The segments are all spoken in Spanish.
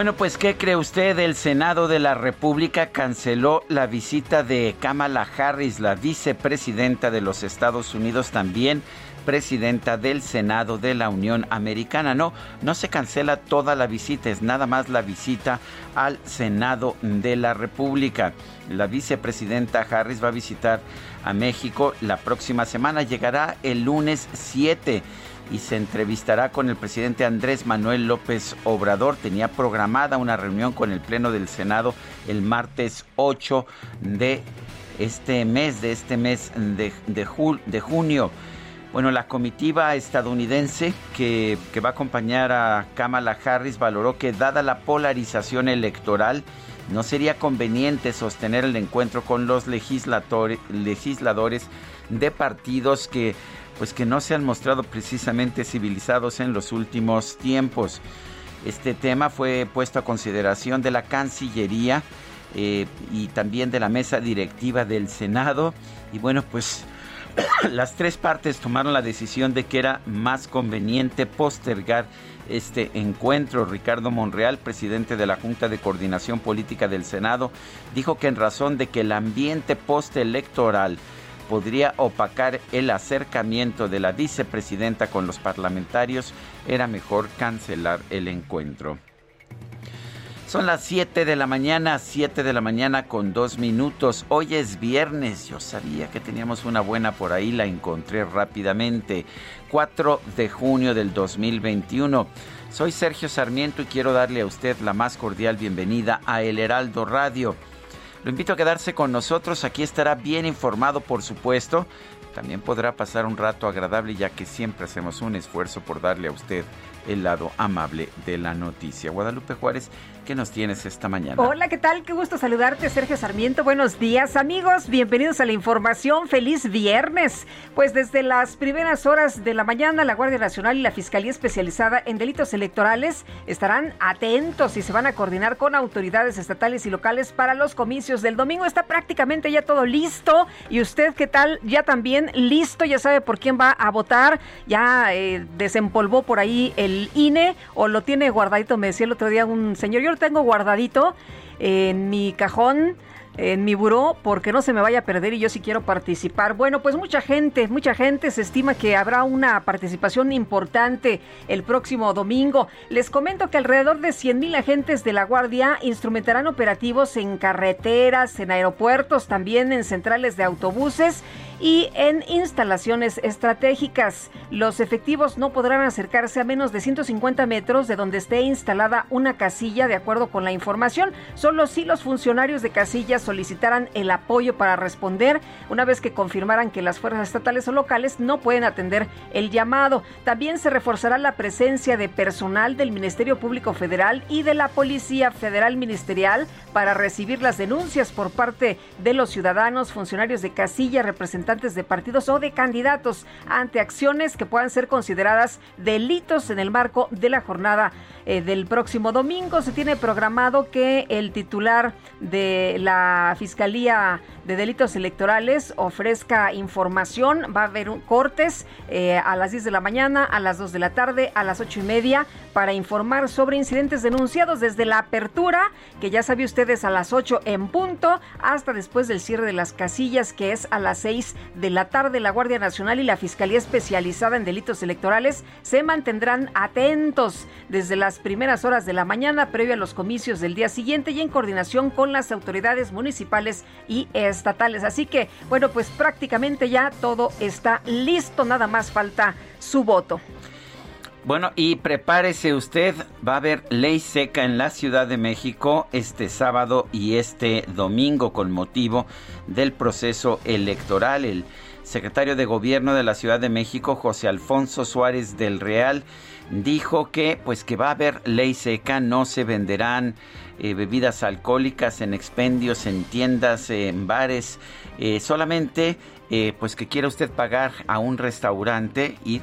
Bueno, pues ¿qué cree usted? El Senado de la República canceló la visita de Kamala Harris, la vicepresidenta de los Estados Unidos, también presidenta del Senado de la Unión Americana. No, no se cancela toda la visita, es nada más la visita al Senado de la República. La vicepresidenta Harris va a visitar a México la próxima semana, llegará el lunes 7 y se entrevistará con el presidente Andrés Manuel López Obrador. Tenía programada una reunión con el Pleno del Senado el martes 8 de este mes, de este mes de, de, junio. Bueno, la comitiva estadounidense que, que va a acompañar a Kamala Harris valoró que dada la polarización electoral, no sería conveniente sostener el encuentro con los legisladores de partidos que pues que no se han mostrado precisamente civilizados en los últimos tiempos. Este tema fue puesto a consideración de la Cancillería eh, y también de la mesa directiva del Senado. Y bueno, pues las tres partes tomaron la decisión de que era más conveniente postergar este encuentro. Ricardo Monreal, presidente de la Junta de Coordinación Política del Senado, dijo que en razón de que el ambiente postelectoral podría opacar el acercamiento de la vicepresidenta con los parlamentarios, era mejor cancelar el encuentro. Son las 7 de la mañana, 7 de la mañana con dos minutos. Hoy es viernes. Yo sabía que teníamos una buena por ahí, la encontré rápidamente. 4 de junio del 2021. Soy Sergio Sarmiento y quiero darle a usted la más cordial bienvenida a El Heraldo Radio. Lo invito a quedarse con nosotros, aquí estará bien informado por supuesto. También podrá pasar un rato agradable ya que siempre hacemos un esfuerzo por darle a usted el lado amable de la noticia. Guadalupe Juárez, ¿qué nos tienes esta mañana? Hola, ¿qué tal? Qué gusto saludarte, Sergio Sarmiento. Buenos días, amigos. Bienvenidos a la información. Feliz viernes. Pues desde las primeras horas de la mañana, la Guardia Nacional y la Fiscalía Especializada en Delitos Electorales estarán atentos y se van a coordinar con autoridades estatales y locales para los comicios del domingo. Está prácticamente ya todo listo. ¿Y usted qué tal? Ya también listo, ya sabe por quién va a votar. Ya eh, desempolvó por ahí el INE o lo tiene guardadito, me decía el otro día un señor, yo tengo guardadito en mi cajón en mi buró porque no se me vaya a perder y yo sí quiero participar. Bueno, pues mucha gente, mucha gente se estima que habrá una participación importante el próximo domingo. Les comento que alrededor de 100 mil agentes de la Guardia instrumentarán operativos en carreteras, en aeropuertos, también en centrales de autobuses y en instalaciones estratégicas. Los efectivos no podrán acercarse a menos de 150 metros de donde esté instalada una casilla, de acuerdo con la información. Solo si los funcionarios de casilla solicitaran el apoyo para responder, una vez que confirmaran que las fuerzas estatales o locales no pueden atender el llamado. También se reforzará la presencia de personal del Ministerio Público Federal y de la Policía Federal Ministerial para recibir las denuncias por parte de los ciudadanos, funcionarios de casilla, representantes de partidos o de candidatos ante acciones que puedan ser consideradas delitos en el marco de la jornada eh, del próximo domingo. Se tiene programado que el titular de la Fiscalía de Delitos Electorales ofrezca información. Va a haber cortes eh, a las 10 de la mañana, a las 2 de la tarde, a las 8 y media para informar sobre incidentes denunciados desde la apertura, que ya sabe ustedes a las 8 en punto, hasta después del cierre de las casillas, que es a las 6 de la tarde, la Guardia Nacional y la Fiscalía Especializada en Delitos Electorales se mantendrán atentos desde las primeras horas de la mañana previo a los comicios del día siguiente y en coordinación con las autoridades municipales y estatales. Así que, bueno, pues prácticamente ya todo está listo, nada más falta su voto. Bueno, y prepárese usted, va a haber ley seca en la Ciudad de México este sábado y este domingo con motivo del proceso electoral. El secretario de Gobierno de la Ciudad de México, José Alfonso Suárez del Real, dijo que pues que va a haber ley seca, no se venderán eh, bebidas alcohólicas en expendios, en tiendas, en bares, eh, solamente eh, pues que quiera usted pagar a un restaurante y,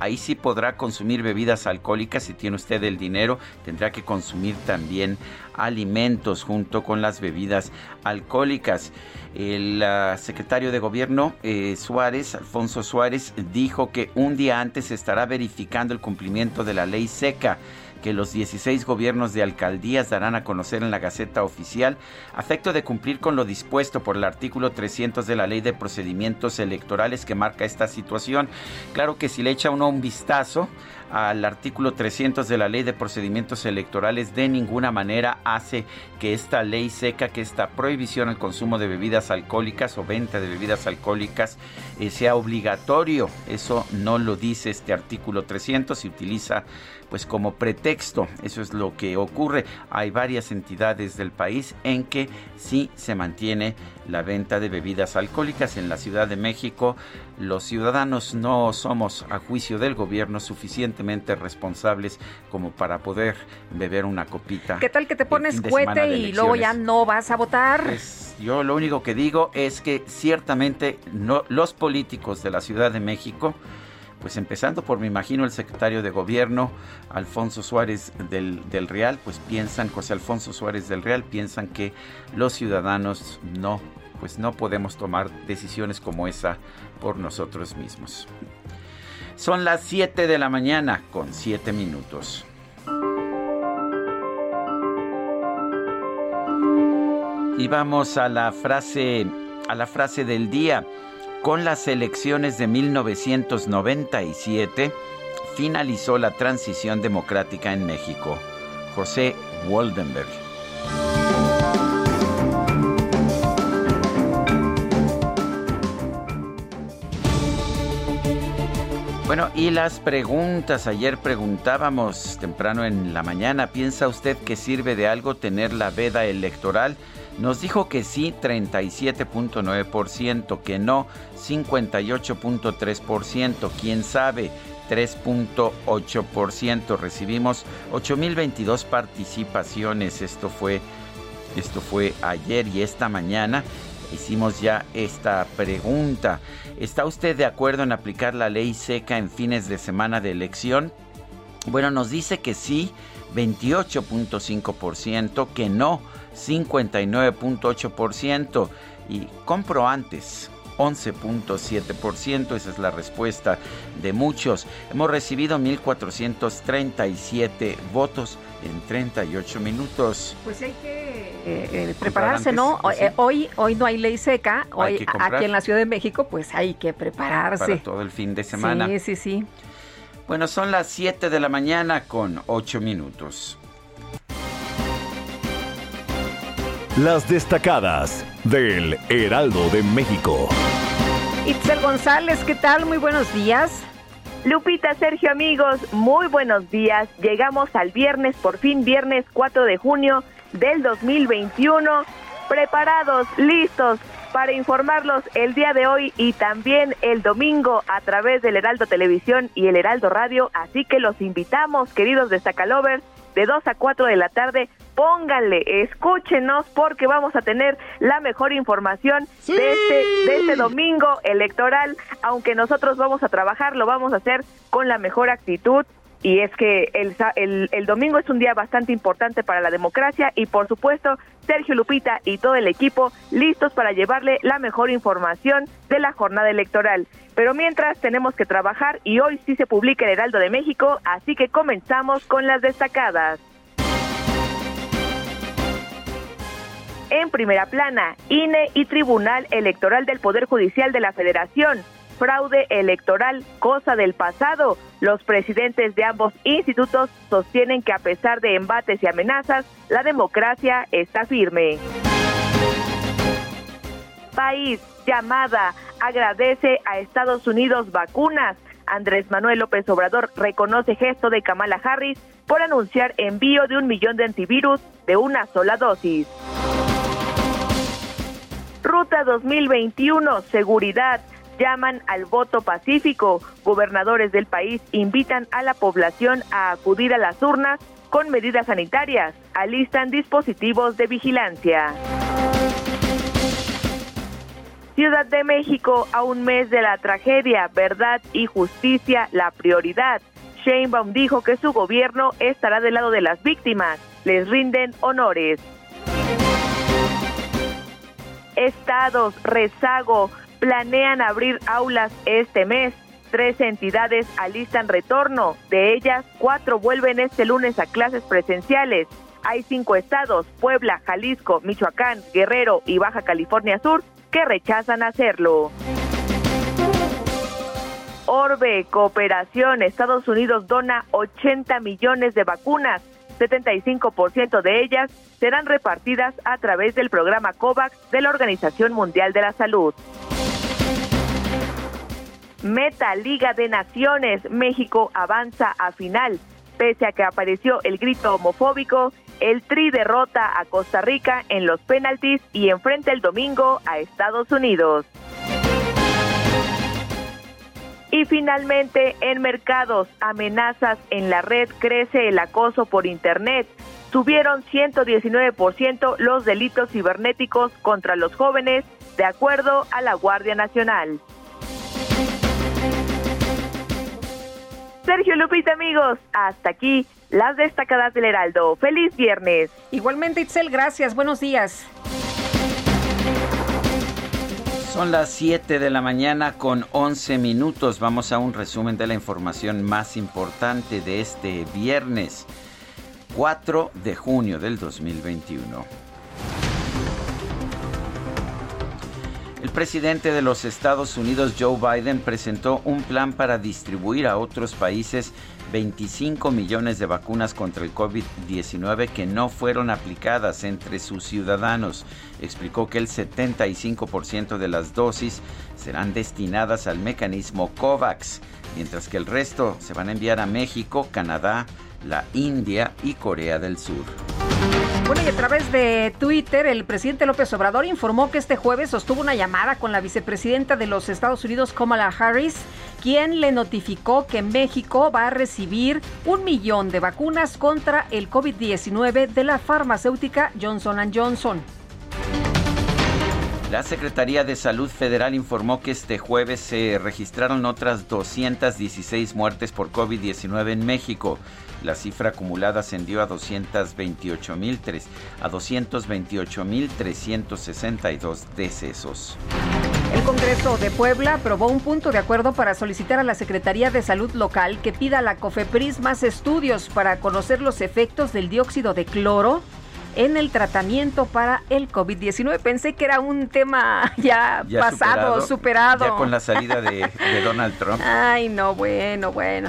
ahí sí podrá consumir bebidas alcohólicas si tiene usted el dinero, tendrá que consumir también alimentos junto con las bebidas alcohólicas. El uh, secretario de gobierno eh, Suárez, Alfonso Suárez, dijo que un día antes estará verificando el cumplimiento de la ley seca que los 16 gobiernos de alcaldías darán a conocer en la Gaceta Oficial, a efecto de cumplir con lo dispuesto por el artículo 300 de la Ley de Procedimientos Electorales que marca esta situación. Claro que si le echa uno un vistazo, al artículo 300 de la Ley de Procedimientos Electorales de ninguna manera hace que esta ley seca, que esta prohibición al consumo de bebidas alcohólicas o venta de bebidas alcohólicas eh, sea obligatorio. Eso no lo dice este artículo 300, se utiliza pues como pretexto. Eso es lo que ocurre. Hay varias entidades del país en que sí se mantiene la venta de bebidas alcohólicas en la Ciudad de México los ciudadanos no somos, a juicio del gobierno, suficientemente responsables como para poder beber una copita. ¿Qué tal que te pones cohete y luego ya no vas a votar? Pues yo lo único que digo es que ciertamente no, los políticos de la Ciudad de México, pues empezando por, me imagino, el secretario de gobierno, Alfonso Suárez del, del Real, pues piensan, José Alfonso Suárez del Real, piensan que los ciudadanos no pues no podemos tomar decisiones como esa por nosotros mismos. Son las 7 de la mañana con 7 minutos. Y vamos a la frase a la frase del día. Con las elecciones de 1997 finalizó la transición democrática en México. José Waldenberg. Bueno, y las preguntas. Ayer preguntábamos temprano en la mañana, ¿piensa usted que sirve de algo tener la veda electoral? Nos dijo que sí, 37.9%, que no, 58.3%, quién sabe, 3.8%. Recibimos 8.022 participaciones. Esto fue, esto fue ayer y esta mañana hicimos ya esta pregunta. ¿Está usted de acuerdo en aplicar la ley seca en fines de semana de elección? Bueno, nos dice que sí, 28.5%, que no, 59.8%. Y compro antes, 11.7%. Esa es la respuesta de muchos. Hemos recibido 1.437 votos en 38 minutos. Pues hay que eh, eh, prepararse, ¿no? Pues eh, hoy, hoy no hay ley seca. Hoy aquí en la Ciudad de México, pues hay que prepararse. Para todo el fin de semana. Sí, sí, sí. Bueno, son las 7 de la mañana con 8 minutos. Las destacadas del Heraldo de México. Itzel González, ¿qué tal? Muy buenos días. Lupita, Sergio, amigos, muy buenos días. Llegamos al viernes, por fin viernes 4 de junio del 2021. Preparados, listos para informarlos el día de hoy y también el domingo a través del Heraldo Televisión y el Heraldo Radio. Así que los invitamos, queridos destacalovers, de 2 a 4 de la tarde pónganle, escúchenos porque vamos a tener la mejor información de, este, de este domingo electoral. Aunque nosotros vamos a trabajar, lo vamos a hacer con la mejor actitud. Y es que el, el, el domingo es un día bastante importante para la democracia y por supuesto Sergio Lupita y todo el equipo listos para llevarle la mejor información de la jornada electoral. Pero mientras tenemos que trabajar y hoy sí se publica el Heraldo de México, así que comenzamos con las destacadas. En primera plana, INE y Tribunal Electoral del Poder Judicial de la Federación. Fraude electoral, cosa del pasado. Los presidentes de ambos institutos sostienen que a pesar de embates y amenazas, la democracia está firme. País, llamada, agradece a Estados Unidos vacunas. Andrés Manuel López Obrador reconoce gesto de Kamala Harris por anunciar envío de un millón de antivirus de una sola dosis. Ruta 2021, seguridad. Llaman al voto pacífico. Gobernadores del país invitan a la población a acudir a las urnas con medidas sanitarias. Alistan dispositivos de vigilancia. Ciudad de México, a un mes de la tragedia, verdad y justicia, la prioridad. Sheinbaum dijo que su gobierno estará del lado de las víctimas. Les rinden honores. Estados, rezago, planean abrir aulas este mes. Tres entidades alistan retorno. De ellas, cuatro vuelven este lunes a clases presenciales. Hay cinco estados, Puebla, Jalisco, Michoacán, Guerrero y Baja California Sur, que rechazan hacerlo. Orbe, Cooperación, Estados Unidos dona 80 millones de vacunas. 75% de ellas serán repartidas a través del programa COVAX de la Organización Mundial de la Salud. Meta Liga de Naciones, México avanza a final. Pese a que apareció el grito homofóbico, el Tri derrota a Costa Rica en los penaltis y enfrenta el domingo a Estados Unidos. Y finalmente, en mercados, amenazas en la red, crece el acoso por Internet. Subieron 119% los delitos cibernéticos contra los jóvenes, de acuerdo a la Guardia Nacional. Sergio Lupita, amigos, hasta aquí las destacadas del Heraldo. Feliz viernes. Igualmente, Itzel, gracias. Buenos días. Son las 7 de la mañana con 11 minutos. Vamos a un resumen de la información más importante de este viernes 4 de junio del 2021. El presidente de los Estados Unidos, Joe Biden, presentó un plan para distribuir a otros países 25 millones de vacunas contra el COVID-19 que no fueron aplicadas entre sus ciudadanos. Explicó que el 75% de las dosis serán destinadas al mecanismo COVAX, mientras que el resto se van a enviar a México, Canadá, la India y Corea del Sur. Bueno, y a través de Twitter, el presidente López Obrador informó que este jueves sostuvo una llamada con la vicepresidenta de los Estados Unidos, Kamala Harris, quien le notificó que México va a recibir un millón de vacunas contra el COVID-19 de la farmacéutica Johnson Johnson. La Secretaría de Salud Federal informó que este jueves se registraron otras 216 muertes por COVID-19 en México. La cifra acumulada ascendió a 228.003 a 228.362 decesos. El Congreso de Puebla aprobó un punto de acuerdo para solicitar a la Secretaría de Salud local que pida a la COFEPRIS más estudios para conocer los efectos del dióxido de cloro en el tratamiento para el COVID-19. Pensé que era un tema ya, pasado, superado, Ya con la salida de, de Donald Trump. Ay, no, bueno, bueno.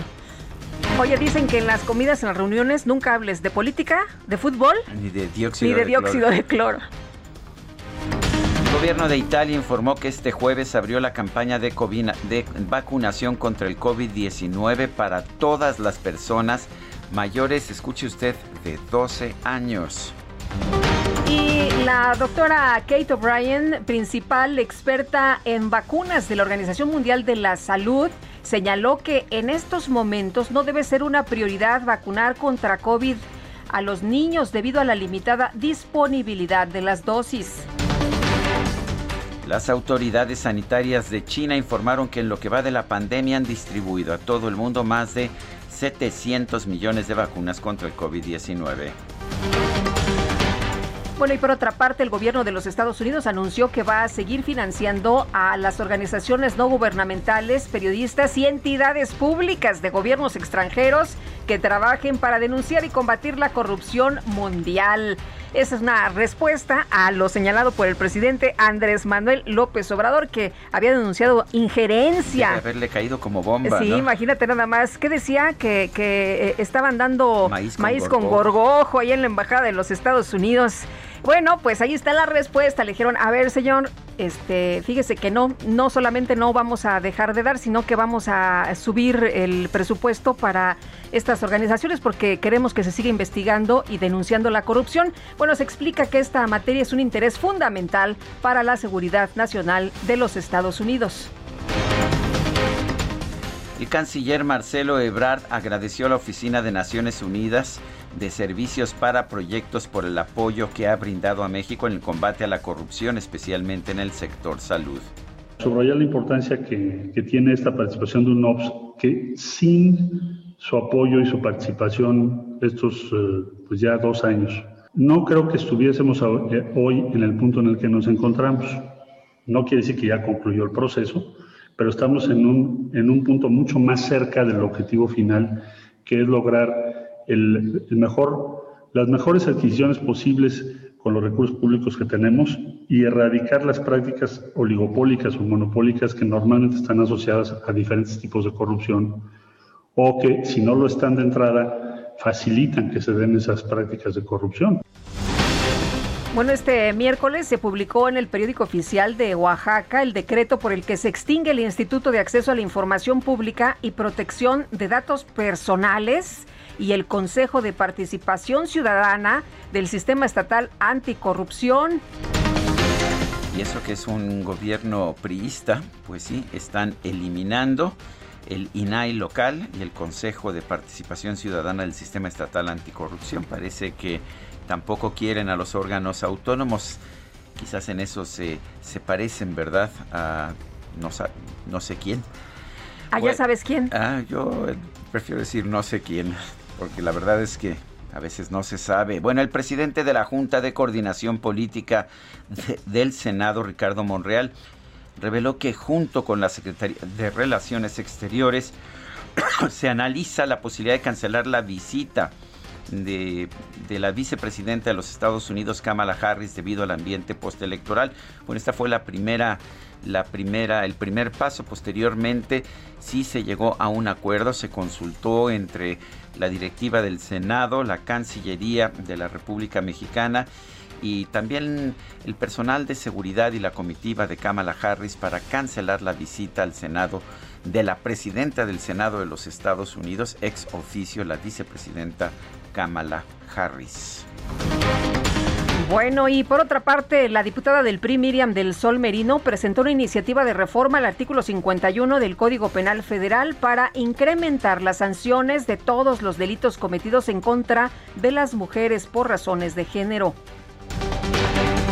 Oye, dicen que en las comidas, en las reuniones, nunca hables de política, de fútbol, ni de dióxido, ni de, dióxido de cloro. El gobierno de Italia informó que este jueves abrió la campaña de, de vacunación contra el COVID-19 para todas las personas mayores, escuche usted, de 12 años. Y la doctora Kate O'Brien, principal experta en vacunas de la Organización Mundial de la Salud, señaló que en estos momentos no debe ser una prioridad vacunar contra COVID a los niños debido a la limitada disponibilidad de las dosis. Las autoridades sanitarias de China informaron que en lo que va de la pandemia han distribuido a todo el mundo más de 700 millones de vacunas contra el COVID-19. Bueno, y por otra parte, el gobierno de los Estados Unidos anunció que va a seguir financiando a las organizaciones no gubernamentales, periodistas y entidades públicas de gobiernos extranjeros que trabajen para denunciar y combatir la corrupción mundial. Esa es una respuesta a lo señalado por el presidente Andrés Manuel López Obrador, que había denunciado injerencia. Debe haberle caído como bomba. Sí, imagínate nada más. ¿Qué decía? Que, que eh, estaban dando maíz, con, gorgojo ahí en la embajada de los Estados Unidos. Bueno, pues ahí está la respuesta. Le dijeron, a ver, señor, este, fíjese que no, no solamente no vamos a dejar de dar, sino que vamos a subir el presupuesto para estas organizaciones porque queremos que se siga investigando y denunciando la corrupción. Bueno, se explica que esta materia es un interés fundamental para la seguridad nacional de los Estados Unidos. El canciller Marcelo Ebrard agradeció a la Oficina de Naciones Unidas de Servicios para Proyectos por el apoyo que ha brindado a México en el combate a la corrupción, especialmente en el sector salud. Subrayar la importancia que, tiene esta participación de UNOPS, que sin su apoyo y su participación estos eh, pues ya dos años, no creo que estuviésemos eh, hoy en el punto en el que nos encontramos. No quiere decir que ya concluyó el proceso, pero estamos en un, en un punto mucho más cerca del objetivo final, que es lograr el, mejor, las mejores adquisiciones posibles con los recursos públicos que tenemos y erradicar las prácticas oligopólicas o monopólicas que normalmente están asociadas a diferentes tipos de corrupción o que si no lo están de entrada facilitan que se den esas prácticas de corrupción. Bueno, este miércoles se publicó en el periódico oficial de Oaxaca el decreto por el que se extingue el Instituto de Acceso a la Información Pública y Protección de Datos Personales y el Consejo de Participación Ciudadana del Sistema Estatal Anticorrupción. Y eso que es un gobierno priista, pues sí, están eliminando el INAI local y el Consejo de Participación Ciudadana del Sistema Estatal Anticorrupción. Parece que tampoco quieren a los órganos autónomos. Quizás en eso se, se parecen, ¿verdad? A no, no sé quién. Ah, ya sabes quién. Ah, yo prefiero decir no sé quién, porque la verdad es que a veces no se sabe. Bueno, el presidente de la Junta de Coordinación Política del Senado, Ricardo Monreal, reveló que junto con la Secretaría de Relaciones Exteriores se analiza la posibilidad de cancelar la visita de, la vicepresidenta de los Estados Unidos, Kamala Harris, debido al ambiente postelectoral. Bueno, esta fue la primera, la primera, el primer paso. Posteriormente, sí se llegó a un acuerdo, se consultó entre la directiva del Senado, la Cancillería de la República Mexicana y también el personal de seguridad y la comitiva de Kamala Harris para cancelar la visita al Senado de la presidenta del Senado de los Estados Unidos, ex oficio, la vicepresidenta Kamala Harris. Bueno, y por otra parte, la diputada del PRI, Miriam del Sol Merino, presentó una iniciativa de reforma al artículo 51 del Código Penal Federal para incrementar las sanciones de todos los delitos cometidos en contra de las mujeres por razones de género.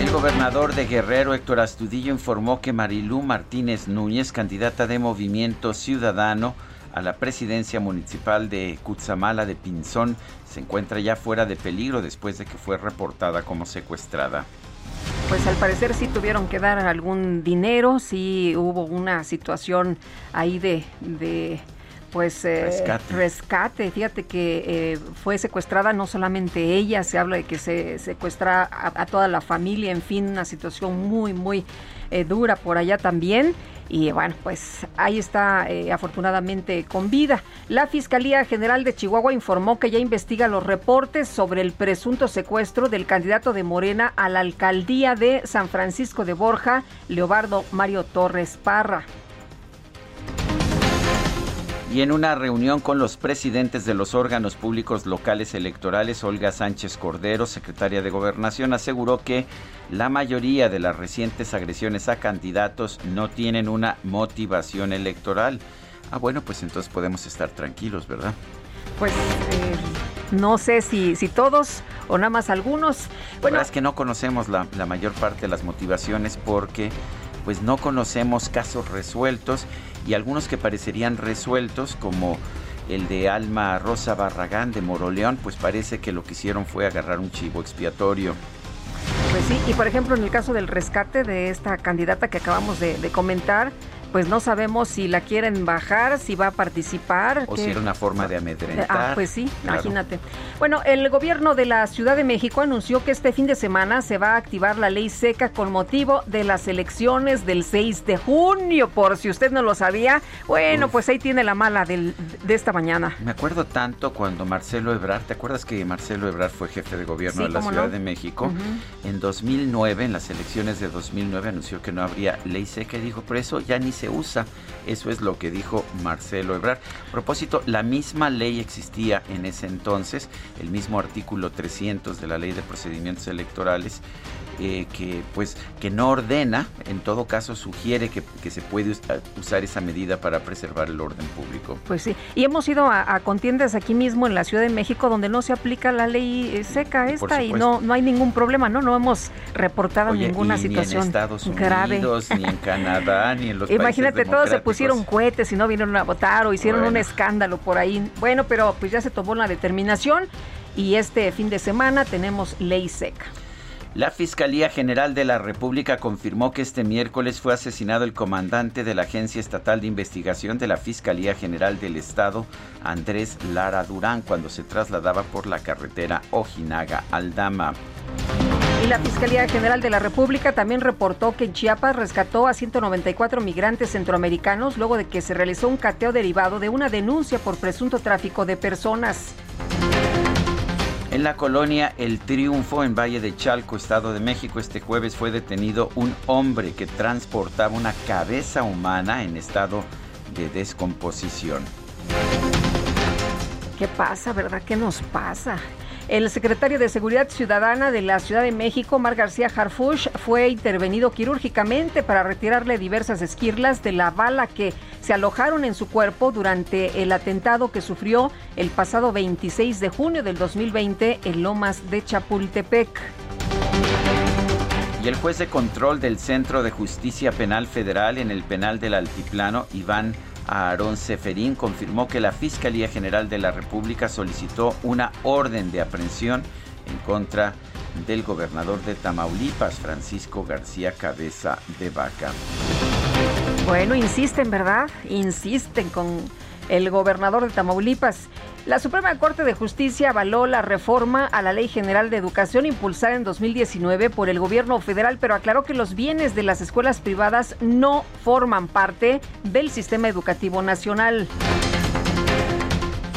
El gobernador de Guerrero, Héctor Astudillo, informó que Marilú Martínez Núñez, candidata de Movimiento Ciudadano, a la presidencia municipal de Cutzamala de Pinzón se encuentra ya fuera de peligro después de que fue reportada como secuestrada. Pues al parecer sí tuvieron que dar algún dinero, sí hubo una situación ahí de, de pues eh, rescate. Fíjate que eh, fue secuestrada no solamente ella, se habla de que se secuestra a, toda la familia, en fin, una situación muy, muy eh, dura por allá también. Y bueno, pues ahí está eh, afortunadamente con vida. La Fiscalía General de Chihuahua informó que ya investiga los reportes sobre el presunto secuestro del candidato de Morena a la alcaldía de San Francisco de Borja, Leobardo Mario Torres Parra. Y en una reunión con los presidentes de los órganos públicos locales electorales, Olga Sánchez Cordero, secretaria de Gobernación, aseguró que la mayoría de las recientes agresiones a candidatos no tienen una motivación electoral. Ah, bueno, pues entonces podemos estar tranquilos, ¿verdad? Pues eh, no sé si, si todos o nada más algunos. Bueno, es que no conocemos la, la mayor parte de las motivaciones porque pues no conocemos casos resueltos y algunos que parecerían resueltos como el de Alma Rosa Barragán de Moroleón, pues parece que lo que hicieron fue agarrar un chivo expiatorio. Pues sí, y por ejemplo en el caso del rescate de esta candidata que acabamos de, comentar, pues no sabemos si la quieren bajar, si va a participar. O si era una forma de amedrentar. Ah, pues sí, imagínate. Bueno, el gobierno de la Ciudad de México anunció que este fin de semana se va a activar la ley seca con motivo de las elecciones del 6 de junio, por si usted no lo sabía. Bueno, pues ahí tiene la mala de esta mañana. Me acuerdo tanto cuando Marcelo Ebrard, ¿te acuerdas que Marcelo Ebrard fue jefe de gobierno de la Ciudad de México? En 2009, en las elecciones de 2009, anunció que no habría ley seca y dijo, por eso ya ni se usa. Eso es lo que dijo Marcelo Ebrard. A propósito, la misma ley existía en ese entonces, el mismo artículo 300 de la Ley de Procedimientos Electorales eh, que pues que no ordena, en todo caso sugiere que, se puede usar esa medida para preservar el orden público. Pues sí, y hemos ido a, contiendas aquí mismo en la Ciudad de México donde no se aplica la ley eh, seca esta y no no hay ningún problema, no no hemos reportado ninguna situación ni en Estados Unidos, ni en Canadá, ni en los Imagínate, todos se pusieron cohetes y no vinieron a votar o hicieron un escándalo por ahí. Bueno, pero pues ya se tomó la determinación y este fin de semana tenemos ley seca. La Fiscalía General de la República confirmó que este miércoles fue asesinado el comandante de la Agencia Estatal de Investigación de la Fiscalía General del Estado, Andrés Lara Durán, cuando se trasladaba por la carretera Ojinaga-Aldama. Y la Fiscalía General de la República también reportó que en Chiapas rescató a 194 migrantes centroamericanos luego de que se realizó un cateo derivado de una denuncia por presunto tráfico de personas. En la colonia El Triunfo, en Valle de Chalco, Estado de México, este jueves fue detenido un hombre que transportaba una cabeza humana en estado de descomposición. ¿Qué pasa, verdad? ¿Qué nos pasa? El secretario de Seguridad Ciudadana de la Ciudad de México, Mar García Harfush, fue intervenido quirúrgicamente para retirarle diversas esquirlas de la bala que se alojaron en su cuerpo durante el atentado que sufrió el pasado 26 de junio del 2020 en Lomas de Chapultepec. Y el juez de control del Centro de Justicia Penal Federal en el Penal del Altiplano, Iván Aarón Seferín confirmó que la Fiscalía General de la República solicitó una orden de aprehensión en contra del gobernador de Tamaulipas, Francisco García Cabeza de Vaca. Bueno, insisten, ¿verdad? Insisten con el gobernador de Tamaulipas. La Suprema Corte de Justicia avaló la reforma a la Ley General de Educación impulsada en 2019 por el gobierno federal, pero aclaró que los bienes de las escuelas privadas no forman parte del sistema educativo nacional.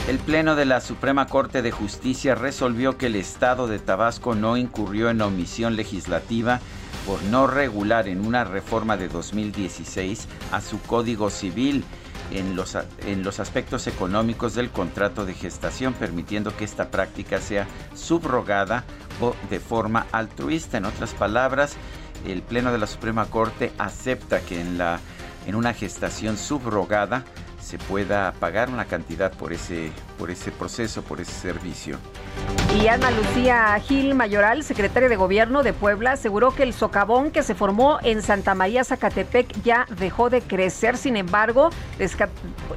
El Pleno de la Suprema Corte de Justicia resolvió que el Estado de Tabasco no incurrió en omisión legislativa por no regular en una reforma de 2016 a su Código Civil en los, en los aspectos económicos del contrato de gestación, permitiendo que esta práctica sea subrogada o de forma altruista. En otras palabras, el Pleno de la Suprema Corte acepta que en, la, en una gestación subrogada se pueda pagar una cantidad por ese, por ese proceso, por ese servicio. Y Ana Lucía Gil Mayoral, secretaria de Gobierno de Puebla, aseguró que el socavón que se formó en Santa María Zacatepec ya dejó de crecer. Sin embargo,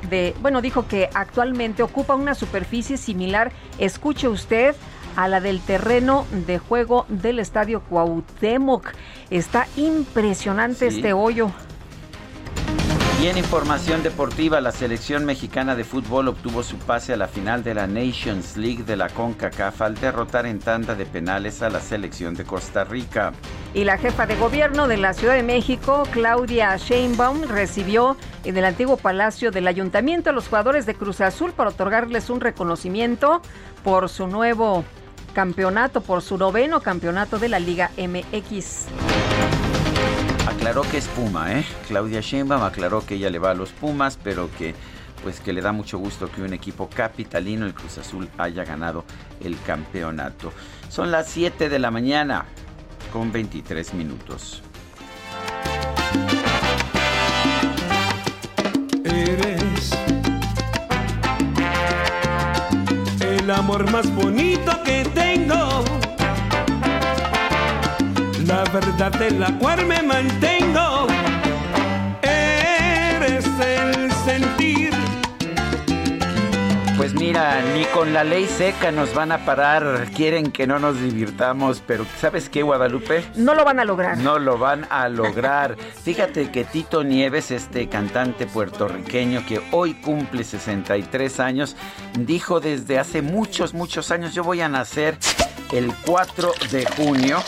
de, bueno, dijo que actualmente ocupa una superficie similar, escuche usted, a la del terreno de juego del Estadio Cuauhtémoc. Está impresionante este hoyo. Y en información deportiva, la selección mexicana de fútbol obtuvo su pase a la final de la Nations League de la CONCACAF al derrotar en tanda de penales a la selección de Costa Rica. Y la jefa de gobierno de la Ciudad de México, Claudia Sheinbaum, recibió en el antiguo palacio del ayuntamiento a los jugadores de Cruz Azul para otorgarles un reconocimiento por su nuevo campeonato, por su noveno campeonato de la Liga MX. Aclaró que es Puma, ¿eh? Claudia Sheinbaum aclaró que ella le va a los Pumas, pero que pues que le da mucho gusto que un equipo capitalino, el Cruz Azul, haya ganado el campeonato. Son las 7 de la mañana con 23 minutos. Eres el amor más bonito que tengo la verdad de la cual me mantengo. Eres el sentir Pues mira, ni con la ley seca nos van a parar. Quieren que no nos divirtamos, pero ¿sabes qué, Guadalupe? No lo van a lograr. No lo van a lograr. Fíjate que Tito Nieves, este cantante puertorriqueño que hoy cumple 63 años, dijo desde hace muchos, muchos años, yo voy a nacer el 4 de junio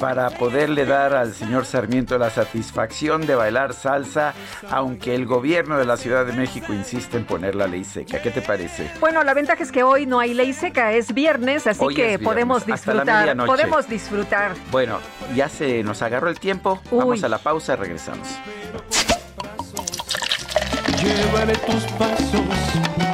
para poderle dar al señor Sarmiento la satisfacción de bailar salsa, aunque el gobierno de la Ciudad de México insiste en poner la ley seca. ¿Qué te parece? Bueno, la ventaja es que hoy no hay ley seca, es viernes, así que podemos disfrutar. Podemos disfrutar. Bueno, ya se nos agarró el tiempo. Vamos a la pausa, regresamos. Llévale tus pasos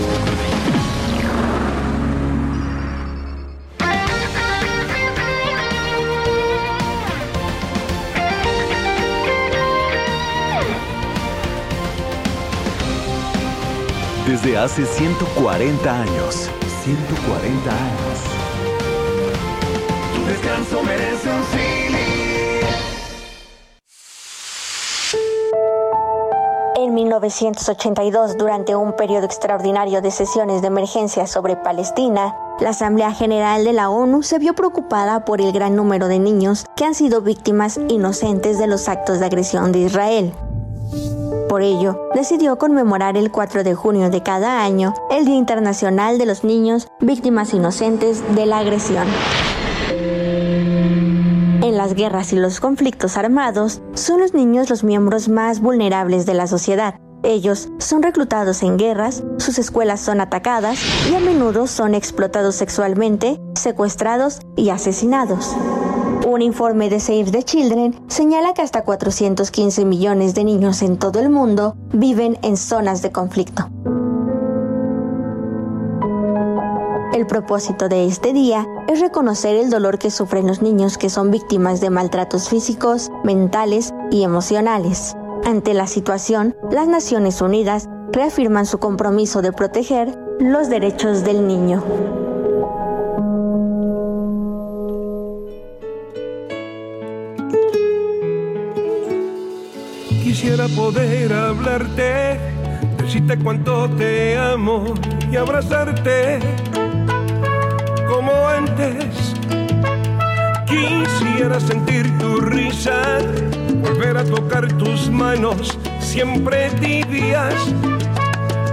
Desde hace 140 años. 140 años. Tu descanso merece un En 1982, durante un periodo extraordinario de sesiones de emergencia sobre Palestina, la Asamblea General de la ONU se vio preocupada por el gran número de niños que han sido víctimas inocentes de los actos de agresión de Israel. Por ello, decidió conmemorar el 4 de junio de cada año el Día Internacional de los Niños Víctimas Inocentes de la Agresión. En las guerras y los conflictos armados, son los niños los miembros más vulnerables de la sociedad. Ellos son reclutados en guerras, sus escuelas son atacadas y a menudo son explotados sexualmente, secuestrados y asesinados. Un informe de Save the Children señala que hasta 415 millones de niños en todo el mundo viven en zonas de conflicto. El propósito de este día es reconocer el dolor que sufren los niños que son víctimas de maltratos físicos, mentales y emocionales. Ante la situación, las Naciones Unidas reafirman su compromiso de proteger los derechos del niño. Quisiera poder hablarte, decirte cuánto te amo y abrazarte como antes. Quisiera sentir tu risa, volver a tocar tus manos, siempre tibias,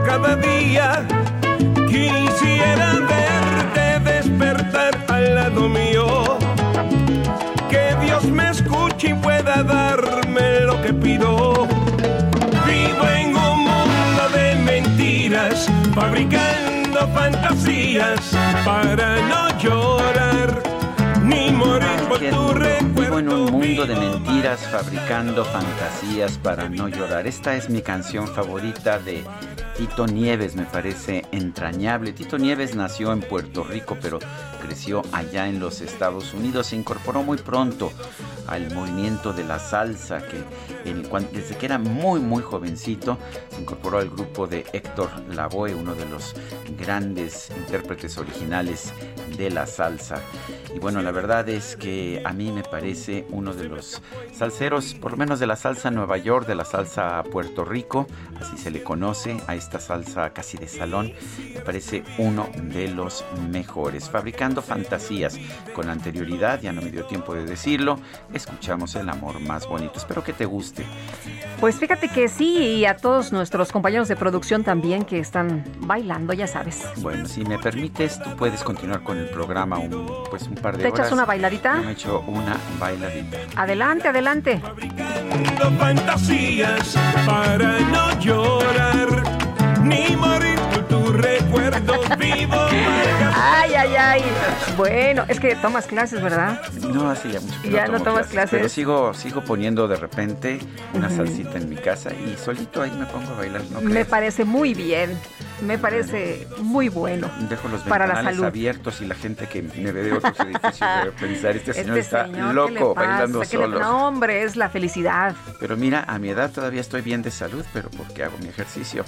cada día. Quisiera verte despertar al lado mío me escuche y pueda darme lo que pido. Fabricando fantasías para no llorar ni Vivo en un mundo de mentiras, fabricando fantasías para no llorar. Esta es mi canción favorita de Tito Nieves me parece entrañable. Tito Nieves nació en Puerto Rico, pero creció allá en los Estados Unidos. Se incorporó muy pronto al movimiento de la salsa, que desde que era muy, muy jovencito, se incorporó al grupo de Héctor Lavoe, uno de los grandes intérpretes originales de la salsa. Y bueno, la verdad es que a mí me parece uno de los salseros, por lo menos de la salsa Nueva York, de la salsa Puerto Rico, así se le conoce a esta salsa casi de salón, me parece uno de los mejores. Fabricando fantasías con anterioridad, ya no me dio tiempo de decirlo, escuchamos el amor más bonito. Espero que te guste. Pues fíjate que sí, y a todos nuestros compañeros de producción también que están bailando, ya sabes. Bueno, si me permites, tú puedes continuar con el programa un, pues un par de ¿Te echas una bailadita? Yo me echo una bailadita. Adelante, adelante. fantasías para no llorar ni morir tu recuerdo Ay, ay, ay. Bueno, es que tomas clases, ¿verdad? No, hace ya mucho que Ya no, no tomas clases. Pero sigo, sigo poniendo de repente una salsita en mi casa y solito ahí me pongo a bailar. No Me creas. parece muy bien. Me parece muy bueno. Dejo los para la salud. abiertos y la gente que me ve de otros edificios debe pensar, este señor Este está señor, ¿qué loco bailando ¿Qué le- solo. No, hombre, es la felicidad. Pero mira, a mi edad todavía estoy bien de salud, pero porque hago mi ejercicio.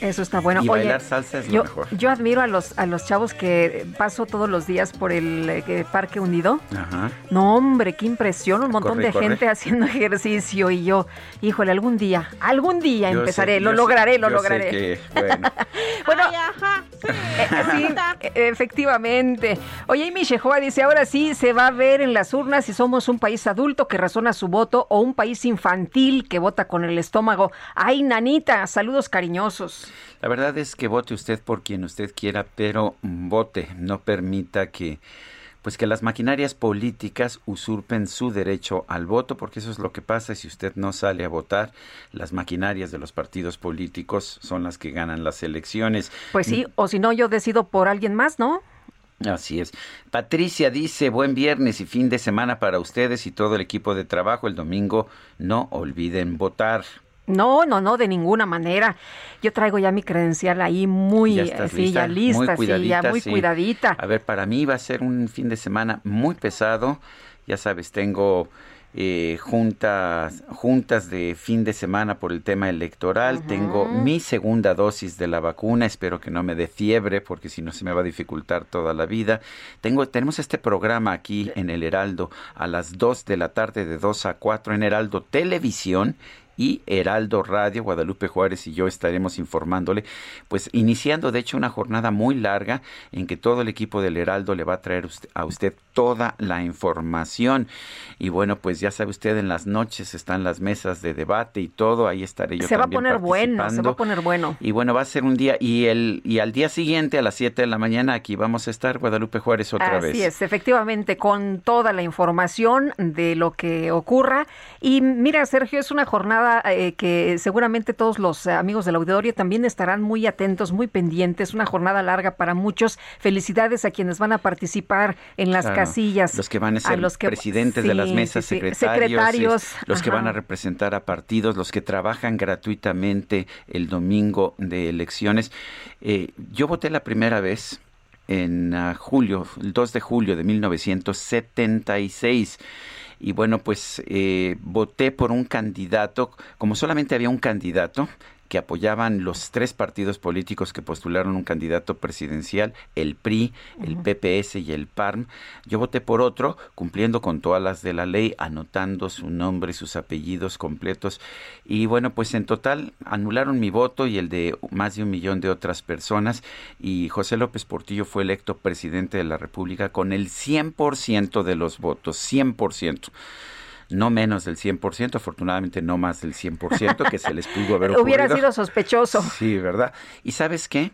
Eso está bueno. Y Oye, bailar salsa es lo yo, mejor. yo admiro a los, a los chavos que paso todos los días por el eh, Parque Unido. Ajá. No, hombre, qué impresión, un montón Corre de corre. gente haciendo ejercicio y yo, híjole, algún día, algún día Yo empezaré, sé- lo sé- lograré, lo lograré. que, bueno, Bueno, eh, sí, eh, efectivamente. Oye, Amy Shehoa dice, ahora sí se va a ver en las urnas si somos un país adulto que razona su voto o un país infantil que vota con el estómago. Ay, nanita, saludos cariñosos. La verdad es que vote usted por quien usted quiera, pero vote, no permita que pues que las maquinarias políticas usurpen su derecho al voto, porque eso es lo que pasa si usted no sale a votar, las maquinarias de los partidos políticos son las que ganan las elecciones. Pues sí, o si no, yo decido por alguien más, ¿no? Así es. Patricia dice, buen viernes y fin de semana para ustedes y todo el equipo de trabajo. El domingo no olviden votar. No, no, no, de ninguna manera. Yo traigo ya mi credencial ahí muy, ¿Ya estás sí, ya lista, Muy sí, ya muy sí. cuidadita. A ver, para mí va a ser un fin de semana muy pesado. Ya sabes, tengo eh, juntas, juntas de fin de semana por el tema electoral. Tengo mi segunda dosis de la vacuna. Espero que no me dé fiebre, porque si no se me va a dificultar toda la vida. Tengo, tenemos este programa aquí en el Heraldo a las 2 de la tarde, de 2 a 4 en Heraldo Televisión y Heraldo Radio, Guadalupe Juárez y yo estaremos informándole, pues iniciando de hecho una jornada muy larga en que todo el equipo del Heraldo le va a traer usted- a usted toda la información. Y bueno, pues ya sabe usted, en las noches están las mesas de debate y todo, ahí estaré yo se va a poner bueno, se va a poner bueno. Y bueno, va a ser un día, y el y al día siguiente, a las 7 de la mañana, aquí vamos a estar, Guadalupe Juárez, otra Así vez. es, efectivamente, con toda la información de lo que ocurra. Y mira, Sergio, es una jornada eh, que seguramente todos los eh, amigos del auditorio también estarán muy atentos, muy pendientes. Una jornada larga para muchos. Felicidades a quienes van a participar en las Claro, casillas. Los que van a ser los que- presidentes de las mesas, sí, sí, secretarios, secretarios, es- los que van a representar a partidos, los que trabajan gratuitamente el domingo de elecciones. Eh, yo voté la primera vez en ah, julio, el 2 de julio de 1976. Y bueno, pues eh, voté por un candidato, como solamente había un candidato, que apoyaban los tres partidos políticos que postularon un candidato presidencial, el PRI, el PPS y el PARM. Yo voté por otro, cumpliendo con todas las de la ley, anotando su nombre y sus apellidos completos. Y bueno, pues en total anularon mi voto y el de más de un millón de otras personas. Y José López Portillo fue electo presidente de la República con el 100% de los votos, 100% no menos del 100%, afortunadamente no más del 100% que se les pudo haber ocurrido. Hubiera sido sospechoso. Sí, ¿verdad? ¿Y sabes qué?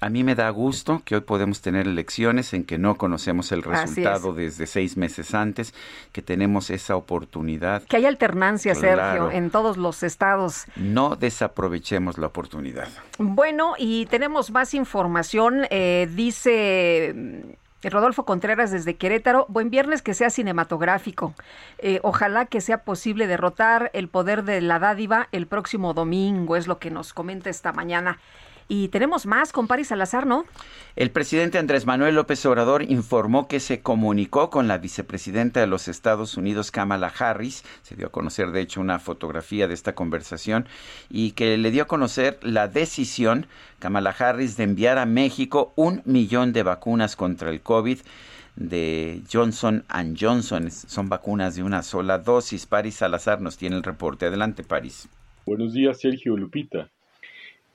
A mí me da gusto que hoy podemos tener elecciones en que no conocemos el resultado es. desde seis meses antes, que tenemos esa oportunidad. Que hay alternancia, Claro. Sergio, en todos los estados. No desaprovechemos la oportunidad. Bueno, y tenemos más información. Eh, dice Rodolfo Contreras desde Querétaro. Buen viernes que sea cinematográfico. Eh, ojalá que sea posible derrotar el poder de la dádiva el próximo domingo, es lo que nos comenta esta mañana. Y tenemos más con Paris Salazar, ¿no? El presidente Andrés Manuel López Obrador informó que se comunicó con la vicepresidenta de los Estados Unidos, Kamala Harris. Se dio a conocer, de hecho, una fotografía de esta conversación y que le dio a conocer la decisión, Kamala Harris, de enviar a México un millón de vacunas contra el COVID de Johnson Johnson. Son vacunas de una sola dosis. Paris Salazar nos tiene el reporte. Adelante, Paris. Buenos días, Sergio Lupita.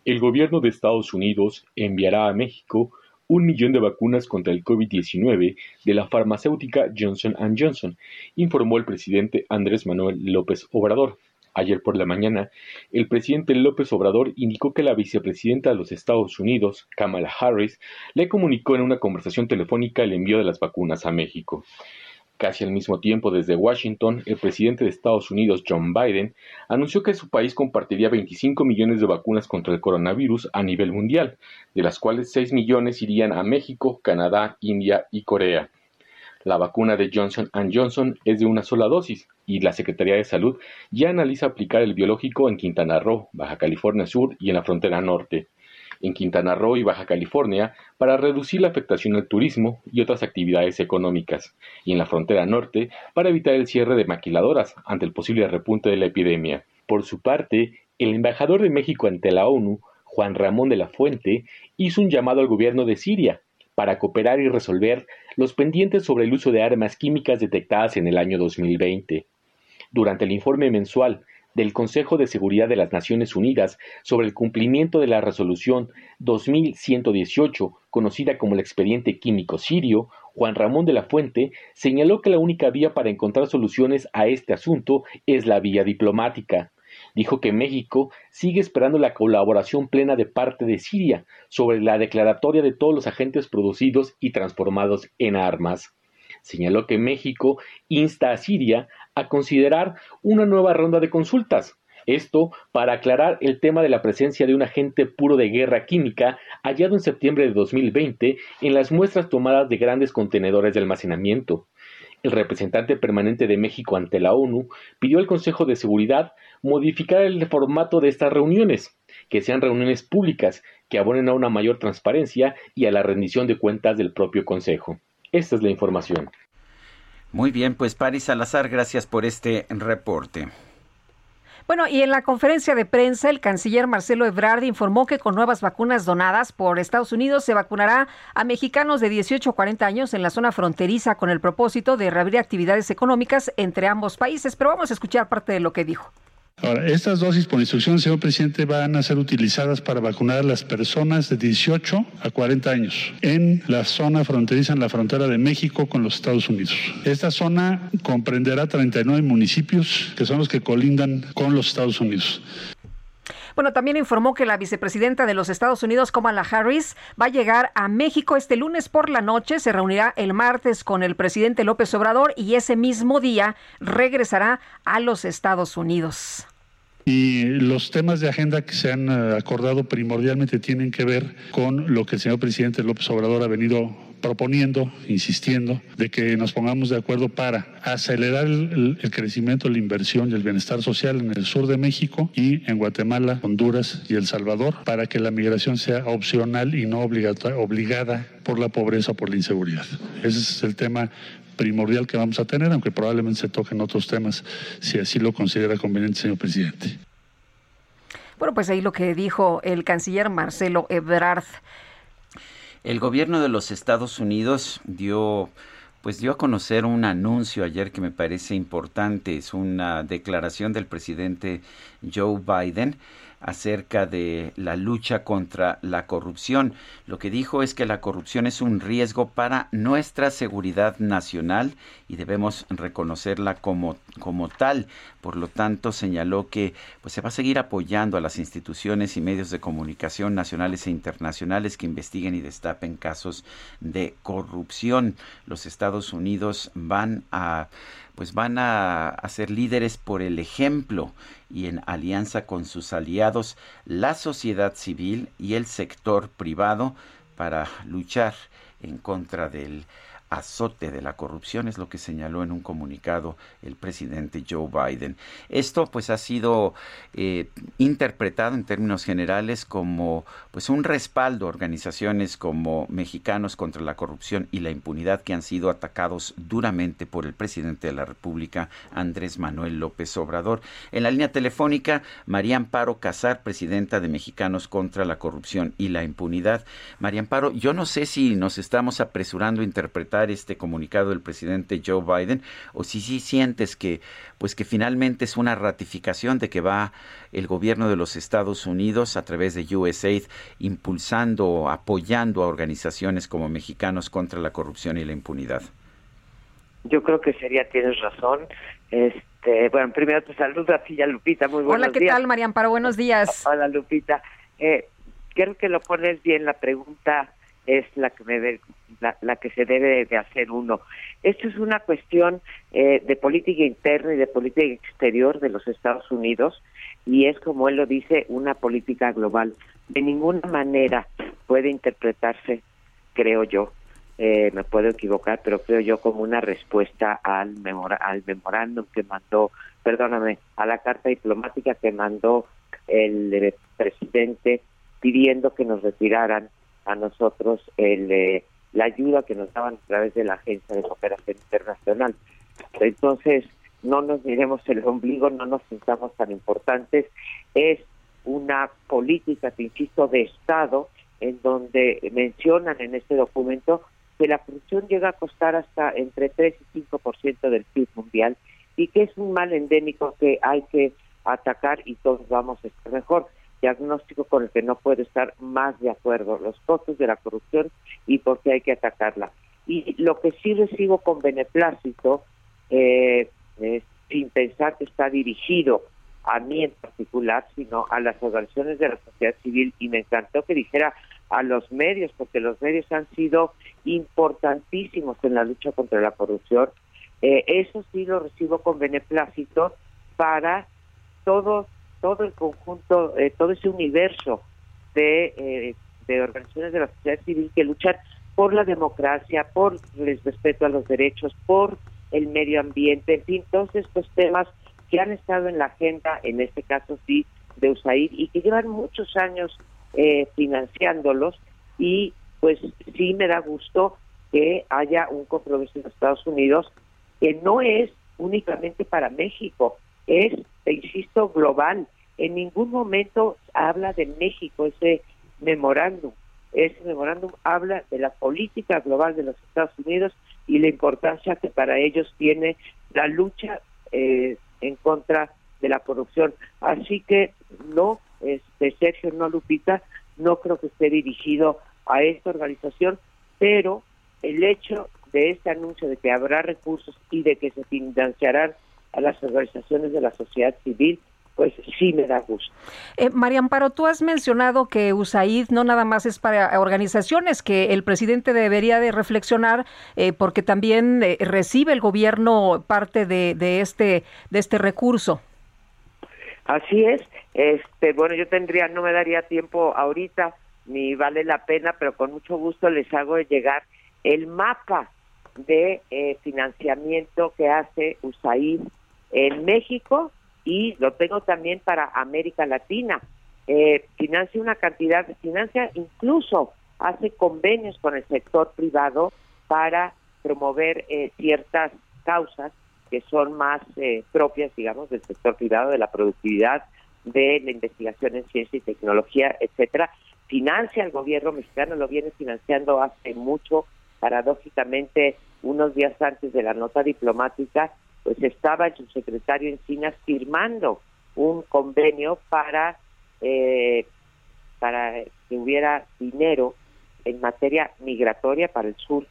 El gobierno de Estados Unidos enviará a México un millón de vacunas contra el COVID-19 de la farmacéutica Johnson Johnson, informó el presidente Andrés Manuel López Obrador. Ayer por la mañana, el presidente López Obrador indicó que la vicepresidenta de los Estados Unidos, Kamala Harris, le comunicó en una conversación telefónica el envío de las vacunas a México. Casi al mismo tiempo, desde Washington, el presidente de Estados Unidos, John Biden, anunció que su país compartiría 25 millones de vacunas contra el coronavirus a nivel mundial, de las cuales 6 millones irían a México, Canadá, India y Corea. La vacuna de Johnson Johnson es de una sola dosis y la Secretaría de Salud ya analiza aplicar el biológico en Quintana Roo, Baja California Sur y en la frontera norte en Quintana Roo y Baja California para reducir la afectación al turismo y otras actividades económicas, y en la frontera norte para evitar el cierre de maquiladoras ante el posible repunte de la epidemia. Por su parte, el embajador de México ante la ONU, Juan Ramón de la Fuente, hizo un llamado al gobierno de Siria para cooperar y resolver los pendientes sobre el uso de armas químicas detectadas en el año 2020. Durante el informe mensual del Consejo de Seguridad de las Naciones Unidas sobre el cumplimiento de la resolución 2118, conocida como el expediente químico sirio, Juan Ramón de la Fuente señaló que la única vía para encontrar soluciones a este asunto es la vía diplomática. Dijo que México sigue esperando la colaboración plena de parte de Siria sobre la declaratoria de todos los agentes producidos y transformados en armas. Señaló que México insta a Siria a considerar una nueva ronda de consultas. Esto para aclarar el tema de la presencia de un agente puro de guerra química hallado en septiembre de 2020 en las muestras tomadas de grandes contenedores de almacenamiento. El representante permanente de México ante la ONU pidió al Consejo de Seguridad modificar el formato de estas reuniones, que sean reuniones públicas que abonen a una mayor transparencia y a la rendición de cuentas del propio Consejo. Esta es la información. Muy bien, pues Paris Salazar, gracias por este reporte. Bueno, y en la conferencia de prensa, el canciller Marcelo Ebrard informó que con nuevas vacunas donadas por Estados Unidos se vacunará a mexicanos de 18 a 40 años en la zona fronteriza con el propósito de reabrir actividades económicas entre ambos países. Pero vamos a escuchar parte de lo que dijo. Ahora, estas dosis, por instrucción señor presidente, van a ser utilizadas para vacunar a las personas de 18 a 40 años en la zona fronteriza, en la frontera de México con los Estados Unidos. Esta zona comprenderá 39 municipios que son los que colindan con los Estados Unidos. Bueno, también informó que la vicepresidenta de los Estados Unidos, Kamala Harris, va a llegar a México este lunes por la noche, se reunirá el martes con el presidente López Obrador y ese mismo día regresará a los Estados Unidos. Y los temas de agenda que se han eh, acordado primordialmente tienen que ver con lo que el señor presidente López Obrador ha venido proponiendo, insistiendo, de que nos pongamos de acuerdo para acelerar el, crecimiento, la inversión y el bienestar social en el sur de México y en Guatemala, Honduras y El Salvador, para que la migración sea opcional y no obligada por la pobreza o por la inseguridad. Ese es el tema primordial que vamos a tener, aunque probablemente se toquen otros temas si así lo considera conveniente, señor presidente. Bueno, pues ahí lo que dijo el canciller Marcelo Ebrard. El gobierno de los Estados Unidos dio pues dio a conocer un anuncio ayer que me parece importante, es una declaración del presidente Joe Biden acerca de la lucha contra la corrupción. Lo que dijo es que la corrupción es un riesgo para nuestra seguridad nacional y debemos reconocerla como, como tal. Por lo tanto, señaló que pues, se va a seguir apoyando a las instituciones y medios de comunicación nacionales e internacionales que investiguen y destapen casos de corrupción. Los Estados Unidos van a pues van a, ser líderes por el ejemplo y en alianza con sus aliados, la sociedad civil y el sector privado para luchar en contra del azote de la corrupción, es lo que señaló en un comunicado el presidente Joe Biden. Esto pues ha sido eh, interpretado en términos generales como pues un respaldo a organizaciones como Mexicanos contra la corrupción y la impunidad que han sido atacados duramente por el presidente de la República, Andrés Manuel López Obrador. En la línea telefónica, María Amparo Casar, presidenta de Mexicanos contra la corrupción y la impunidad. María Amparo, yo no sé si nos estamos apresurando a interpretar este comunicado del presidente Joe Biden o si sí sientes que pues que finalmente es una ratificación de que va el gobierno de los Estados Unidos a través de USAID impulsando, apoyando a organizaciones como Mexicanos contra la corrupción y la impunidad. Yo creo que sería, tienes razón. Este, bueno, primero te saludo a ti y a Lupita. Muy buenos Hola, ¿qué tal, María Amparo? Buenos días. Hola, Lupita. Eh, creo que lo pones bien la pregunta es la que, me la, que se debe de hacer uno. Esto es una cuestión eh, de política interna y de política exterior de los Estados Unidos y es, como él lo dice, una política global. De ninguna manera puede interpretarse, creo yo, eh, me puedo equivocar, pero creo yo como una respuesta al, al memorándum que mandó, perdóname, a la carta diplomática que mandó el eh, presidente pidiendo que nos retiraran a nosotros el, eh, la ayuda que nos daban a través de la Agencia de Cooperación Internacional. Entonces, no nos miremos el ombligo, no nos sintamos tan importantes. Es una política, te insisto, de Estado en donde mencionan en este documento que la corrupción llega a costar hasta entre 3 y 5% del PIB mundial y que es un mal endémico que hay que atacar y todos vamos a estar mejor diagnóstico con el que no puedo estar más de acuerdo, los costos de la corrupción y por qué hay que atacarla. Y lo que sí recibo con beneplácito, eh, sin pensar que está dirigido a mí en particular, sino a las organizaciones de la sociedad civil, y me encantó que dijera a los medios, porque los medios han sido importantísimos en la lucha contra la corrupción. Eh, eso sí lo recibo con beneplácito para todos todo el conjunto, eh, todo ese universo de, eh, de organizaciones de la sociedad civil que luchan por la democracia, por el respeto a los derechos, por el medio ambiente, en fin, todos estos temas que han estado en la agenda, en este caso sí, de USAID y que llevan muchos años eh, financiándolos y pues sí me da gusto que haya un compromiso en Estados Unidos que no es únicamente para México, es, insisto, global. En ningún momento habla de México ese memorándum. Ese memorándum habla de la política global de los Estados Unidos y la importancia que para ellos tiene la lucha eh, en contra de la corrupción. Así que no, este Sergio, no Lupita, no creo que esté dirigido a esta organización, pero el hecho de este anuncio de que habrá recursos y de que se financiarán a las organizaciones de la sociedad civil, pues sí me da gusto. Eh, María Amparo, tú has mencionado que USAID no nada más es para organizaciones, que el presidente debería de reflexionar eh, porque también eh, recibe el gobierno parte de, de, este, de este recurso. Así es. Este, bueno, yo tendría, no me daría tiempo ahorita, ni vale la pena, pero con mucho gusto les hago llegar el mapa de eh, financiamiento que hace USAID en México y lo tengo también para América Latina. Eh, financia una cantidad, financia incluso hace convenios con el sector privado para promover eh, ciertas causas que son más eh, propias, digamos, del sector privado, de la productividad, de la investigación en ciencia y tecnología, etcétera. Financia el gobierno mexicano, lo viene financiando hace mucho, paradójicamente, unos días antes de la nota diplomática, pues estaba el subsecretario Encinas firmando un convenio para eh, para que hubiera dinero en materia migratoria para el sur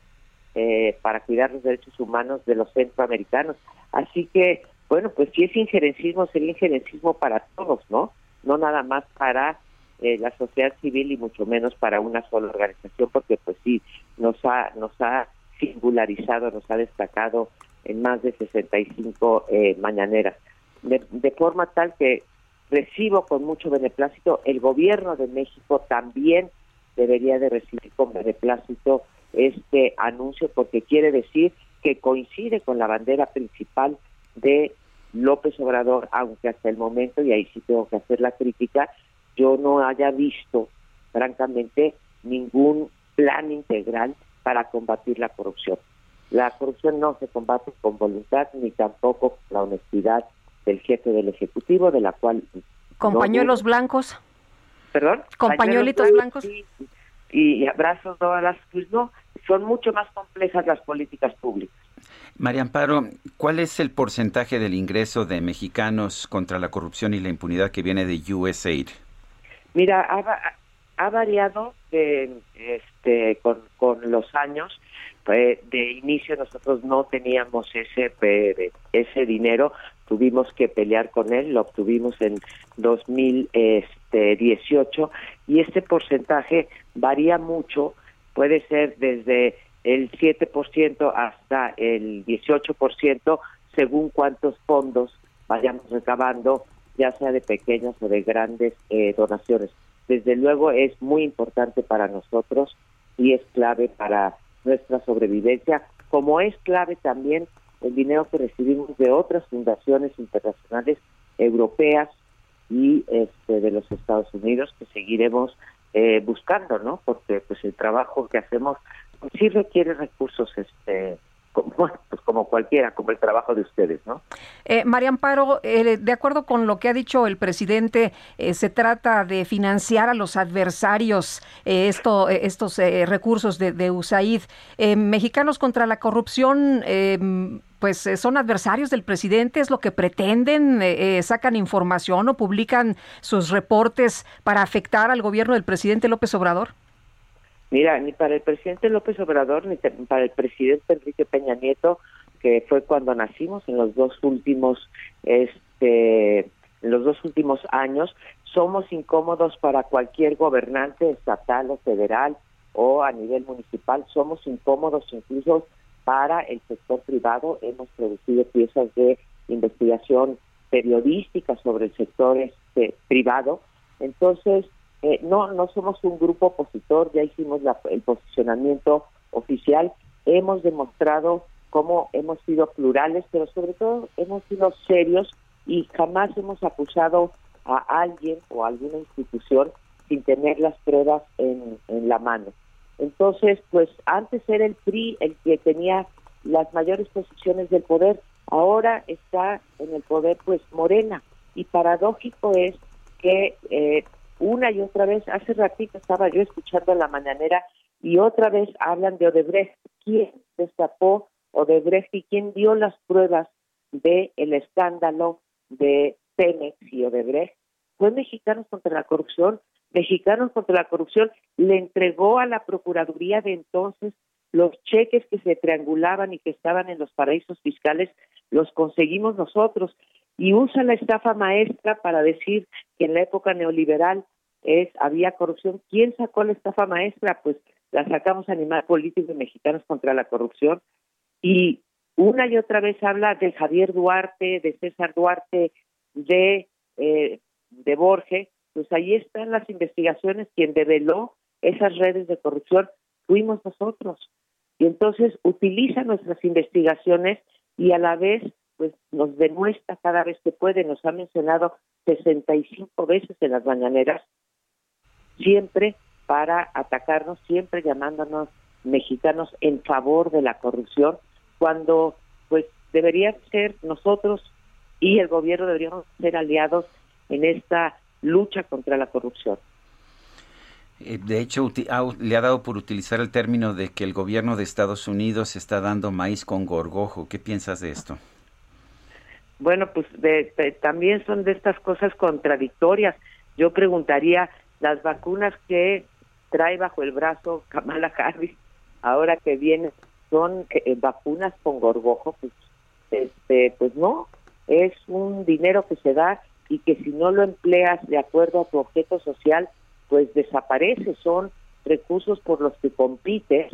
eh, para cuidar los derechos humanos de los centroamericanos. Así que bueno pues si es injerencismo sería injerencismo para todos no no nada más para eh, la sociedad civil y mucho menos para una sola organización porque pues sí nos ha nos ha singularizado nos ha destacado en más de 65 eh, mañaneras, de, de forma tal que recibo con mucho beneplácito, el gobierno de México también debería de recibir con beneplácito este anuncio porque quiere decir que coincide con la bandera principal de López Obrador, aunque hasta el momento, y ahí sí tengo que hacer la crítica, yo no haya visto, francamente, ningún plan integral para combatir la corrupción. La corrupción no se combate con voluntad ni tampoco con la honestidad del jefe del Ejecutivo, de la cual... ¿Con pañuelos blancos? ¿Perdón? ¿Con pañuelitos blancos? Y, abrazos todas pues no, son mucho más complejas las políticas públicas. María Amparo, ¿cuál es el porcentaje del ingreso de mexicanos contra la corrupción y la impunidad que viene de USAID? Mira, ha, ha variado este, con, con los años de inicio nosotros no teníamos ese ese dinero, tuvimos que pelear con él, lo obtuvimos en 2018 y este porcentaje varía mucho puede ser desde el 7% hasta el 18% según cuántos fondos vayamos recabando, ya sea de pequeñas o de grandes eh, donaciones. Desde luego es muy importante para nosotros y es clave para nuestra sobrevivencia, como es clave también el dinero que recibimos de otras fundaciones internacionales europeas y este, de los Estados Unidos que seguiremos eh, buscando, ¿no? Porque pues el trabajo que hacemos pues, sí requiere recursos este como, pues como cualquiera, como el trabajo de ustedes, ¿no? Eh, María Amparo, eh, de acuerdo con lo que ha dicho el presidente, eh, se trata de financiar a los adversarios eh, esto, estos recursos de, de USAID. Mexicanos contra la corrupción pues son adversarios del presidente, es lo que pretenden, sacan información o publican sus reportes para afectar al gobierno del presidente López Obrador. Mira, ni para el presidente López Obrador ni para el presidente Enrique Peña Nieto, que fue cuando nacimos en los dos últimos este en los dos últimos años, somos incómodos para cualquier gobernante estatal o federal o a nivel municipal, somos incómodos incluso para el sector privado. Hemos producido piezas de investigación periodística sobre el sector este, privado. Entonces, eh, no, no somos un grupo opositor, ya hicimos el posicionamiento oficial, hemos demostrado cómo hemos sido plurales, pero sobre todo hemos sido serios y jamás hemos acusado a alguien o a alguna institución sin tener las pruebas en, en la mano. Entonces, pues antes era el PRI el que tenía las mayores posiciones del poder, ahora está en el poder pues Morena. Y paradójico es que eh, una y otra vez. Hace ratito estaba yo escuchando la mañanera y otra vez hablan de Odebrecht. ¿Quién destapó Odebrecht y quién dio las pruebas de el escándalo de Pemex y Odebrecht? Fue Mexicanos contra la Corrupción. Mexicanos contra la Corrupción le entregó a la Procuraduría de entonces los cheques que se triangulaban y que estaban en los paraísos fiscales, los conseguimos nosotros y usa la estafa maestra para decir que en la época neoliberal es había corrupción. ¿Quién sacó la estafa maestra? Pues la sacamos Animal Político Mexicanos contra la Corrupción y una y otra vez habla de Javier Duarte, de César Duarte, de eh, de Borges, pues ahí están las investigaciones, quien develó esas redes de corrupción fuimos nosotros. Y entonces utiliza nuestras investigaciones y a la vez pues nos demuestra cada vez que puede, nos ha mencionado 65 veces en las mañaneras, siempre para atacarnos, siempre llamándonos mexicanos en favor de la corrupción, cuando pues debería ser nosotros y el gobierno deberíamos ser aliados en esta lucha contra la corrupción. Eh, de hecho, le ha dado por utilizar el término de que el gobierno de Estados Unidos está dando maíz con gorgojo. ¿Qué piensas de esto? Bueno, pues también son de estas cosas contradictorias. Yo preguntaría, las vacunas que trae bajo el brazo Kamala Harris, ahora que viene, son eh, eh, vacunas con gorgojo, pues, este, pues no, es un dinero que se da y que si no lo empleas de acuerdo a tu objeto social, pues desaparece, son recursos por los que compites,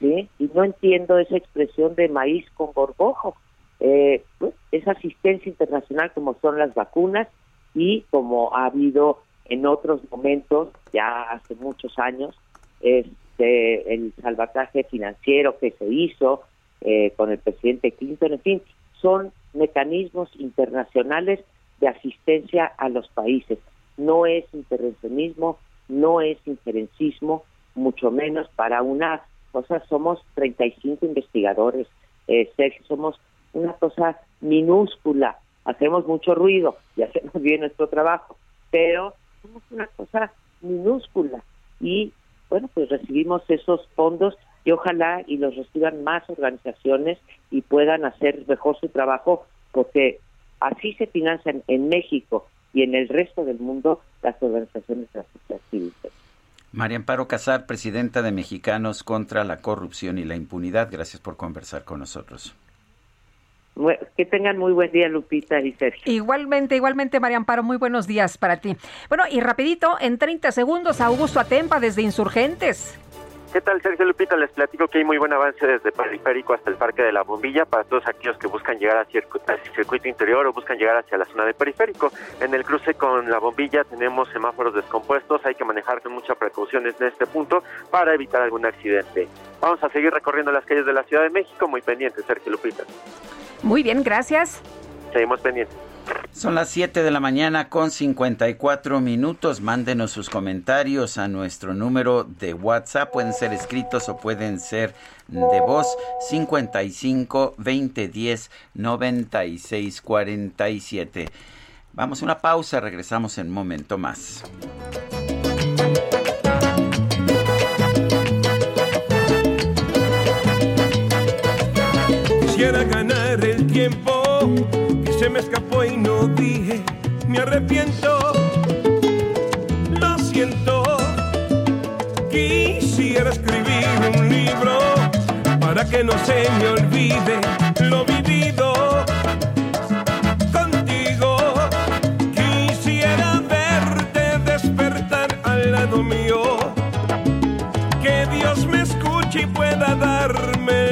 ¿sí? Y no entiendo esa expresión de maíz con gorgojo eh, pues, es asistencia internacional como son las vacunas y como ha habido en otros momentos, ya hace muchos años, este, el salvataje financiero que se hizo eh, con el presidente Clinton, en fin, son mecanismos internacionales de asistencia a los países. No es intervencionismo, no es injerencismo, mucho menos para una cosa, somos 35 investigadores, eh, somos una cosa minúscula, hacemos mucho ruido y hacemos bien nuestro trabajo, pero somos una cosa minúscula y bueno, pues recibimos esos fondos y ojalá y los reciban más organizaciones y puedan hacer mejor su trabajo porque así se financian en México y en el resto del mundo las organizaciones civiles. María Amparo Casar, presidenta de Mexicanos contra la Corrupción y la Impunidad, gracias por conversar con nosotros. Que tengan muy buen día, Lupita y Sergio. Igualmente, igualmente, María Amparo, muy buenos días para ti. Bueno, y rapidito, en 30 segundos, Augusto Atempa desde Insurgentes. ¿Qué tal, Sergio Lupita? Les platico que hay muy buen avance desde Periférico hasta el Parque de la Bombilla para todos aquellos que buscan llegar hacia el circuito interior o buscan llegar hacia la zona de Periférico. En el cruce con la Bombilla tenemos semáforos descompuestos, hay que manejar con mucha precaución en este punto para evitar algún accidente. Vamos a seguir recorriendo las calles de la Ciudad de México, muy pendientes, Sergio Lupita. Muy bien, gracias. Seguimos pendientes. Son las 7 de la mañana con 54 minutos. Mándenos sus comentarios a nuestro número de WhatsApp. Pueden ser escritos o pueden ser de voz 55 20 10 96 47. Vamos a una pausa, regresamos en un momento más. Quisiera ganar tiempo se me escapó y no dije, me arrepiento, lo siento. Quisiera escribir un libro para que no se me olvide lo vivido contigo. Quisiera verte despertar al lado mío, que Dios me escuche y pueda darme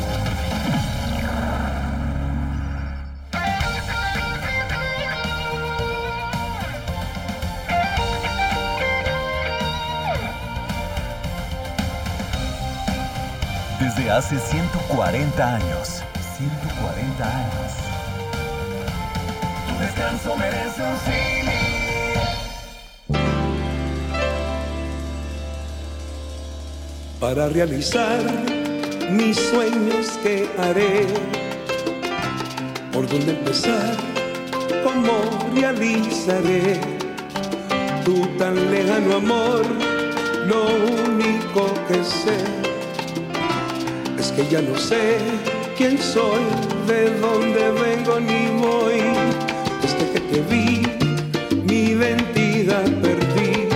Hace 140 años. 140 años. Tu descanso merece un Para realizar mis sueños que haré. ¿Por dónde empezar? ¿Cómo realizaré? Tu tan lejano amor, lo único que sé que ya no sé quién soy, de dónde vengo ni voy. Desde que te vi, mi identidad perdí.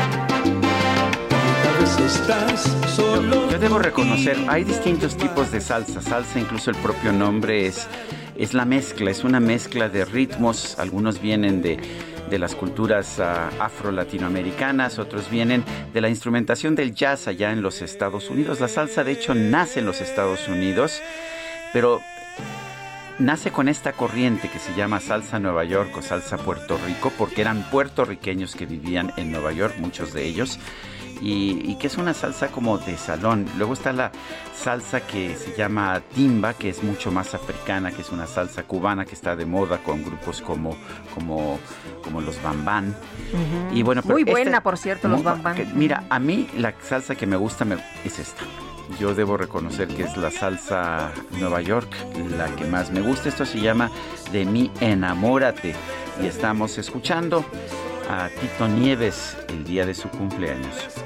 Vez estás solo. Yo debo reconocer, hay distintos tipos de salsa. Salsa, incluso el propio nombre es, es la mezcla, es una mezcla de ritmos. Algunos vienen de de las culturas uh, afro-latinoamericanas, otros vienen de la instrumentación del jazz allá en los Estados Unidos. La salsa de hecho nace en los Estados Unidos, pero nace con esta corriente que se llama salsa Nueva York o salsa Puerto Rico, porque eran puertorriqueños que vivían en Nueva York, muchos de ellos y, que es una salsa como de salón. Luego está la salsa que se llama timba, que es mucho más africana, que es una salsa cubana que está de moda con grupos como, como, como los Bambán. y bueno, Muy buena, por cierto, los Bambán. Mira, a mí la salsa que me gusta es esta. Yo debo reconocer que es la salsa Nueva York, la que más me gusta. Esto se llama De mí enamórate. Y estamos escuchando a Tito Nieves el día de su cumpleaños.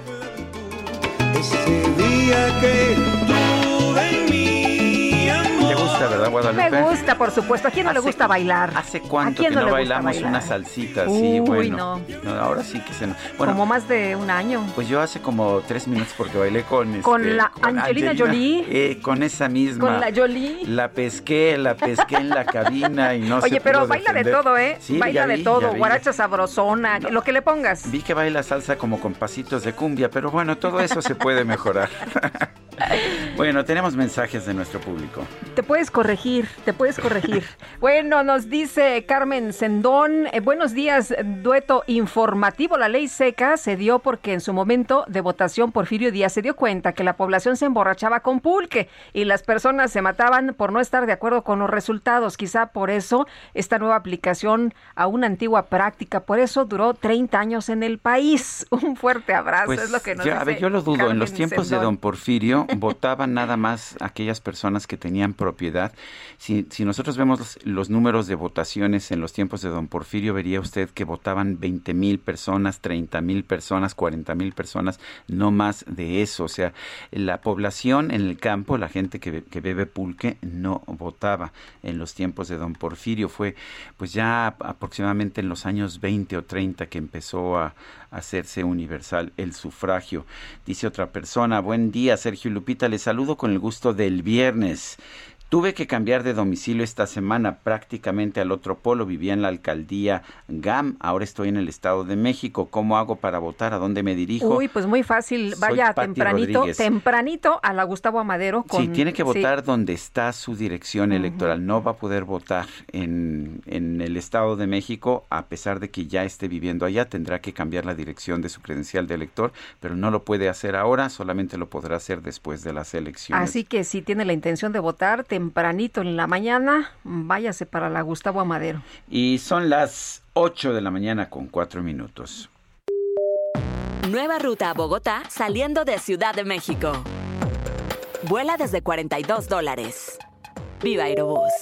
Ese día que ¿Te gusta, verdad, Guadalupe? Me gusta, por supuesto. ¿A quién no le gusta bailar? ¿Hace cuánto que no, bailamos una salsita así? bueno, no. ahora sí que se nos... Bueno, como más de un año. Pues yo hace como tres minutos porque bailé con... con este, la Angelina, Jolie. Eh, con esa misma. Con la Jolie. La pesqué, la pesqué en la cabina y no Oye, pero baila de todo, ¿eh? Sí, baila de todo. Guaracha sabrosona, lo que le pongas. Vi que baila salsa como con pasitos de cumbia, pero bueno, todo eso se puede mejorar. bueno, tenemos mensajes de nuestro público. Te puedes corregir, te puedes corregir. bueno, nos dice Carmen Sendón, eh, buenos días, dueto informativo. La ley seca se dio porque en su momento de votación Porfirio Díaz se dio cuenta que la población se emborrachaba con pulque y las personas se mataban por no estar de acuerdo con los resultados. Quizá por eso esta nueva aplicación a una antigua práctica, por eso duró 30 años en el país. Un fuerte abrazo, pues es lo que nos A ver, yo lo dudo. en los tiempos de don Porfirio votaban nada más aquellas personas que tenían propiedad. Si, si nosotros vemos los, números de votaciones en los tiempos de don Porfirio, vería usted que votaban 20 mil personas, 30 mil personas, 40 mil personas, no más de eso. O sea, la población en el campo, la gente que, que bebe pulque, no votaba en los tiempos de don Porfirio. Fue pues ya aproximadamente en los años 20 o 30 que empezó a, hacerse universal el sufragio. Dice otra persona, buen día Sergio Lupita, le saludo con el gusto del viernes. Tuve que cambiar de domicilio esta semana prácticamente al otro polo. Vivía en la alcaldía GAM, ahora estoy en el Estado de México. ¿Cómo hago para votar? ¿A dónde me dirijo? Uy, pues muy fácil. Vaya tempranito, tempranito a la Gustavo Amadero. sí, tiene que votar donde está su dirección electoral. No va a poder votar en, en el Estado de México a pesar de que ya esté viviendo allá. Tendrá que cambiar la dirección de su credencial de elector, pero no lo puede hacer ahora, solamente lo podrá hacer después de las elecciones. Así que si tiene la intención de votar, tempranito en la mañana, váyase para la Gustavo Amadero. Y son las 8 de la mañana con 4 minutos. Nueva ruta a Bogotá saliendo de Ciudad de México. Vuela desde 42 dólares. Viva Aerobús.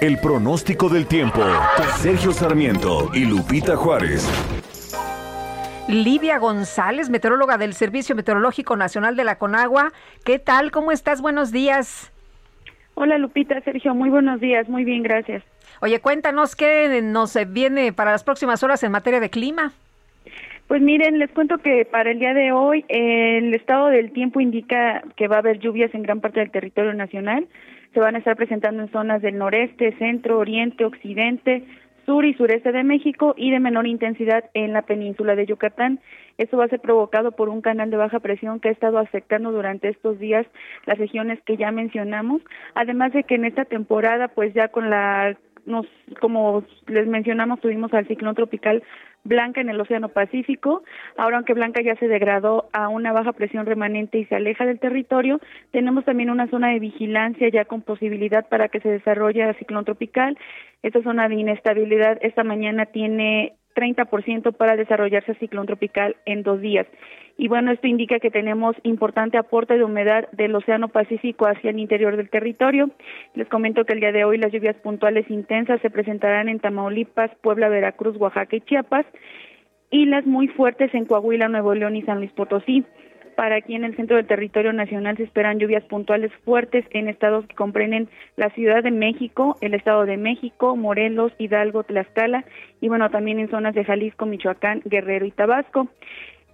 El pronóstico del tiempo. Sergio Sarmiento y Lupita Juárez. Livia González, meteoróloga del Servicio Meteorológico Nacional de la Conagua. ¿Qué tal? ¿Cómo estás? Buenos días. Hola Lupita, Sergio, muy buenos días, muy bien, gracias. Oye, cuéntanos qué nos viene para las próximas horas en materia de clima. Pues miren, les cuento que para el día de hoy el estado del tiempo indica que va a haber lluvias en gran parte del territorio nacional. Se van a estar presentando en zonas del noreste, centro, oriente, occidente, sur y sureste de México y de menor intensidad en la península de Yucatán. Esto va a ser provocado por un canal de baja presión que ha estado afectando durante estos días las regiones que ya mencionamos, además de que en esta temporada pues ya con la nos como les mencionamos tuvimos al ciclón tropical Blanca en el Océano Pacífico. Ahora, aunque Blanca ya se degradó a una baja presión remanente y se aleja del territorio, tenemos también una zona de vigilancia ya con posibilidad para que se desarrolle el ciclón tropical. Esta zona de inestabilidad esta mañana tiene 30% para desarrollarse el ciclón tropical en dos días. Y bueno, esto indica que tenemos importante aporte de humedad del Océano Pacífico hacia el interior del territorio. Les comento que el día de hoy las lluvias puntuales intensas se presentarán en Tamaulipas, Puebla, Veracruz, Oaxaca y Chiapas, y las muy fuertes en Coahuila, Nuevo León y San Luis Potosí. Para aquí en el centro del territorio nacional se esperan lluvias puntuales fuertes en estados que comprenden la Ciudad de México, el Estado de México, Morelos, Hidalgo, Tlaxcala y bueno, también en zonas de Jalisco, Michoacán, Guerrero y Tabasco.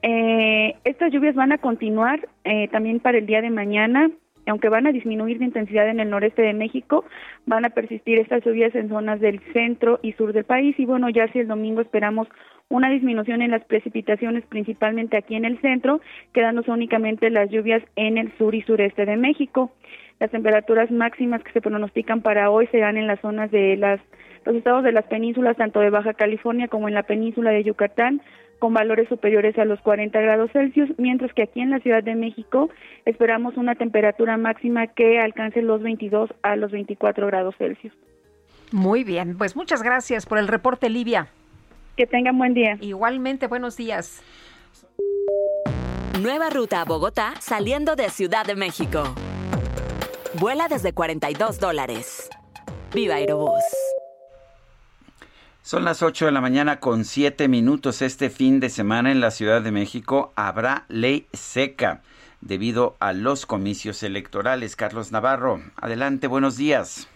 Eh, estas lluvias van a continuar eh, también para el día de mañana, aunque van a disminuir de intensidad en el noreste de México, van a persistir estas lluvias en zonas del centro y sur del país. Y bueno, ya si el domingo esperamos una disminución en las precipitaciones, principalmente aquí en el centro, quedándose únicamente las lluvias en el sur y sureste de México. Las temperaturas máximas que se pronostican para hoy serán en las zonas de las los estados de las penínsulas, tanto de Baja California como en la península de Yucatán, con valores superiores a los 40 grados Celsius, mientras que aquí en la Ciudad de México esperamos una temperatura máxima que alcance los 22 a los 24 grados Celsius. Muy bien, pues muchas gracias por el reporte, Livia. Que tengan buen día. Igualmente, buenos días. Nueva ruta a Bogotá saliendo de Ciudad de México. Vuela desde 42 dólares. Viva Aerobús. Son las 8 de la mañana con 7 minutos. Este fin de semana en la Ciudad de México habrá ley seca debido a los comicios electorales. Carlos Navarro, adelante, buenos días.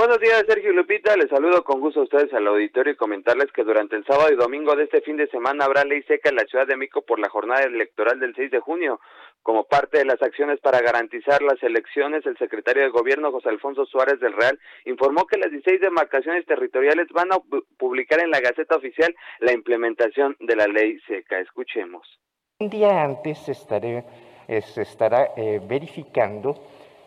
Buenos días, Sergio Lupita. Les saludo con gusto a ustedes al auditorio y comentarles que durante el sábado y domingo de este fin de semana habrá ley seca en la Ciudad de México por la jornada electoral del 6 de junio. Como parte de las acciones para garantizar las elecciones, el secretario de Gobierno, José Alfonso Suárez del Real, informó que las 16 demarcaciones territoriales van a publicar en la Gaceta Oficial la implementación de la ley seca. Escuchemos. Un día antes estaré, se estará eh, verificando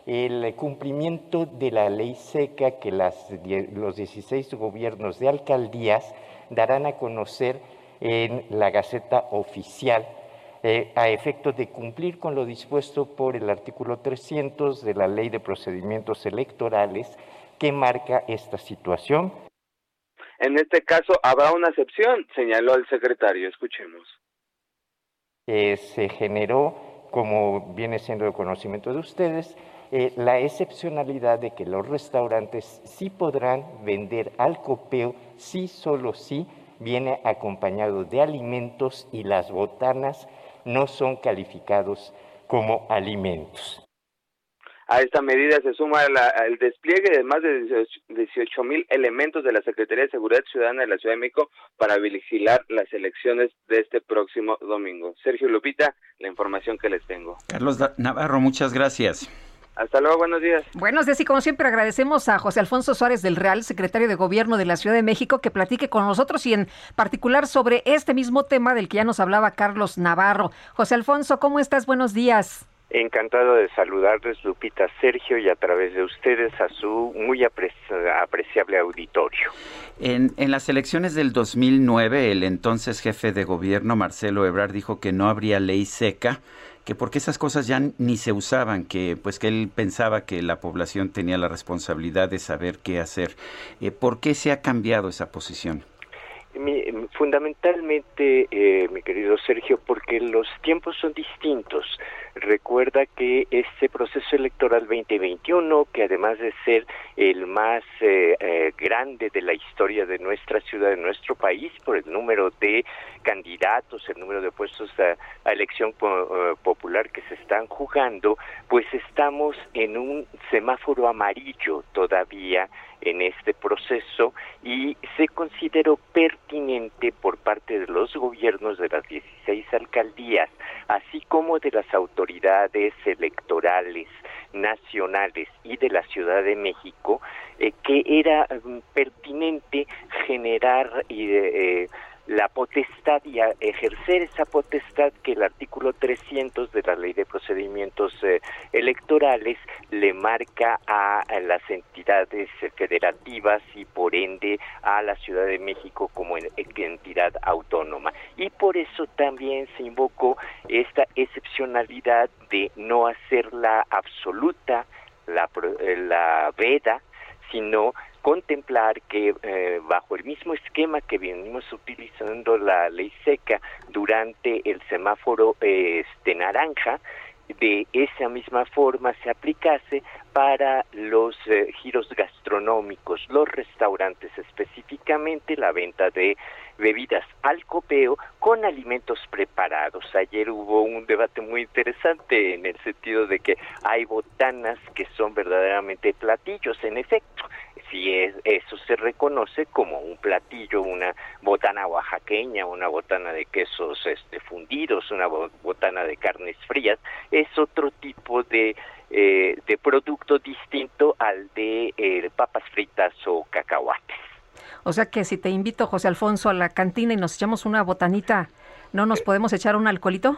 el cumplimiento de la ley seca que las, los 16 gobiernos de alcaldías darán a conocer en la Gaceta Oficial eh, a efectos de cumplir con lo dispuesto por el artículo 300 de la Ley de Procedimientos Electorales que marca esta situación. En este caso habrá una excepción, señaló el secretario. Escuchemos. se generó, como viene siendo de conocimiento de ustedes, la excepcionalidad de que los restaurantes sí podrán vender al copeo, sí, solo sí, viene acompañado de alimentos y las botanas no son calificados como alimentos. A esta medida se suma el despliegue de más de 18 mil elementos de la Secretaría de Seguridad Ciudadana de la Ciudad de México para vigilar las elecciones de este próximo domingo. Sergio Lupita, la información que les tengo. Carlos Navarro, muchas gracias. Hasta luego, buenos días. Buenos días y como siempre agradecemos a José Alfonso Suárez del Real, secretario de Gobierno de la Ciudad de México, que platique con nosotros y en particular sobre este mismo tema del que ya nos hablaba Carlos Navarro. José Alfonso, ¿cómo estás? Buenos días. Encantado de saludarles, Lupita, Sergio, y a través de ustedes a su muy apreciable auditorio. En, en, las elecciones del 2009, el entonces jefe de gobierno, Marcelo Ebrard, dijo que no habría ley seca que porque esas cosas ya ni se usaban, que pues que él pensaba que la población tenía la responsabilidad de saber qué hacer. Eh, ¿Por qué se ha cambiado esa posición? Fundamentalmente, eh, mi querido Sergio, porque los tiempos son distintos. Recuerda que este proceso electoral 2021, que además de ser el más eh, eh, grande de la historia de nuestra ciudad, de nuestro país, por el número de candidatos, el número de puestos a, elección popular que se están jugando, pues estamos en un semáforo amarillo todavía en este proceso y se consideró pertinente por parte de los gobiernos de las 16 alcaldías, así como de las autoridades electorales nacionales y de la Ciudad de México, eh, que era mm, pertinente generar y eh, la potestad y a ejercer esa potestad que el artículo 300 de la Ley de Procedimientos eh, Electorales le marca a, las entidades federativas y por ende a la Ciudad de México como entidad autónoma. Y por eso también se invocó esta excepcionalidad de no hacer la absoluta, la, eh, la veda, sino contemplar que eh, bajo el mismo esquema que venimos utilizando la ley seca durante el semáforo este naranja de esa misma forma se aplicase para los eh, giros gastronómicos, los restaurantes específicamente, la venta de bebidas al copeo con alimentos preparados. Ayer hubo un debate muy interesante en el sentido de que hay botanas que son verdaderamente platillos, en efecto, si eso se reconoce como un platillo, una botana oaxaqueña, una botana de quesos este, fundidos, una botana de carnes frías, es otro tipo de, eh, de producto distinto al de eh, papas fritas o cacahuates. O sea que si te invito, José Alfonso, a la cantina y nos echamos una botanita, ¿no nos podemos echar un alcoholito?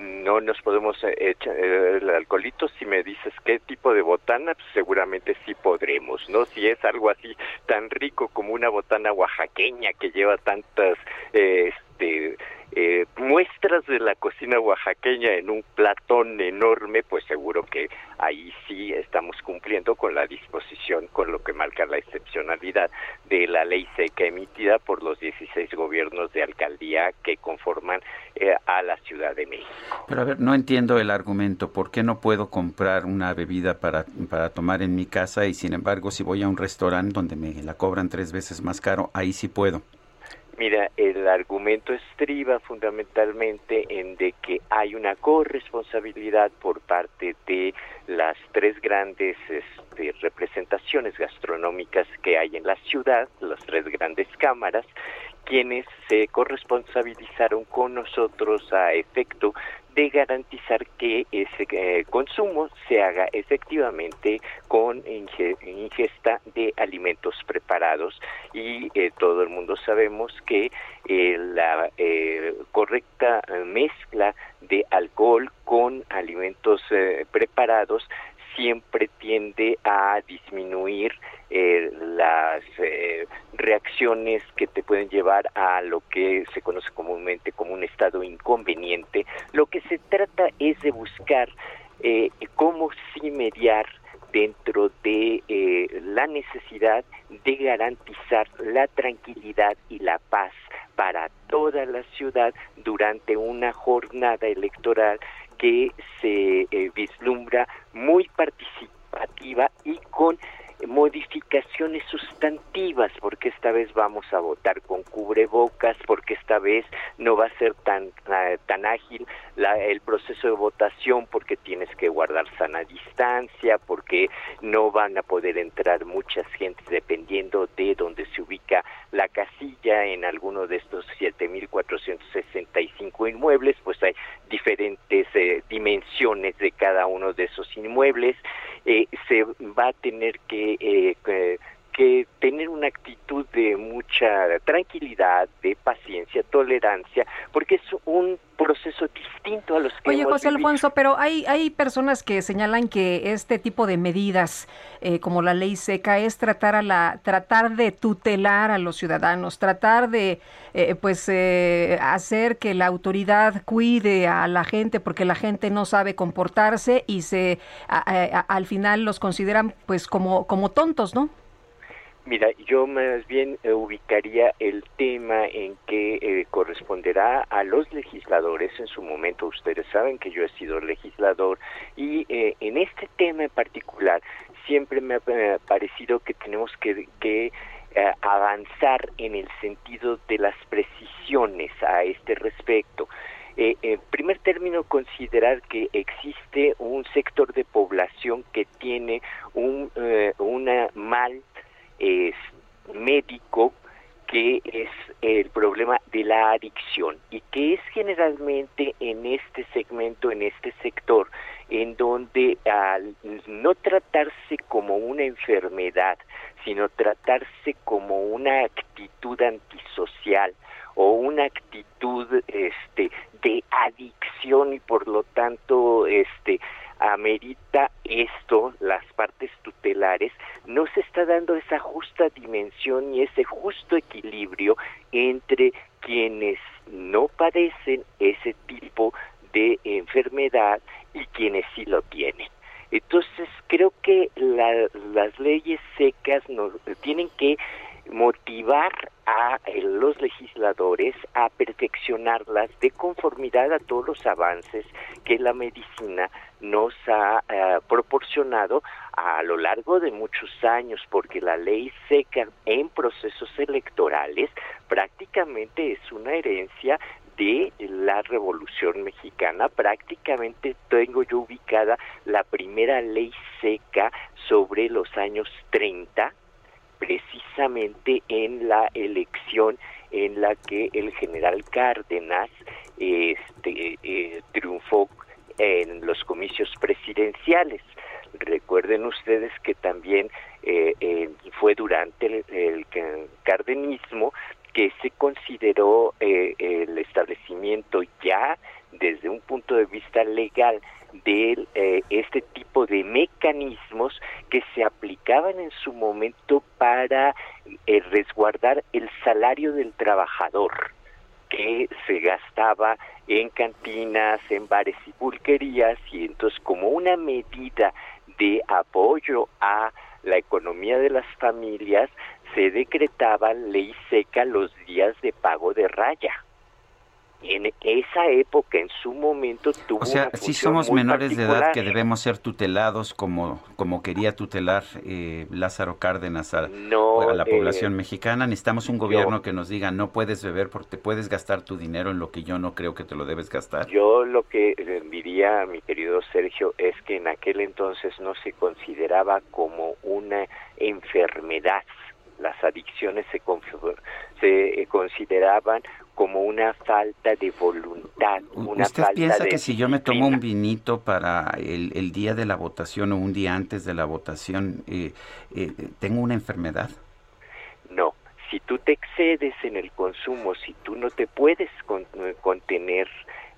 No nos podemos eh, echar eh, el alcoholito. Si me dices qué tipo de botana, pues seguramente sí podremos, ¿no? Si es algo así tan rico como una botana oaxaqueña que lleva tantas, eh, este, eh, muestras de la cocina oaxaqueña en un platón enorme, pues seguro que ahí sí estamos cumpliendo con la disposición, con lo que marca la excepcionalidad de la ley seca emitida por los 16 gobiernos de alcaldía que conforman eh, a la Ciudad de México. Pero a ver, no entiendo el argumento. ¿Por qué no puedo comprar una bebida para, para tomar en mi casa y sin embargo si voy a un restaurante donde me la cobran tres veces más caro, ahí sí puedo? Mira, el argumento estriba fundamentalmente en de que hay una corresponsabilidad por parte de las tres grandes este, representaciones gastronómicas que hay en la ciudad, las tres grandes cámaras, quienes se corresponsabilizaron con nosotros a efecto de garantizar que ese eh, consumo se haga efectivamente con ingesta de alimentos preparados. Y eh, todo el mundo sabemos que eh, la correcta mezcla de alcohol con alimentos preparados siempre tiende a disminuir eh, las eh, reacciones que te pueden llevar a lo que se conoce comúnmente como un estado inconveniente. Lo que se trata es de buscar eh, cómo sí mediar dentro de la necesidad de garantizar la tranquilidad y la paz para toda la ciudad durante una jornada electoral que se eh, vislumbra muy participativa y con modificaciones sustantivas, porque esta vez vamos a votar con cubrebocas, porque esta vez no va a ser tan, ah, tan ágil el proceso de votación, porque tienes que guardar sana distancia, porque no van a poder entrar muchas gentes dependiendo de donde se ubica la casilla en alguno de estos 7.465 inmuebles, pues hay diferentes eh, dimensiones de cada uno de esos inmuebles. Eh, se va a tener que, eh, que tener una actitud de mucha tranquilidad, de paciencia, tolerancia, porque es un proceso distinto a los que Oye, José Alfonso, pero hay, hay personas que señalan que este tipo de medidas, eh, como la ley seca, es tratar a la, tratar de tutelar a los ciudadanos, tratar de, eh, pues, eh, hacer que la autoridad cuide a la gente, porque la gente no sabe comportarse y se, al final los consideran, pues, como, como tontos, ¿no? Mira, yo más bien eh, ubicaría el tema en que eh, corresponderá a los legisladores en su momento. Ustedes saben que yo he sido legislador y eh, en este tema en particular siempre me ha parecido que tenemos que, que avanzar en el sentido de las precisiones a este respecto. en primer término, considerar que existe un sector de población que tiene un una mal es médico que es el problema de la adicción y que es generalmente en este segmento, en este sector, en donde al no tratarse como una enfermedad, sino tratarse como una actitud antisocial o una actitud este de adicción y por lo tanto este amerita esto, las partes tutelares, no se está dando esa justa dimensión y ese justo equilibrio entre quienes no padecen ese tipo de enfermedad y quienes sí lo tienen. Entonces creo que las leyes secas nos tienen que motivar a eh, los legisladores a perfeccionarlas de conformidad a todos los avances que la medicina nos ha eh, proporcionado a lo largo de muchos años, porque la ley seca en procesos electorales prácticamente es una herencia de la Revolución Mexicana. Prácticamente tengo yo ubicada la primera ley seca sobre los años 30 precisamente en la elección en la que el general Cárdenas este, eh, triunfó en los comicios presidenciales. Recuerden ustedes que también eh, eh, fue durante el, el, cardenismo que se consideró el establecimiento ya desde un punto de vista legal de eh, este tipo de mecanismos que se aplicaban en su momento para eh, resguardar el salario del trabajador que se gastaba en cantinas, en bares y pulquerías y entonces como una medida de apoyo a la economía de las familias se decretaba ley seca los días de pago de raya en esa época, en su momento, tuvo. O sea, sí somos menores de edad que debemos ser tutelados como, como quería tutelar eh, Lázaro Cárdenas a, la eh, población mexicana. Necesitamos un gobierno que nos diga no puedes beber porque puedes gastar tu dinero en lo que yo no creo que te lo debes gastar. Yo lo que eh, diría, mi querido Sergio, es que en aquel entonces no se consideraba como una enfermedad las adicciones se, se consideraban como una falta de voluntad. Una ¿Usted piensa que si yo me tomo un vinito para el, día de la votación o un día antes de la votación, eh, eh, tengo una enfermedad? No, si tú te excedes en el consumo, si tú no te puedes contener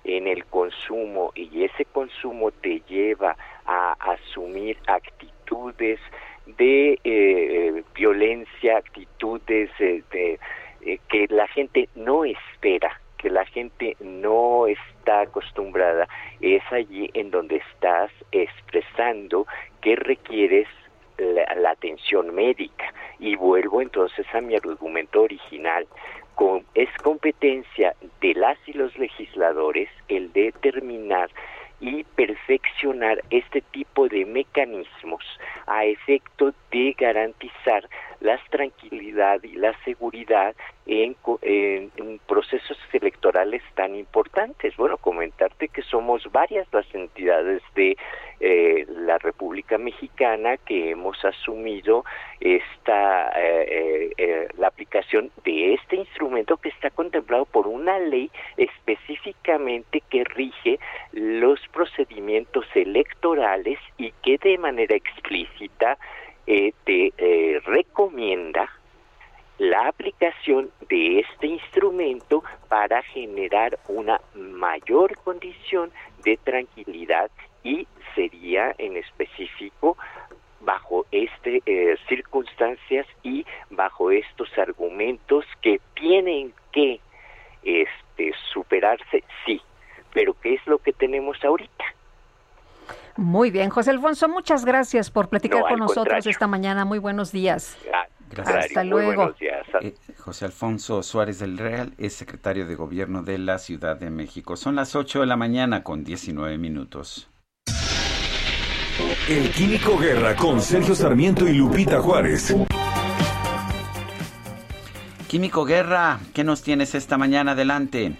en el consumo y ese consumo te lleva a asumir actitudes de eh, violencia, actitudes de eh, que la gente no espera, que la gente no está acostumbrada, es allí en donde estás expresando que requieres la, atención médica. Y vuelvo entonces a mi argumento original. es competencia competencia de las y los legisladores el determinar y perfeccionar este tipo de mecanismos a efecto de garantizar la tranquilidad y la seguridad en, procesos electorales tan importantes. Bueno, comentarte que somos varias las entidades de eh, la República Mexicana que hemos asumido esta eh, eh, la aplicación de este instrumento que está contemplado por una ley específicamente que rige los procedimientos electorales y que de manera explícita te recomienda la aplicación de este instrumento para generar una mayor condición de tranquilidad y sería en específico bajo estas eh, circunstancias y bajo estos argumentos que tienen que este, superarse, sí, pero ¿qué es lo que tenemos ahorita? Muy bien, José Alfonso, muchas gracias por platicar con nosotros esta mañana. Muy buenos días. Hasta luego. Eh, José Alfonso Suárez del Real es secretario de Gobierno de la Ciudad de México. Son las 8 de la mañana con 19 minutos. El Químico Guerra con Sergio Sarmiento y Lupita Juárez. Químico Guerra, ¿qué nos tienes esta mañana? Adelante.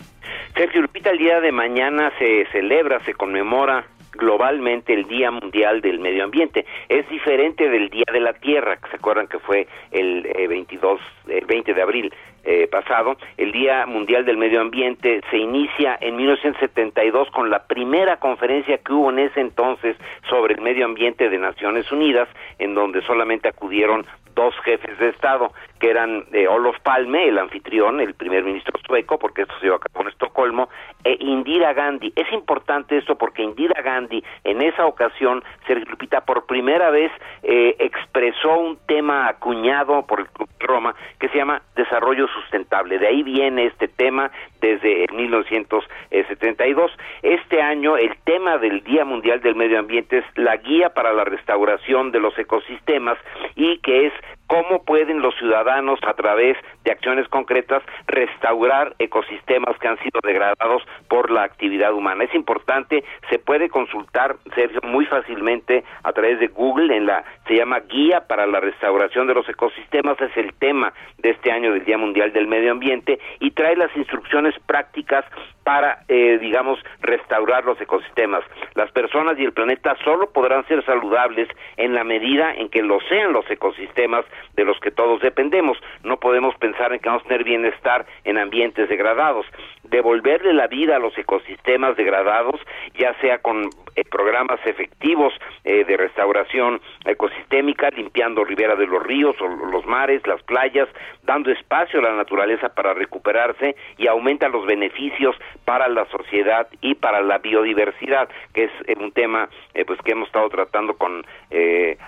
Sergio Lupita, el día de mañana se celebra, se conmemora globalmente el Día Mundial del Medio Ambiente. Es diferente del Día de la Tierra, que se acuerdan que fue el 22, eh, el 20 de abril eh, pasado. El Día Mundial del Medio Ambiente se inicia en 1972 con la primera conferencia que hubo en ese entonces sobre el medio ambiente de Naciones Unidas, en donde solamente acudieron dos jefes de Estado, que eran eh, Olof Palme, el anfitrión, el primer ministro sueco, porque esto se iba a cabo en Estocolmo, e Indira Gandhi. Es importante esto porque Indira Gandhi en esa ocasión, Sergio Lupita, por primera vez eh, expresó un tema acuñado por el Club Roma que se llama desarrollo sustentable. De ahí viene este tema desde 1972. Este año el tema del Día Mundial del Medio Ambiente es la guía para la restauración de los ecosistemas y que es cómo pueden los ciudadanos a través de acciones concretas restaurar ecosistemas que han sido degradados por la actividad humana. Es importante, se puede consultar, Sergio, muy fácilmente a través de Google en la se llama Guía para la restauración de los ecosistemas, es el tema de este año del Día Mundial del Medio Ambiente y trae las instrucciones prácticas para, eh, digamos, restaurar los ecosistemas. Las personas y el planeta solo podrán ser saludables en la medida en que lo sean los ecosistemas de los que todos dependemos. No podemos pensar en que vamos a tener bienestar en ambientes degradados. Devolverle la vida a los ecosistemas degradados, ya sea con eh, programas efectivos eh, de restauración ecosistémica, limpiando ribera de los ríos o los mares, las playas, dando espacio a la naturaleza para recuperarse y aumenta los beneficios para la sociedad y para la biodiversidad, que es eh, un tema pues que hemos estado tratando con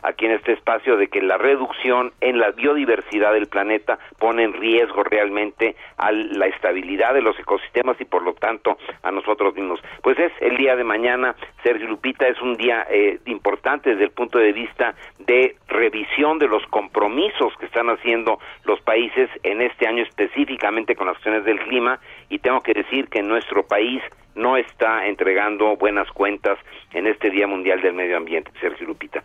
aquí en este espacio de que la reducción en la biodiversidad del planeta pone en riesgo realmente a la estabilidad de los ecosistemas y por lo tanto a nosotros mismos. Pues es el día de mañana, Sergio Lupita, es un día eh, importante desde el punto de vista de revisión de los compromisos que están haciendo los países en este año específicamente con las acciones del clima y tengo que decir que nuestro país no está entregando buenas cuentas en este Día Mundial del Medio Ambiente, Sergio Lupita.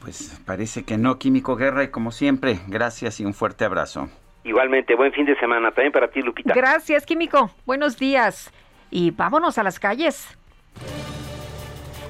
Pues parece que no, Químico Guerra, y como siempre, gracias y un fuerte abrazo. Igualmente, buen fin de semana también para ti, Lupita. Gracias, Químico. Buenos días. Y vámonos a las calles.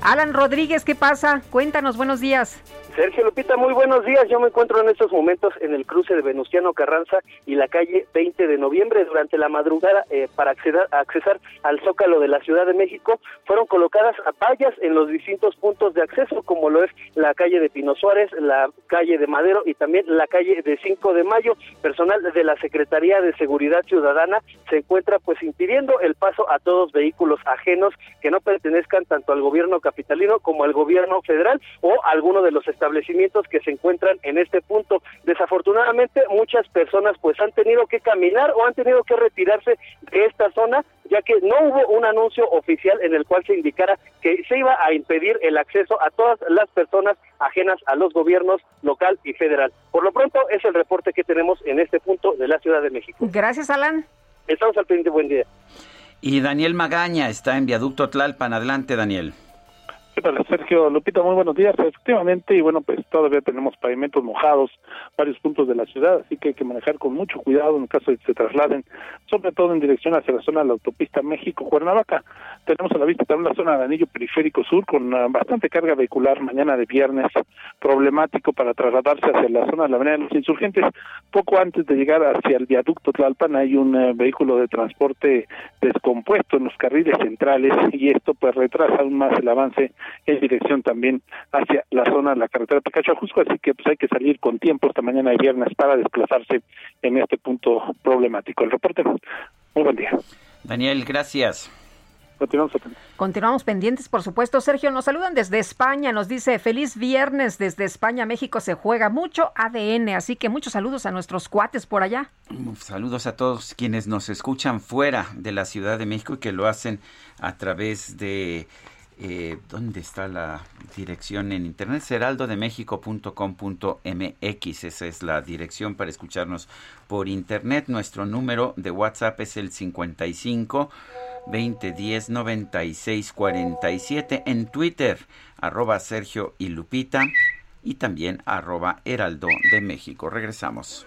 Alan Rodríguez, ¿qué pasa? Cuéntanos, buenos días. Sergio Lupita, muy buenos días. Yo me encuentro en estos momentos en el cruce de Venustiano Carranza y la calle 20 de noviembre. Durante la madrugada, eh, para acceder, accesar al Zócalo de la Ciudad de México, fueron colocadas vallas en los distintos puntos de acceso, como lo es la calle de Pino Suárez, la calle de Madero y también la calle de 5 de Mayo. Personal de la Secretaría de Seguridad Ciudadana se encuentra pues impidiendo el paso a todos vehículos ajenos que no pertenezcan tanto al gobierno capitalino como al gobierno federal o alguno de los establecimientos que se encuentran en este punto. Desafortunadamente, muchas personas pues han tenido que caminar o han tenido que retirarse de esta zona ya que no hubo un anuncio oficial en el cual se indicara que se iba a impedir el acceso a todas las personas ajenas a los gobiernos local y federal. Por lo pronto es el reporte que tenemos en este punto de la Ciudad de México. Gracias, Alan. Estamos al pendiente, buen día. Y Daniel Magaña está en Viaducto Tlalpan. Adelante, Daniel. ¿Qué Sergio? Lupita, muy buenos días. Efectivamente, y bueno, pues todavía tenemos pavimentos mojados, varios puntos de la ciudad, así que hay que manejar con mucho cuidado en caso de que se trasladen, sobre todo en dirección hacia la zona de la autopista México-Cuernavaca. Tenemos a la vista también la zona del anillo periférico sur con uh, bastante carga vehicular mañana de viernes, problemático para trasladarse hacia la zona de la avenida de los insurgentes. Poco antes de llegar hacia el viaducto Tlalpan hay un uh, vehículo de transporte descompuesto en los carriles centrales y esto pues retrasa aún más el avance en dirección también hacia la zona de la carretera Jusco, así que pues hay que salir con tiempo esta mañana de viernes para desplazarse en este punto problemático. El reporte, muy buen día. Daniel, gracias. Continuamos, Continuamos pendientes, por supuesto. Sergio, nos saludan desde España. Nos dice, feliz viernes desde España. México se juega mucho ADN. Así que muchos saludos a nuestros cuates por allá. Saludos a todos quienes nos escuchan fuera de la Ciudad de México y que lo hacen a través de eh, ¿dónde está la dirección en internet? heraldodemexico.com.mx, esa es la dirección para escucharnos por internet. Nuestro número de WhatsApp es el 55 2010 96 47. En Twitter, arroba Sergio y Lupita y también arroba Heraldo de México. Regresamos.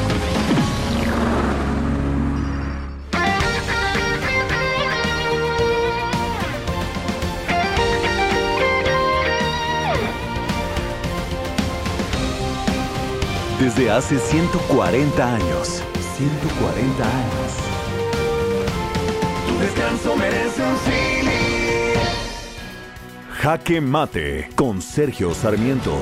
Desde hace 140 años. 140 años. Tu descanso merece un Jaque Mate con Sergio Sarmiento.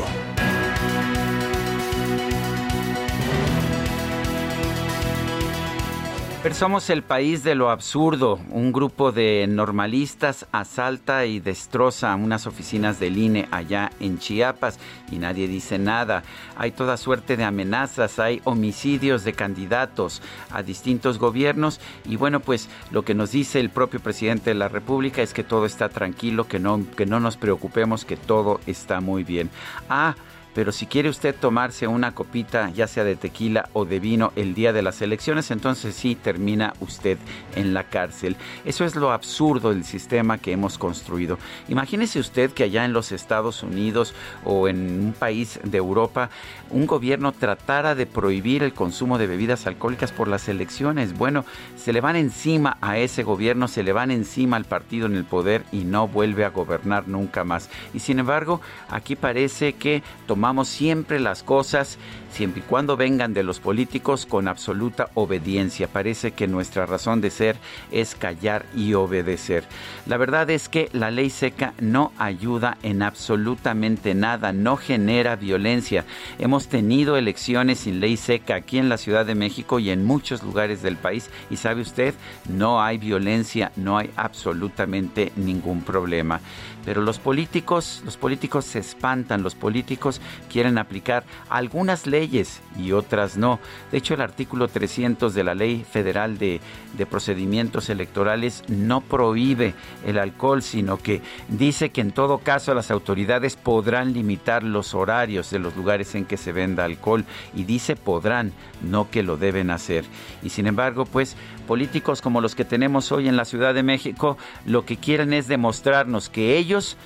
Pero somos el país de lo absurdo. Un grupo de normalistas asalta y destroza unas oficinas del INE allá en Chiapas y nadie dice nada. Hay toda suerte de amenazas, hay homicidios de candidatos a distintos gobiernos y bueno, pues lo que nos dice el propio presidente de la República es que todo está tranquilo, que no, que no nos preocupemos, que todo está muy bien. Ah, pero si quiere usted tomarse una copita, ya sea de tequila o de vino, el día de las elecciones, entonces sí termina usted en la cárcel. Eso es lo absurdo del sistema que hemos construido. Imagínese usted que allá en los Estados Unidos o en un país de Europa, un gobierno tratara de prohibir el consumo de bebidas alcohólicas por las elecciones. Bueno, se le van encima a ese gobierno, se le van encima al partido en el poder y no vuelve a gobernar nunca más. Y sin embargo, aquí parece que tomamos siempre las cosas, siempre y cuando vengan de los políticos, con absoluta obediencia. Parece que nuestra razón de ser es callar y obedecer. La verdad es que la ley seca no ayuda en absolutamente nada, no genera violencia. Hemos tenido elecciones sin ley seca aquí en la Ciudad de México y en muchos lugares del país y sabe usted, no hay violencia, no hay absolutamente ningún problema. Pero los políticos, los políticos se espantan, los políticos quieren aplicar algunas leyes y otras no. De hecho, el artículo 300 de la Ley Federal de, de Procedimientos Electorales no prohíbe el alcohol, sino que dice que en todo caso las autoridades podrán limitar los horarios de los lugares en que se venda alcohol y dice podrán, no que lo deben hacer. Y sin embargo, pues políticos como los que tenemos hoy en la Ciudad de México lo que quieren es demostrarnos que ellos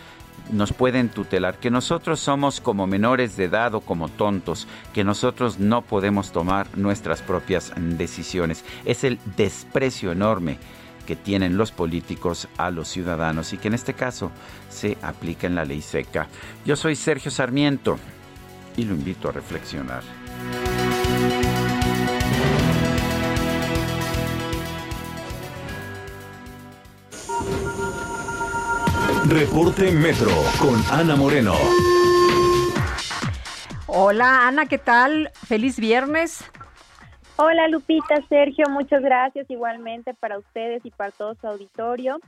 nos pueden tutelar, que nosotros somos como menores de edad o como tontos, que nosotros no podemos tomar nuestras propias decisiones. Es el desprecio enorme que tienen los políticos a los ciudadanos y que en este caso se aplica en la ley seca. Yo soy Sergio Sarmiento y lo invito a reflexionar. Reporte Metro con Ana Moreno. Hola Ana, ¿qué tal? Feliz viernes. Hola Lupita, Sergio, muchas gracias igualmente para ustedes y para todo su auditorio.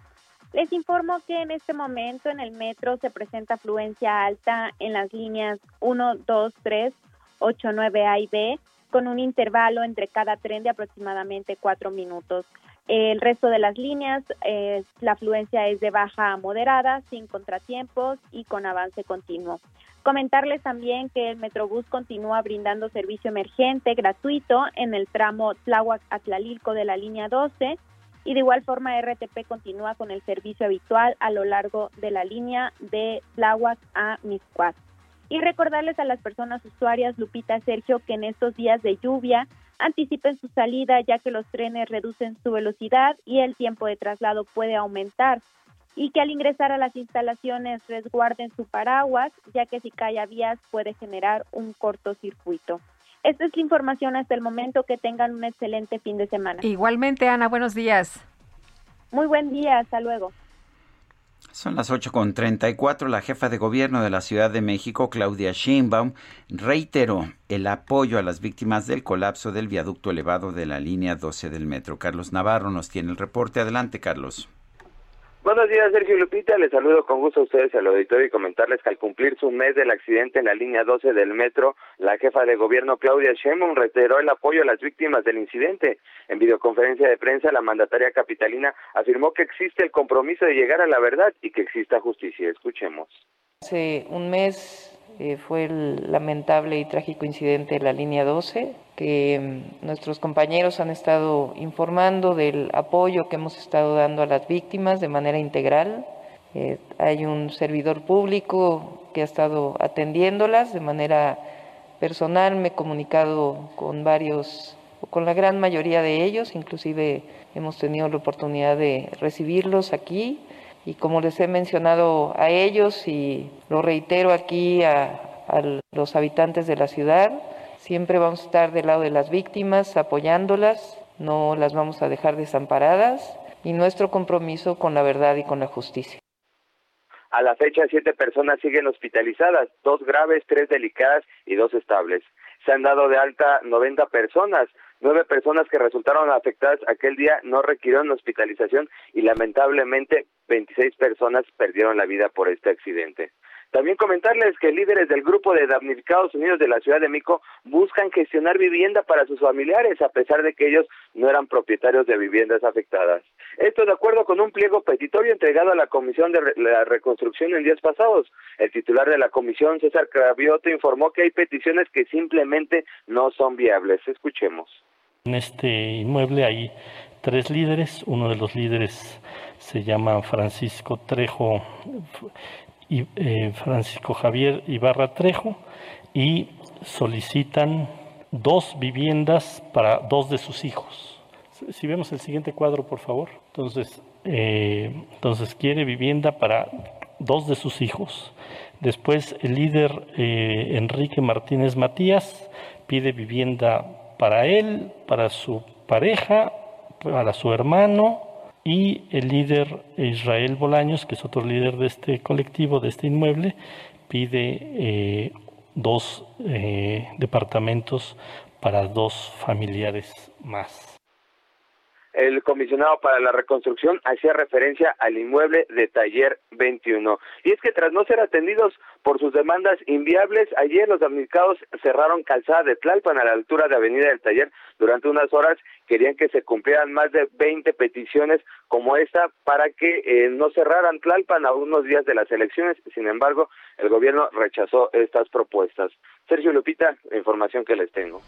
Les informo que en este momento en el metro se presenta afluencia alta en las líneas 1, 2, 3, 8, 9 A y B, con un intervalo entre cada tren de aproximadamente cuatro minutos. El resto de las líneas, eh, la afluencia es de baja a moderada, sin contratiempos y con avance continuo. Comentarles también que el Metrobús continúa brindando servicio emergente gratuito en el tramo Tláhuac-Atlalilco de la línea 12 y de igual forma RTP continúa con el servicio habitual a lo largo de la línea de Tláhuac a Miscuac. Y recordarles a las personas usuarias, Lupita Sergio, que en estos días de lluvia anticipen su salida ya que los trenes reducen su velocidad y el tiempo de traslado puede aumentar y que al ingresar a las instalaciones resguarden su paraguas, ya que si cae a vías puede generar un cortocircuito. Esta es la información hasta el momento. Que tengan un excelente fin de semana. Igualmente, Ana, buenos días. Muy buen día, hasta luego. Son las 8.34. La jefa de gobierno de la Ciudad de México, Claudia Sheinbaum, reiteró el apoyo a las víctimas del colapso del viaducto elevado de la línea 12 del metro. Carlos Navarro nos tiene el reporte. Adelante, Carlos. Buenos días, Sergio Lupita. Les saludo con gusto a ustedes al auditorio y comentarles que al cumplir su mes del accidente en la línea 12 del metro, la jefa de gobierno Claudia Sheinbaum reiteró el apoyo a las víctimas del incidente. En videoconferencia de prensa, la mandataria capitalina afirmó que existe el compromiso de llegar a la verdad y que exista justicia. Escuchemos. Hace un mes eh, fue el lamentable y trágico incidente de la línea 12, que mm, nuestros compañeros han estado informando del apoyo que hemos estado dando a las víctimas de manera integral. Eh, hay un servidor público que ha estado atendiéndolas de manera personal. Me he comunicado con varios, con la gran mayoría de ellos, inclusive hemos tenido la oportunidad de recibirlos aquí y como les he mencionado a ellos y lo reitero aquí a, los habitantes de la ciudad, siempre vamos a estar del lado de las víctimas, apoyándolas, no las vamos a dejar desamparadas y nuestro compromiso con la verdad y con la justicia. A la fecha, siete personas siguen hospitalizadas, dos graves, tres delicadas y dos estables. Se han dado de alta 90 personas, Nueve personas que resultaron afectadas aquel día no requirieron hospitalización y lamentablemente 26 personas perdieron la vida por este accidente. También comentarles que líderes del grupo de damnificados unidos de la Ciudad de Mico buscan gestionar vivienda para sus familiares a pesar de que ellos no eran propietarios de viviendas afectadas. Esto de acuerdo con un pliego petitorio entregado a la Comisión de la Reconstrucción en días pasados. El titular de la comisión, César Cravioto, informó que hay peticiones que simplemente no son viables. Escuchemos. En este inmueble hay tres líderes. Uno de los líderes se llama Francisco Trejo y eh, Francisco Javier Ibarra Trejo y solicitan dos viviendas para dos de sus hijos. Si vemos el siguiente cuadro, por favor. Entonces, eh, entonces quiere vivienda para dos de sus hijos. Después el líder eh, Enrique Martínez Matías pide vivienda para él, para su pareja, para su hermano y el líder Israel Bolaños, que es otro líder de este colectivo, de este inmueble, pide eh, dos eh, departamentos para dos familiares más. El comisionado para la reconstrucción hacía referencia al inmueble de Taller 21. Y es que tras no ser atendidos por sus demandas inviables, ayer los damnificados cerraron calzada de Tlalpan a la altura de Avenida del Taller durante unas horas. Querían que se cumplieran más de 20 peticiones como esta para que eh, no cerraran Tlalpan a unos días de las elecciones. Sin embargo, el gobierno rechazó estas propuestas. Sergio Lupita, información que les tengo.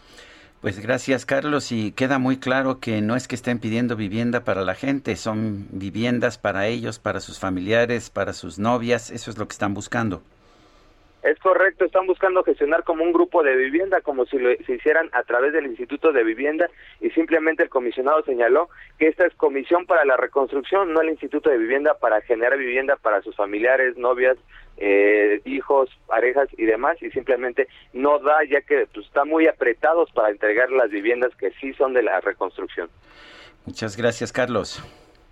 Pues gracias Carlos y queda muy claro que no es que estén pidiendo vivienda para la gente, son viviendas para ellos, para sus familiares, para sus novias, eso es lo que están buscando. Es correcto, están buscando gestionar como un grupo de vivienda, como si lo se hicieran a través del Instituto de Vivienda, y simplemente el comisionado señaló que esta es comisión para la reconstrucción, no el Instituto de Vivienda para generar vivienda para sus familiares, novias, eh, hijos, parejas y demás, y simplemente no da, ya que pues, están muy apretados para entregar las viviendas que sí son de la reconstrucción. Muchas gracias, Carlos.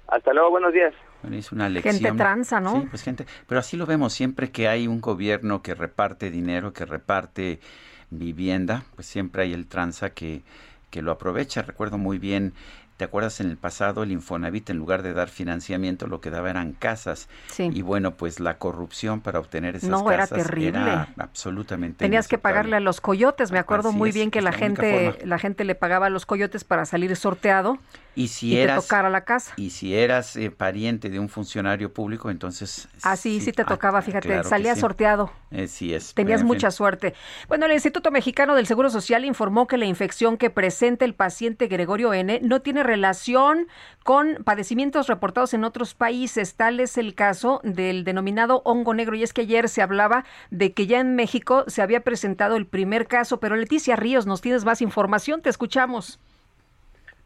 Hasta luego, buenos días. es una lección. Gente tranza, ¿no? Sí, pues gente. Pero así lo vemos siempre que hay un gobierno que reparte dinero, que reparte vivienda, pues siempre hay el tranza que, que lo aprovecha. Recuerdo muy bien ¿Te acuerdas en el pasado el Infonavit en lugar de dar financiamiento lo que daba eran casas? Sí. Y bueno, pues la corrupción para obtener esas no, casas era terrible. era absolutamente Tenías que pagarle a los coyotes, me acuerdo Así muy es, bien que la gente forma. la gente le pagaba a los coyotes para salir sorteado Y si y eras te tocara la casa. y si eras eh, pariente de un funcionario público, entonces Ah, sí, sí te tocaba, fíjate, claro salía sí. sorteado. eh, sí es. Tenías En fin. mucha suerte. Bueno, el Instituto Mexicano del Seguro Social informó que la infección que presenta el paciente Gregorio N no tiene relación con padecimientos reportados en otros países. Tal es el caso del denominado hongo negro. Y es que ayer se hablaba de que ya en México se había presentado el primer caso. Pero Leticia Ríos, nos tienes más información. Te escuchamos.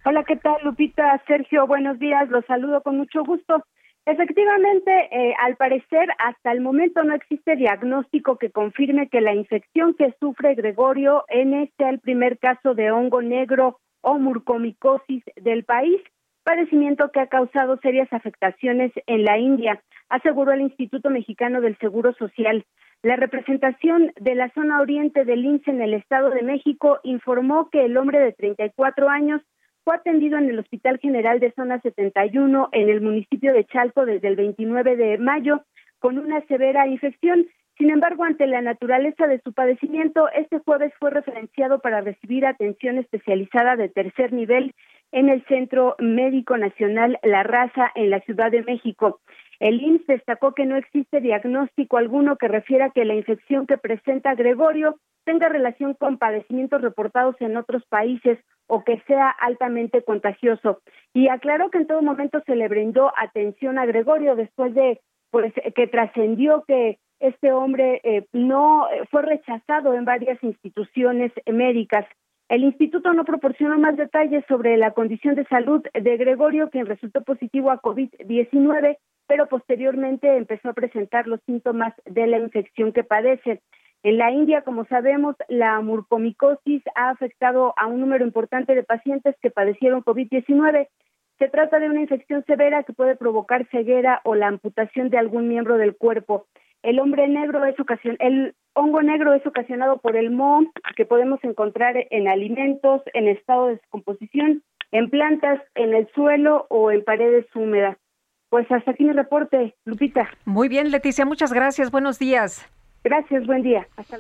Hola, ¿qué tal, Lupita? Sergio, buenos días. Los saludo con mucho gusto. Efectivamente, eh, al parecer, hasta el momento no existe diagnóstico que confirme que la infección que sufre Gregorio N sea el primer caso de hongo negro o murcomicosis del país, padecimiento que ha causado serias afectaciones en la India, aseguró el Instituto Mexicano del Seguro Social. La representación de la zona oriente del INSE en el Estado de México informó que el hombre de 34 años fue atendido en el Hospital General de Zona 71 en el municipio de Chalco desde el 29 de mayo con una severa infección. Sin embargo, ante la naturaleza de su padecimiento, este jueves fue referenciado para recibir atención especializada de tercer nivel en el Centro Médico Nacional La Raza en la Ciudad de México. El IMSS destacó que no existe diagnóstico alguno que refiera que la infección que presenta Gregorio tenga relación con padecimientos reportados en otros países o que sea altamente contagioso. Y aclaró que en todo momento se le brindó atención a Gregorio después de pues que trascendió que este hombre eh, no eh, fue rechazado en varias instituciones médicas. El instituto no proporcionó más detalles sobre la condición de salud de Gregorio, quien resultó positivo a COVID-19, pero posteriormente empezó a presentar los síntomas de la infección que padece. En la India, como sabemos, la murcomicosis ha afectado a un número importante de pacientes que padecieron COVID-19. Se trata de una infección severa que puede provocar ceguera o la amputación de algún miembro del cuerpo. El hombre negro es el hongo negro es ocasionado por el moho que podemos encontrar en alimentos en estado de descomposición, en plantas, en el suelo o en paredes húmedas. Pues hasta aquí mi reporte, Lupita. Muy bien, Leticia, muchas gracias. Buenos días. Gracias, buen día. Hasta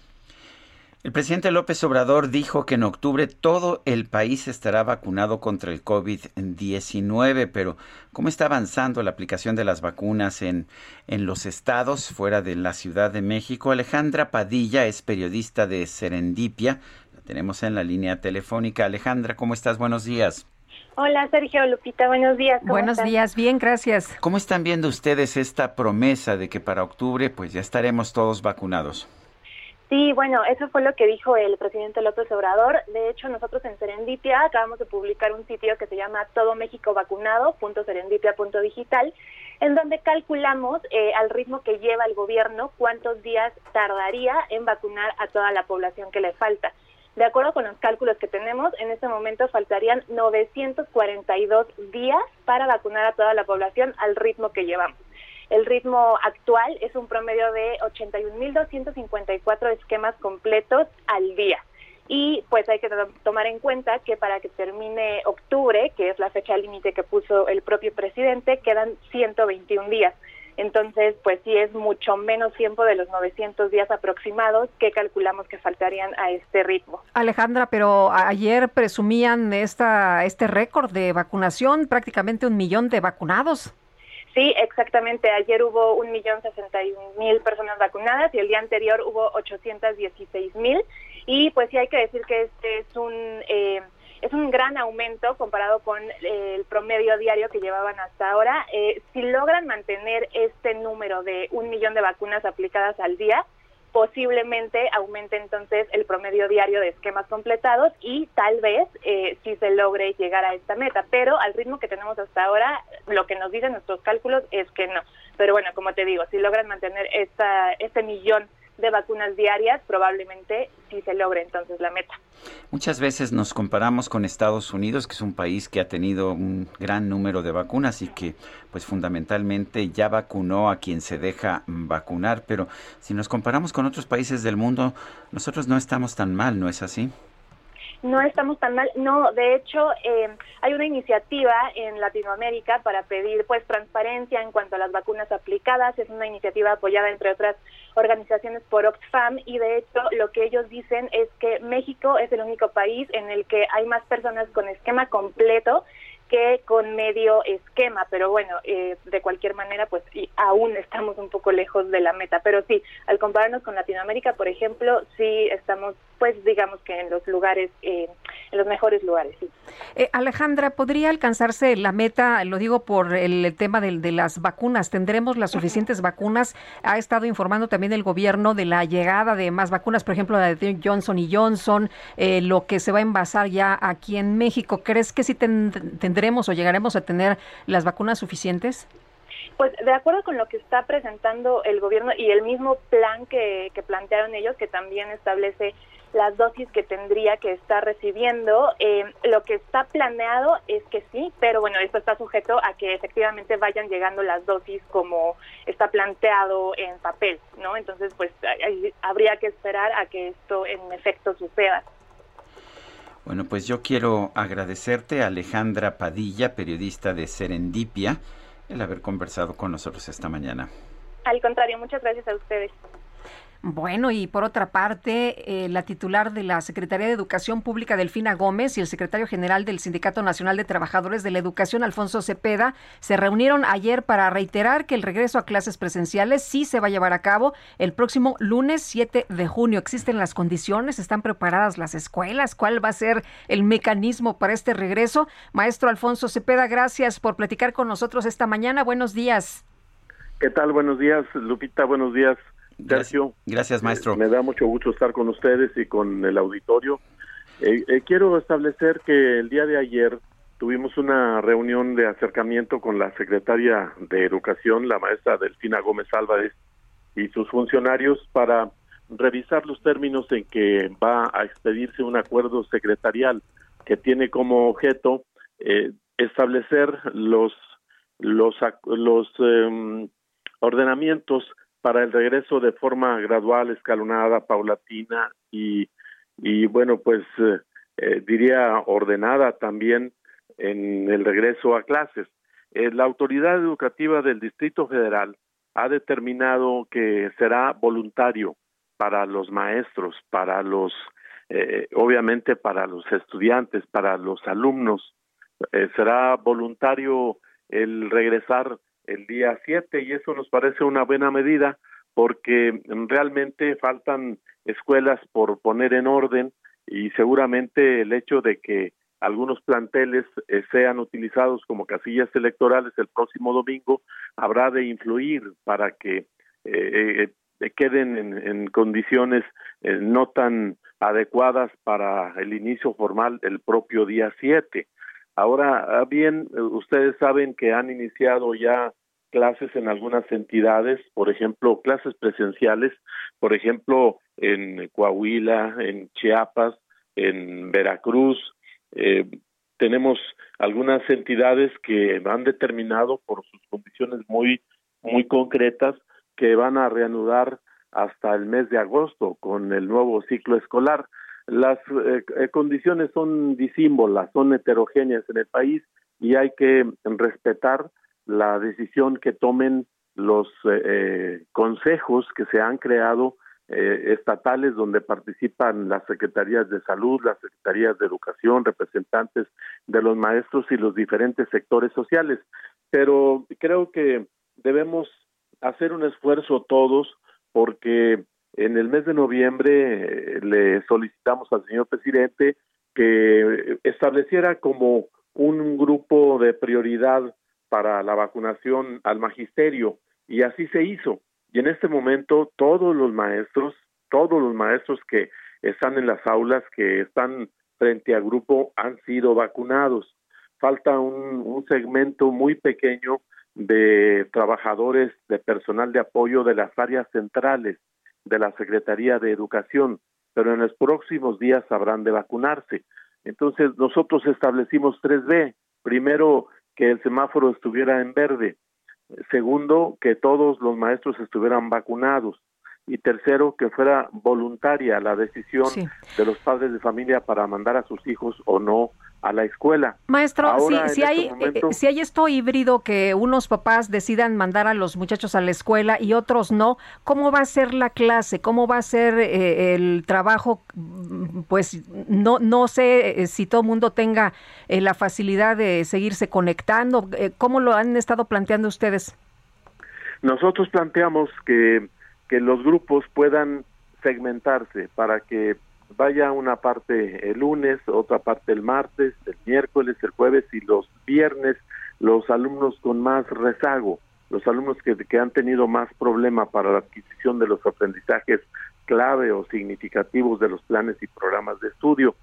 El presidente López Obrador dijo que en octubre todo el país estará vacunado contra el COVID-19, pero ¿cómo está avanzando la aplicación de las vacunas en, en los estados fuera de la Ciudad de México? Alejandra Padilla es periodista de Serendipia, la tenemos en la línea telefónica. Alejandra, ¿cómo estás? Buenos días. Hola Sergio, Lupita, buenos días. ¿cómo Buenos días, bien, gracias. ¿Cómo están viendo ustedes esta promesa de que para octubre pues ya estaremos todos vacunados? Sí, bueno, eso fue lo que dijo el presidente López Obrador. De hecho, nosotros en Serendipia acabamos de publicar un sitio que se llama todomexicovacunado.serendipia.digital, en donde calculamos eh, al ritmo que lleva el gobierno cuántos días tardaría en vacunar a toda la población que le falta. De acuerdo con los cálculos que tenemos, en este momento faltarían 942 días para vacunar a toda la población al ritmo que llevamos. El ritmo actual es un promedio de 81.254 esquemas completos al día. Y pues hay que to- tomar en cuenta que para que termine octubre, que es la fecha límite que puso el propio presidente, quedan 121 días. Entonces, pues sí es mucho menos tiempo de los 900 días aproximados que calculamos que faltarían a este ritmo. Alejandra, pero ayer presumían esta, este récord de vacunación, prácticamente un millón de vacunados. Sí, exactamente. Ayer hubo un millón sesenta y un mil personas vacunadas y el día anterior hubo 816 mil. Y pues sí hay que decir que este es un eh, es un gran aumento comparado con eh, el promedio diario que llevaban hasta ahora. Eh, si logran mantener este número de un millón de vacunas aplicadas al día, posiblemente aumente entonces el promedio diario de esquemas completados y tal vez eh, si se logre llegar a esta meta. Pero al ritmo que tenemos hasta ahora, lo que nos dicen nuestros cálculos es que no. Pero bueno, como te digo, si logran mantener esta, este millón de vacunas diarias, probablemente sí se logre entonces la meta. Muchas veces nos comparamos con Estados Unidos, que es un país que ha tenido un gran número de vacunas y que pues fundamentalmente ya vacunó a quien se deja vacunar, pero si nos comparamos con otros países del mundo, nosotros no estamos tan mal, ¿no es así? No estamos tan mal. No, de hecho, eh, hay una iniciativa en Latinoamérica para pedir pues transparencia en cuanto a las vacunas aplicadas. Es una iniciativa apoyada, entre otras organizaciones, por Oxfam y de hecho lo que ellos dicen es que México es el único país en el que hay más personas con esquema completo que con medio esquema, pero bueno, eh, de cualquier manera, pues y aún estamos un poco lejos de la meta, pero sí, al compararnos con Latinoamérica, por ejemplo, sí estamos, pues digamos que en los lugares, eh, en los mejores lugares. Sí. Eh, Alejandra, ¿podría alcanzarse la meta, lo digo por el tema de, de las vacunas, tendremos las suficientes vacunas? Ha estado informando también el gobierno de la llegada de más vacunas, por ejemplo, la de Johnson y Johnson, lo que se va a envasar ya aquí en México. ¿Crees que sí tendremos o llegaremos a tener las vacunas suficientes? Pues de acuerdo con lo que está presentando el gobierno y el mismo plan que, plantearon ellos, que también establece las dosis que tendría que estar recibiendo. Eh, lo que está planeado es que sí, pero bueno, esto está sujeto a que efectivamente vayan llegando las dosis como está planteado en papel, ¿no? Entonces, pues habría que esperar a que esto en efecto suceda. Bueno, pues yo quiero agradecerte, Alejandra Padilla, periodista de Serendipia, el haber conversado con nosotros esta mañana. Al contrario, muchas gracias a ustedes. Bueno, y por otra parte, eh, la titular de la Secretaría de Educación Pública, Delfina Gómez, y el secretario general del Sindicato Nacional de Trabajadores de la Educación, Alfonso Cepeda, se reunieron ayer para reiterar que el regreso a clases presenciales sí se va a llevar a cabo el próximo lunes 7 de junio. ¿Existen las condiciones? ¿Están preparadas las escuelas? ¿Cuál va a ser el mecanismo para este regreso? Maestro Alfonso Cepeda, gracias por platicar con nosotros esta mañana. Buenos días. ¿Qué tal? Buenos días, Lupita. Buenos días, Sergio. Gracias, maestro. me da mucho gusto estar con ustedes y con el auditorio. Eh, eh, quiero establecer que el día de ayer tuvimos una reunión de acercamiento con la secretaria de Educación, la maestra Delfina Gómez Álvarez, y sus funcionarios para revisar los términos en que va a expedirse un acuerdo secretarial que tiene como objeto eh, establecer los los los em, ordenamientos para el regreso de forma gradual, escalonada, paulatina y, y bueno, pues eh, eh, diría ordenada también en el regreso a clases. Eh, la autoridad educativa del Distrito Federal ha determinado que será voluntario para los maestros, para los, obviamente para los estudiantes, para los alumnos. será voluntario el regresar el día 7 y eso nos parece una buena medida porque realmente faltan escuelas por poner en orden y seguramente el hecho de que algunos planteles eh, sean utilizados como casillas electorales el próximo domingo habrá de influir para que eh, eh, queden en, condiciones no tan adecuadas para el inicio formal el propio día 7. Ahora bien, ustedes saben que han iniciado ya clases en algunas entidades, por ejemplo, clases presenciales, por ejemplo, en Coahuila, en Chiapas, en Veracruz. Eh, tenemos algunas entidades que han determinado por sus condiciones muy, muy concretas que van a reanudar hasta el mes de agosto con el nuevo ciclo escolar. Las eh, condiciones son disímbolas, son heterogéneas en el país y hay que respetar la decisión que tomen los eh, eh, consejos que se han creado eh, estatales donde participan las secretarías de salud, las secretarías de educación, representantes de los maestros y los diferentes sectores sociales. Pero creo que debemos hacer un esfuerzo todos porque en el mes de noviembre le solicitamos al señor presidente que estableciera como un grupo de prioridad para la vacunación al magisterio y así se hizo. Y en este momento todos los maestros, todos los maestros que están en las aulas, que están frente al grupo, han sido vacunados. Falta un, un segmento muy pequeño de trabajadores, de personal de apoyo de las áreas centrales de la Secretaría de Educación, pero en los próximos días habrán de vacunarse. Entonces nosotros establecimos 3B. Primero, que el semáforo estuviera en verde. Segundo, que todos los maestros estuvieran vacunados. Y tercero, que fuera voluntaria la decisión de los padres de familia para mandar a sus hijos o no a la escuela. Maestro, si, si, este hay, eh, si hay esto híbrido que unos papás decidan mandar a los muchachos a la escuela y otros no, ¿cómo va a ser la clase? ¿Cómo va a ser eh, el trabajo? Pues no, no sé eh, si todo el mundo tenga la facilidad de seguirse conectando. ¿Cómo lo han estado planteando ustedes? Nosotros planteamos que, que los grupos puedan segmentarse para que vaya una parte el lunes, otra parte el martes, el miércoles, el jueves y los viernes los alumnos con más rezago, los alumnos que, que han tenido más problema para la adquisición de los aprendizajes clave o significativos de los planes y programas de estudio.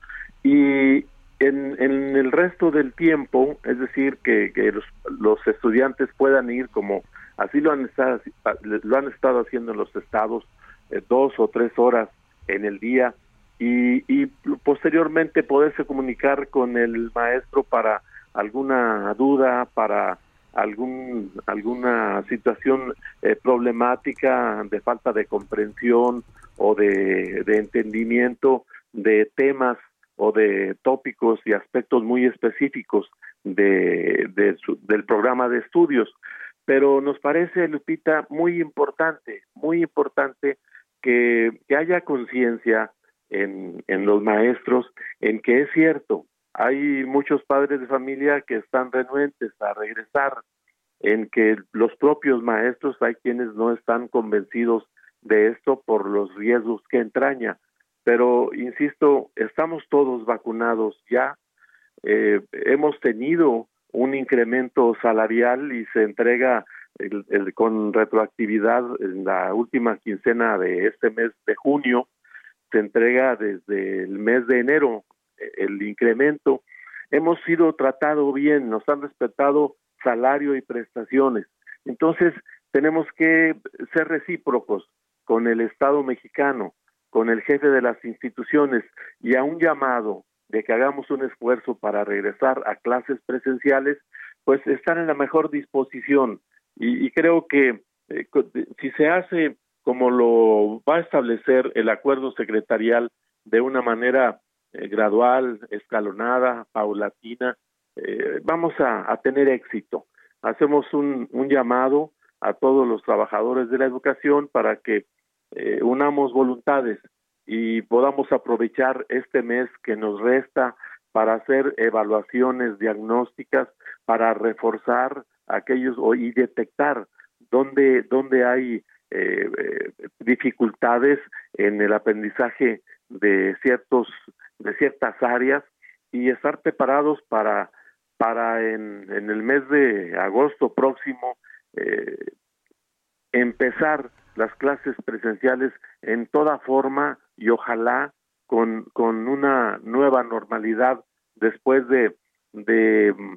Y en, en el resto del tiempo, es decir, que, que los, estudiantes puedan ir como así lo han estado, lo han estado haciendo en los estados, eh, dos o tres horas en el día, y, y posteriormente poderse comunicar con el maestro para alguna duda, para algún alguna situación eh, problemática de falta de comprensión o de, entendimiento de temas o de tópicos y aspectos muy específicos de, de su, del programa de estudios. Pero nos parece, Lupita, muy importante, muy importante que, que haya conciencia en, los maestros en que es cierto, hay muchos padres de familia que están renuentes a regresar, en que los propios maestros hay quienes no están convencidos de esto por los riesgos que entraña. Pero, insisto, estamos todos vacunados ya, eh, hemos tenido un incremento salarial y se entrega el, el, con retroactividad en la última quincena de este mes de junio se entrega desde el mes de enero eh, el incremento. Hemos sido tratados bien, nos han respetado salario y prestaciones. Entonces, tenemos que ser recíprocos con el Estado mexicano, con el jefe de las instituciones y a un llamado de que hagamos un esfuerzo para regresar a clases presenciales, pues están en la mejor disposición. Y, y creo que eh, si se hace como lo va a establecer el acuerdo secretarial de una manera eh, gradual, escalonada, paulatina, eh, vamos a, tener éxito. Hacemos un, un, llamado a todos los trabajadores de la educación para que eh, unamos voluntades y podamos aprovechar este mes que nos resta para hacer evaluaciones diagnósticas, para reforzar aquellos y detectar dónde, dónde hay eh, eh, dificultades en el aprendizaje de ciertos de ciertas áreas y estar preparados para para en, en el mes de agosto próximo eh, empezar las clases presenciales en toda forma y ojalá con, con una nueva normalidad después de, de mm,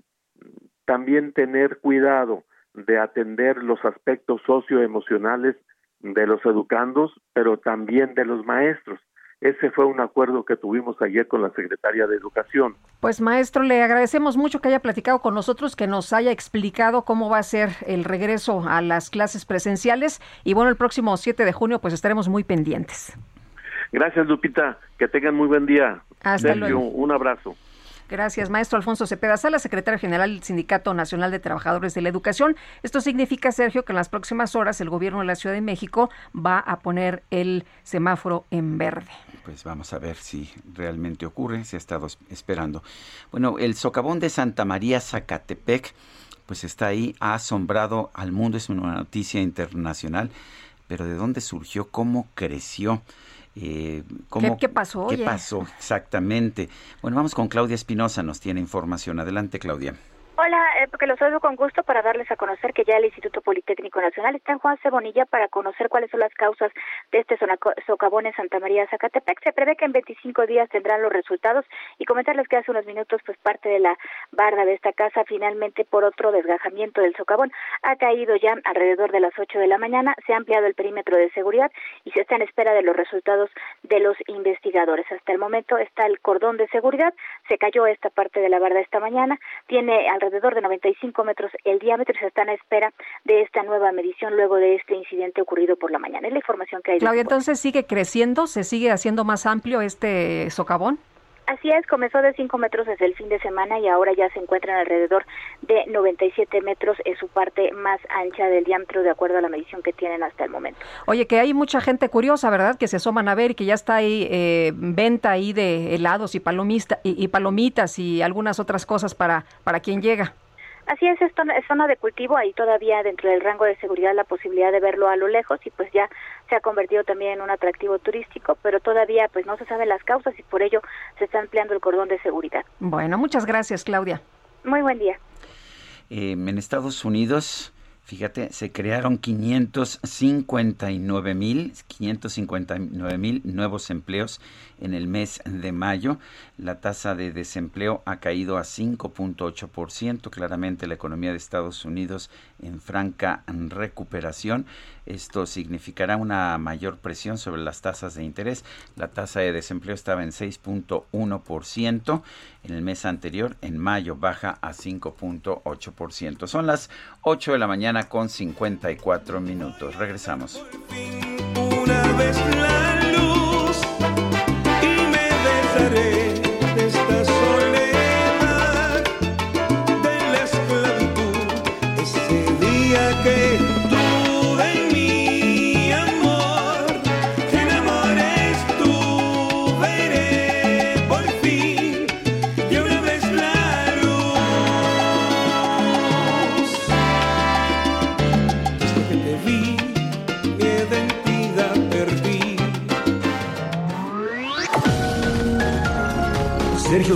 también tener cuidado de atender los aspectos socioemocionales de los educandos, pero también de los maestros. Ese fue un acuerdo que tuvimos ayer con la Secretaria de Educación. Pues maestro, le agradecemos mucho que haya platicado con nosotros, que nos haya explicado cómo va a ser el regreso a las clases presenciales y bueno, el próximo 7 de junio pues estaremos muy pendientes. Gracias Lupita, que tengan muy buen día. Hasta luego. Un abrazo. Gracias, maestro Alfonso Cepeda Sala, secretario general del Sindicato Nacional de Trabajadores de la Educación. Esto significa, Sergio, que en las próximas horas el gobierno de la Ciudad de México va a poner el semáforo en verde. Pues vamos a ver si realmente ocurre, se ha estado esperando. Bueno, el socavón de Santa María Zacatepec, pues está ahí, ha asombrado al mundo, es una noticia internacional, pero ¿de dónde surgió? ¿Cómo creció? Eh, ¿Qué, ¿Qué, pasó? ¿Qué pasó exactamente? Bueno, vamos con Claudia Espinosa, nos tiene información. Adelante, Claudia. Hola, eh, porque los saludo con gusto para darles a conocer que ya el Instituto Politécnico Nacional está en Juan Cebonilla para conocer cuáles son las causas de este socavón en Santa María Zacatepec. Se prevé que en 25 días tendrán los resultados y comentarles que hace unos minutos pues parte de la barda de esta casa finalmente por otro desgajamiento del socavón ha caído ya alrededor de las 8 de la mañana, se ha ampliado el perímetro de seguridad y se está en espera de los resultados de los investigadores. Hasta el momento está el cordón de seguridad, se cayó esta parte de la barda esta mañana, tiene alrededor alrededor de 95 metros el diámetro y se está en espera de esta nueva medición luego de este incidente ocurrido por la mañana. Es la información que hay. Claudia, entonces sigue creciendo, se sigue haciendo más amplio este socavón. Así es, comenzó de 5 metros desde el fin de semana y ahora ya se encuentra en alrededor de 97 metros, es su parte más ancha del diámetro de acuerdo a la medición que tienen hasta el momento. Oye, que hay mucha gente curiosa, ¿verdad? Que se asoman a ver y que ya está ahí eh, venta ahí de helados y, palomista, y, y palomitas y algunas otras cosas para, para quien llega. Así es, es zona de cultivo, ahí todavía dentro del rango de seguridad la posibilidad de verlo a lo lejos y pues ya se ha convertido también en un atractivo turístico, pero todavía pues no se saben las causas y por ello se está ampliando el cordón de seguridad. Bueno, muchas gracias Claudia. Muy buen día. Em, en Estados Unidos Fíjate, se crearon 559 mil, 559 mil nuevos empleos en el mes de mayo. La tasa de desempleo ha caído a 5.8%. Claramente la economía de Estados Unidos en franca recuperación. Esto significará una mayor presión sobre las tasas de interés. La tasa de desempleo estaba en 6.1% en el mes anterior. En mayo baja a 5.8%. Son las 8 de la mañana con 54 minutos. Regresamos.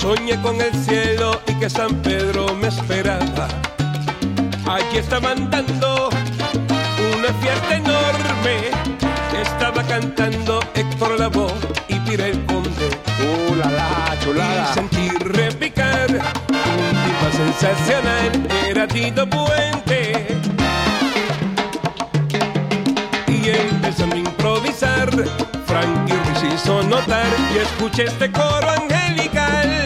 Soñé con el cielo y que San Pedro me esperaba. Allí estaban dando una fiesta enorme. Estaba cantando Héctor Lavoe y Pire el Conde. ¡Uh, la, la, chulada! Y sentí repicar un tipo sensacional. Era Tito Puente. y empezando a improvisar. Frankie Ruiz hizo notar y escuché este coro angelical.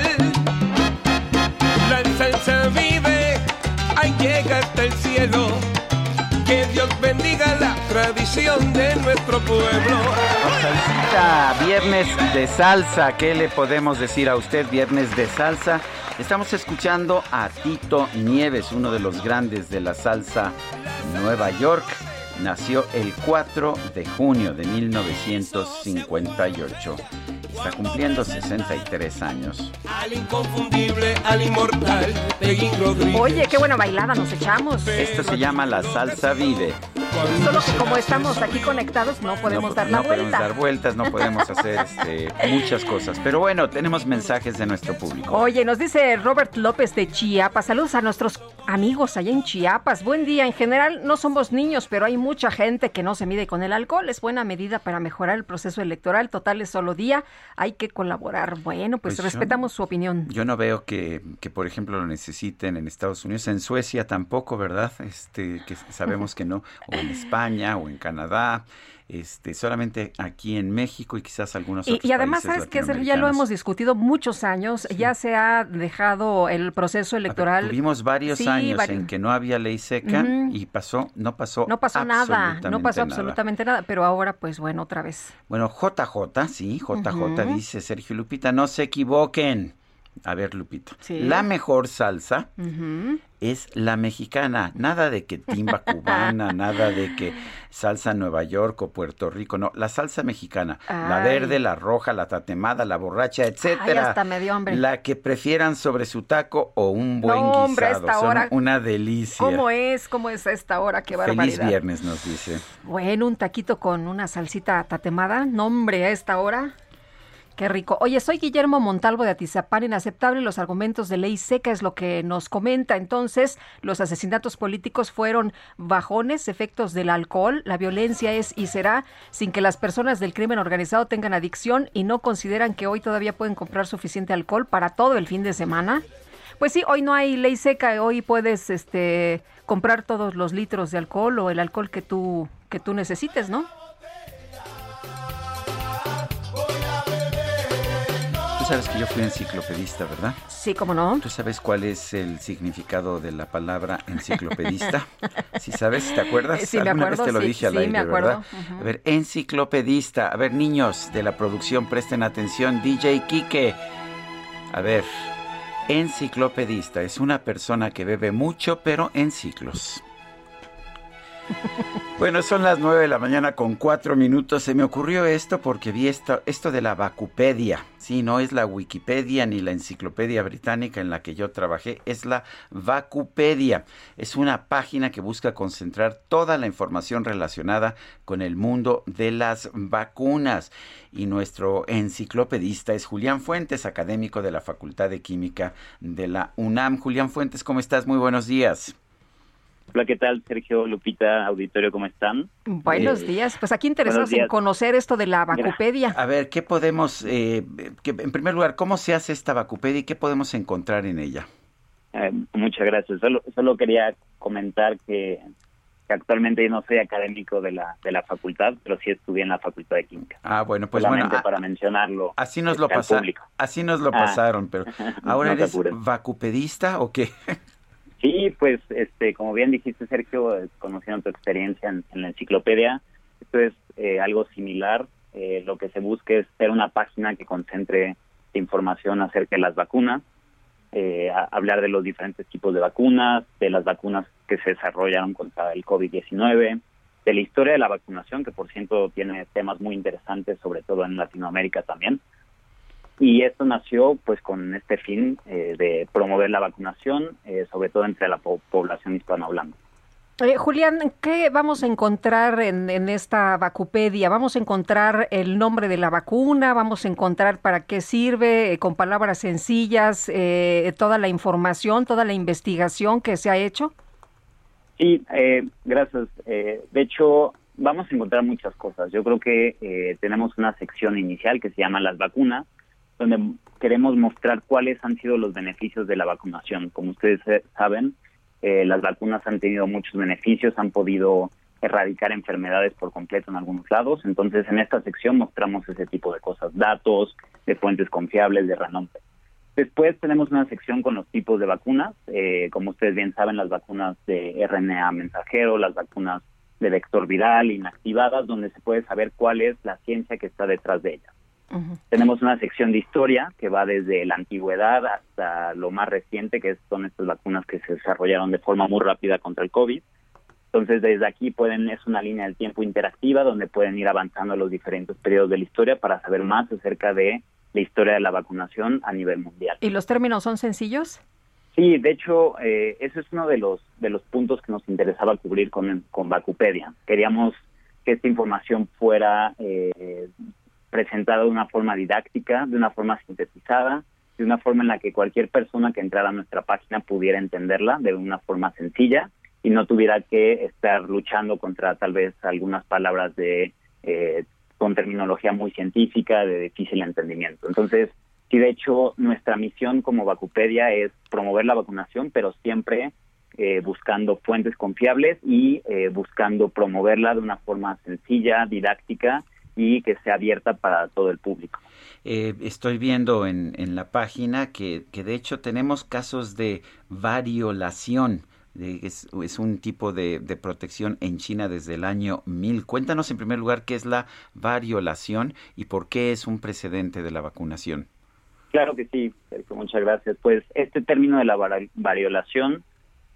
Que Dios bendiga la tradición de nuestro pueblo. Salsita, viernes de salsa, ¿qué le podemos decir a usted? Viernes de salsa. Estamos escuchando a Tito Nieves, uno de los grandes de la salsa Nueva York. Nació el 4 de junio de 1958. Está cumpliendo 63 años. Al inconfundible, al inmortal, Peggy Rodríguez. Oye, qué buena bailada nos echamos. Esto se llama La Salsa Vive. Solo que como estamos aquí conectados no podemos dar la no vuelta. podemos dar vueltas, no podemos hacer este, muchas cosas. Pero bueno, tenemos mensajes de nuestro público. Oye, nos dice Robert López de Chiapas. Saludos a nuestros amigos allá en Chiapas. Buen día. En general no somos niños, pero hay mucha gente que no se mide con el alcohol. Es buena medida para mejorar el proceso electoral. Total es solo día. Hay que colaborar. Bueno, pues, Pues yo- respetamos su opinión. Yo no veo que, que, por ejemplo, lo necesiten en Estados Unidos, en Suecia tampoco, ¿verdad? Este, que sabemos que no, o en España o en Canadá, este, solamente aquí en México y quizás algunos Y, otros y además, países ¿sabes qué? Sergio? Ya lo hemos discutido muchos años. Ya se ha dejado el proceso electoral. Tuvimos varios Sí, años vari- en que no había ley seca y pasó, no pasó, No pasó nada, no pasó absolutamente nada, pero ahora pues bueno, otra vez. Bueno, JJ, sí, JJ Ujú. dice Sergio Lupita, no se equivoquen. A ver, Lupita. Sí. La mejor salsa. Es la mexicana. Nada de que timba cubana, nada de que salsa Nueva York o Puerto Rico. No, la salsa mexicana. La verde, la roja, la tatemada, la borracha, etcétera. Ay, hasta me dio hambre. La que prefieran sobre su taco o un buen No, hombre, guisado. esta Son hora- una delicia. ¿Cómo es? ¿Cómo es a esta hora? Qué Feliz barbaridad. viernes, nos dice. Bueno, un taquito con una salsita tatemada. No, hombre, a esta hora. Qué rico. Oye, soy Guillermo Montalvo de Atizapán. Inaceptable los argumentos de ley seca es lo que nos comenta. Entonces, los asesinatos políticos fueron bajones, efectos del alcohol. La violencia es y será sin que las personas del crimen organizado tengan adicción y no consideran que hoy todavía pueden comprar suficiente alcohol para todo el fin de semana. Pues sí, hoy no hay ley seca, hoy puedes este comprar todos los litros de alcohol o el alcohol que tú que tú necesites, ¿no? Tú sabes que yo fui enciclopedista, ¿verdad? Sí, cómo no. ¿Tú sabes cuál es el significado de la palabra enciclopedista? ¿Sí sabes? ¿Te acuerdas? Eh, sí, me Alguna acuerdo, vez te lo sí, dije al sí, aire, me acuerdo. ¿verdad? A ver, enciclopedista. A ver, niños de la producción, presten atención. DJ Quique. A ver, enciclopedista es una persona que bebe mucho, pero en ciclos. Bueno, son las nueve de la mañana con cuatro minutos. Se me ocurrió esto porque vi esto, esto de la Vacupedia. Sí, no es la Wikipedia ni la enciclopedia británica en la que yo trabajé, es la Vacupedia. Es una página que busca concentrar toda la información relacionada con el mundo de las vacunas. Y nuestro enciclopedista es Julián Fuentes, académico de la Facultad de Química de la UNAM. Julián Fuentes, ¿cómo estás? Muy buenos días. Hola, ¿qué tal? Sergio, Lupita, auditorio, ¿cómo están? Buenos Eh, días. Pues aquí interesados en conocer esto de la vacupedia. A ver, ¿qué podemos, eh, que, en primer lugar, cómo se hace esta vacupedia y qué podemos encontrar en ella? Eh, muchas gracias. Solo, solo quería comentar que, que actualmente yo no soy académico de la, de la facultad, pero sí estudié en la Facultad de Química. Ah, bueno, pues Solamente bueno, a- para mencionarlo. así nos lo este, público. así nos lo Ah. pasaron, pero ahora No eres vacupedista o qué? Sí, pues, este, como bien dijiste, Sergio, eh, conociendo tu experiencia en, la enciclopedia, esto es eh, algo similar. Eh, lo que se busca es ser una página que concentre información acerca de las vacunas, eh, hablar de los diferentes tipos de vacunas, de las vacunas que se desarrollaron contra el COVID-19, de la historia de la vacunación, que por cierto tiene temas muy interesantes, sobre todo en Latinoamérica también. Y esto nació pues con este fin eh, de promover la vacunación, eh, sobre todo entre la po- población hispanohablante. Eh, Julián, ¿qué vamos a encontrar en, en esta vacupedia? ¿Vamos a encontrar el nombre de la vacuna? ¿Vamos a encontrar para qué sirve? eh, con palabras sencillas, eh, toda la información, toda la investigación que se ha hecho. Sí, eh, gracias. Eh, de hecho, vamos a encontrar muchas cosas. Yo creo que eh, tenemos una sección inicial que se llama las vacunas, donde queremos mostrar cuáles han sido los beneficios de la vacunación. Como ustedes eh, saben, eh, las vacunas han tenido muchos beneficios, han podido erradicar enfermedades por completo en algunos lados. Entonces, en esta sección mostramos ese tipo de cosas, datos de fuentes confiables, de renombre. Después tenemos una sección con los tipos de vacunas. Eh, como ustedes bien saben, las vacunas de RNA mensajero, las vacunas de vector viral, inactivadas, donde se puede saber cuál es la ciencia que está detrás de ellas. Tenemos una sección de historia que va desde la antigüedad hasta lo más reciente, que son estas vacunas que se desarrollaron de forma muy rápida contra el COVID. Entonces, desde aquí pueden es una línea del tiempo interactiva donde pueden ir avanzando los diferentes periodos de la historia para saber más acerca de la historia de la vacunación a nivel mundial. ¿Y los términos son sencillos? Sí, de hecho, eh, ese es uno de los de los puntos que nos interesaba cubrir con, con Bacupedia. Queríamos que esta información fuera eh, presentada de una forma didáctica, de una forma sintetizada, de una forma en la que cualquier persona que entrara a nuestra página pudiera entenderla de una forma sencilla y no tuviera que estar luchando contra tal vez algunas palabras de eh, con terminología muy científica, de difícil entendimiento. Entonces, sí, de hecho, nuestra misión como Vacupedia es promover la vacunación, pero siempre eh, buscando fuentes confiables y eh, buscando promoverla de una forma sencilla, didáctica y que sea abierta para todo el público. Eh, estoy viendo en, en la página que, que, de hecho tenemos casos de variolación. Es, es, un tipo de, de, protección en China desde el año 1000. Cuéntanos en primer lugar qué es la variolación y por qué es un precedente de la vacunación. Claro que sí, Sergio, muchas gracias. Pues este término de la variolación,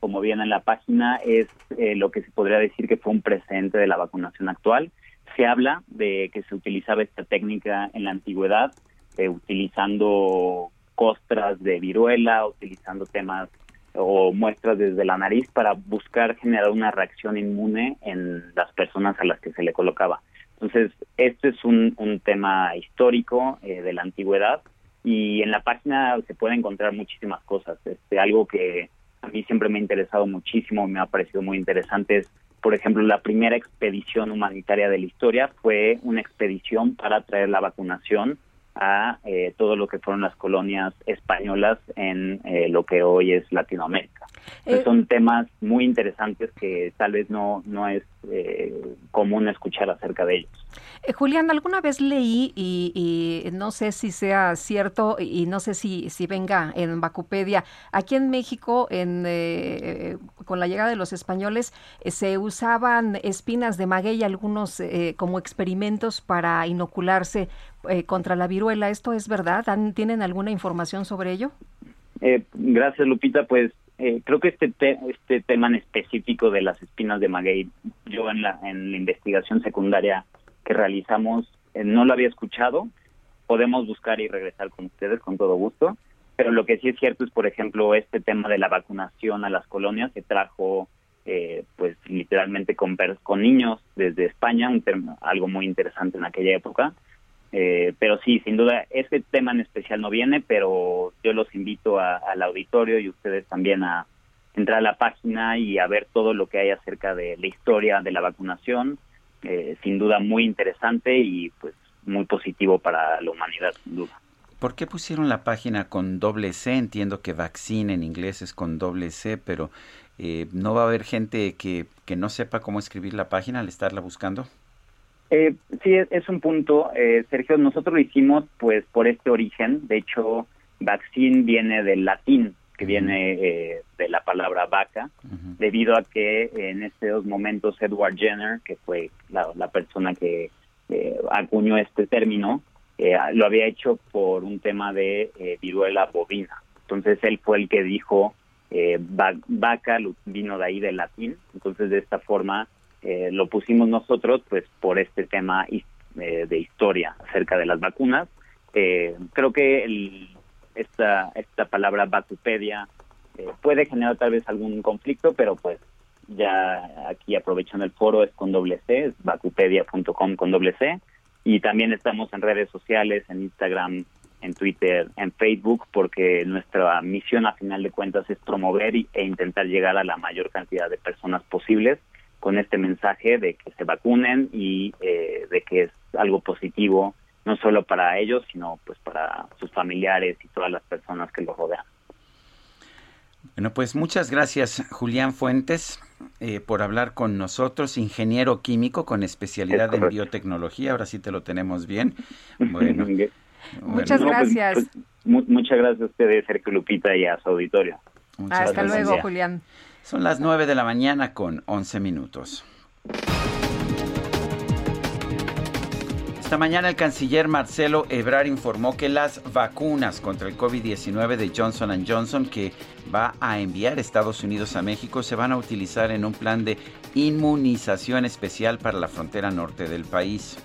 como viene en la página, es eh, lo que se podría decir que fue un precedente de la vacunación actual. Se habla de que se utilizaba esta técnica en la antigüedad, eh, utilizando costras de viruela, utilizando temas o muestras desde la nariz para buscar generar una reacción inmune en las personas a las que se le colocaba. Entonces, este es un, tema histórico eh, de la antigüedad y en la página se puede encontrar muchísimas cosas. Este, algo que a mí siempre me ha interesado muchísimo, me ha parecido muy interesante es, por ejemplo, la primera expedición humanitaria de la historia fue una expedición para traer la vacunación a eh, todo lo que fueron las colonias españolas en eh, lo que hoy es Latinoamérica. Eh, son temas muy interesantes que tal vez no, no es eh, común escuchar acerca de ellos. Eh, Julián, alguna vez leí y, y, no sé si sea cierto y no sé si, si venga en Bacupedia, aquí en México en, eh, con la llegada de los españoles eh, se usaban espinas de maguey algunos eh, como experimentos para inocularse contra la viruela. ¿Esto es verdad? ¿Tienen alguna información sobre ello? gracias, Lupita. Pues eh, creo que este te, este tema en específico de las espinas de maguey, yo en la, en la investigación secundaria que realizamos eh, no lo había escuchado. Podemos buscar y regresar con ustedes con todo gusto. Pero lo que sí es cierto es, por ejemplo, este tema de la vacunación a las colonias se trajo, eh, pues literalmente con, niños desde España, un algo muy interesante en aquella época. Eh, pero sí, sin duda, ese tema en especial no viene, pero yo los invito al auditorio y ustedes también a entrar a la página y a ver todo lo que hay acerca de la historia de la vacunación. Eh, sin duda muy interesante y pues muy positivo para la humanidad, sin duda. ¿Por qué pusieron la página con doble C? Entiendo que vaccine en inglés es con doble C, pero eh, ¿no va a haber gente que, que no sepa cómo escribir la página al estarla buscando? Eh, sí, es, es, un punto, eh, Sergio. Nosotros lo hicimos pues por este origen. De hecho, vaccine viene del latín, que viene eh, de la palabra vaca, uh -huh. debido a que en estos momentos Edward Jenner, que fue la, la persona que eh, acuñó este término, eh, lo había hecho por un tema de eh, viruela bovina. Entonces él fue el que dijo va vaca, vino de ahí del latín. Entonces de esta forma eh, lo pusimos nosotros pues por este tema eh, de historia acerca de las vacunas. Eh, creo que el, esta, esta palabra vacupedia puede generar tal vez algún conflicto, pero pues ya aquí aprovechando el foro es con doble C, es vacupedia.com con doble C. Y también estamos en redes sociales, en Instagram, en Twitter, en Facebook, porque nuestra misión a final de cuentas es promover y, e intentar llegar a la mayor cantidad de personas posibles con este mensaje de que se vacunen y eh, de que es algo positivo no solo para ellos sino pues para sus familiares y todas las personas que los rodean. Bueno, pues muchas gracias Julián Fuentes eh, por hablar con nosotros, ingeniero químico con especialidad en biotecnología. Ahora sí te lo tenemos bien. Bueno, muchas bueno, gracias. Pues, pues, muchas gracias a ustedes, Sergio Lupita, y a su auditorio. Muchas Hasta gracias. luego, Julián. Son las 9 de la mañana con 11 minutos. Esta mañana el canciller Marcelo Ebrard informó que las vacunas contra el COVID-19 de Johnson Johnson que va a enviar Estados Unidos a México se van a utilizar en un plan de inmunización especial para la frontera norte del país.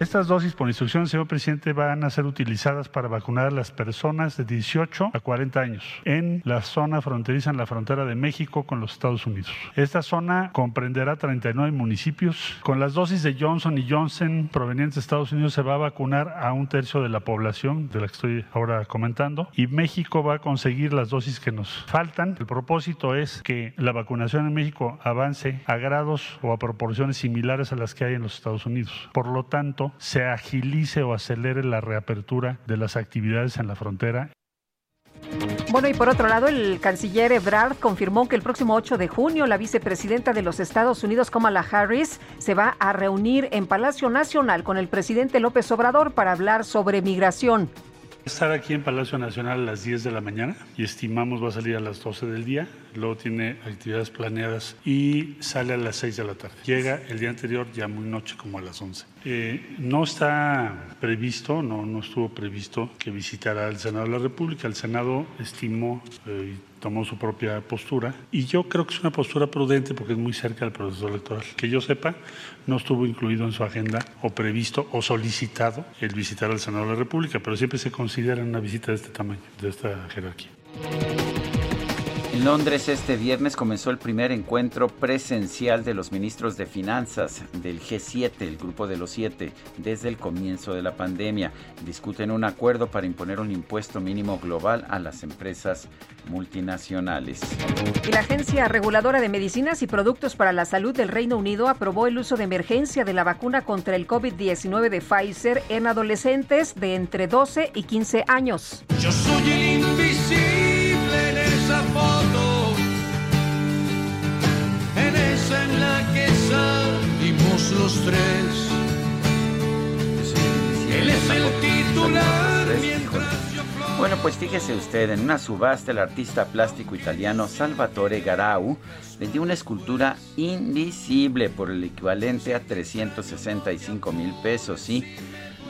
Estas dosis, por instrucción señor presidente, van a ser utilizadas para vacunar a las personas de 18 a 40 años en la zona fronteriza, en la frontera de México con los Estados Unidos. Esta zona comprenderá 39 municipios. Con las dosis de Johnson y Johnson provenientes de Estados Unidos se va a vacunar a un tercio de la población de la que estoy ahora comentando y México va a conseguir las dosis que nos faltan. El propósito es que la vacunación en México avance a grados o a proporciones similares a las que hay en los Estados Unidos. Por lo tanto, se agilice o acelere la reapertura de las actividades en la frontera. Bueno, y por otro lado, el canciller Ebrard confirmó que el próximo 8 de junio la vicepresidenta de los Estados Unidos, Kamala Harris, se va a reunir en Palacio Nacional con el presidente López Obrador para hablar sobre migración. Estar aquí en Palacio Nacional a las 10 de la mañana y estimamos va a salir a las 12 del día, luego tiene actividades planeadas y sale a las 6 de la tarde. Llega el día anterior ya muy noche como a las 11. Eh, no está previsto, no, no estuvo previsto que visitara el Senado de la República. El Senado estimó eh, tomó su propia postura y yo creo que es una postura prudente porque es muy cerca del proceso electoral. Que yo sepa, no estuvo incluido en su agenda o previsto o solicitado el visitar al Senado de la República, pero siempre se considera una visita de este tamaño, de esta jerarquía. En Londres este viernes comenzó el primer encuentro presencial de los ministros de finanzas del G7, el grupo de los siete, desde el comienzo de la pandemia. Discuten un acuerdo para imponer un impuesto mínimo global a las empresas multinacionales. Y la Agencia Reguladora de Medicinas y Productos para la Salud del Reino Unido aprobó el uso de emergencia de la vacuna contra el COVID-19 de Pfizer en adolescentes de entre 12 y 15 años. Yo soy el invisible los tres. Él es el titular mientras yo Bueno, pues fíjese usted, en una subasta el artista plástico italiano Salvatore Garau vendió una escultura invisible por el equivalente a 365 mil pesos, ¿sí?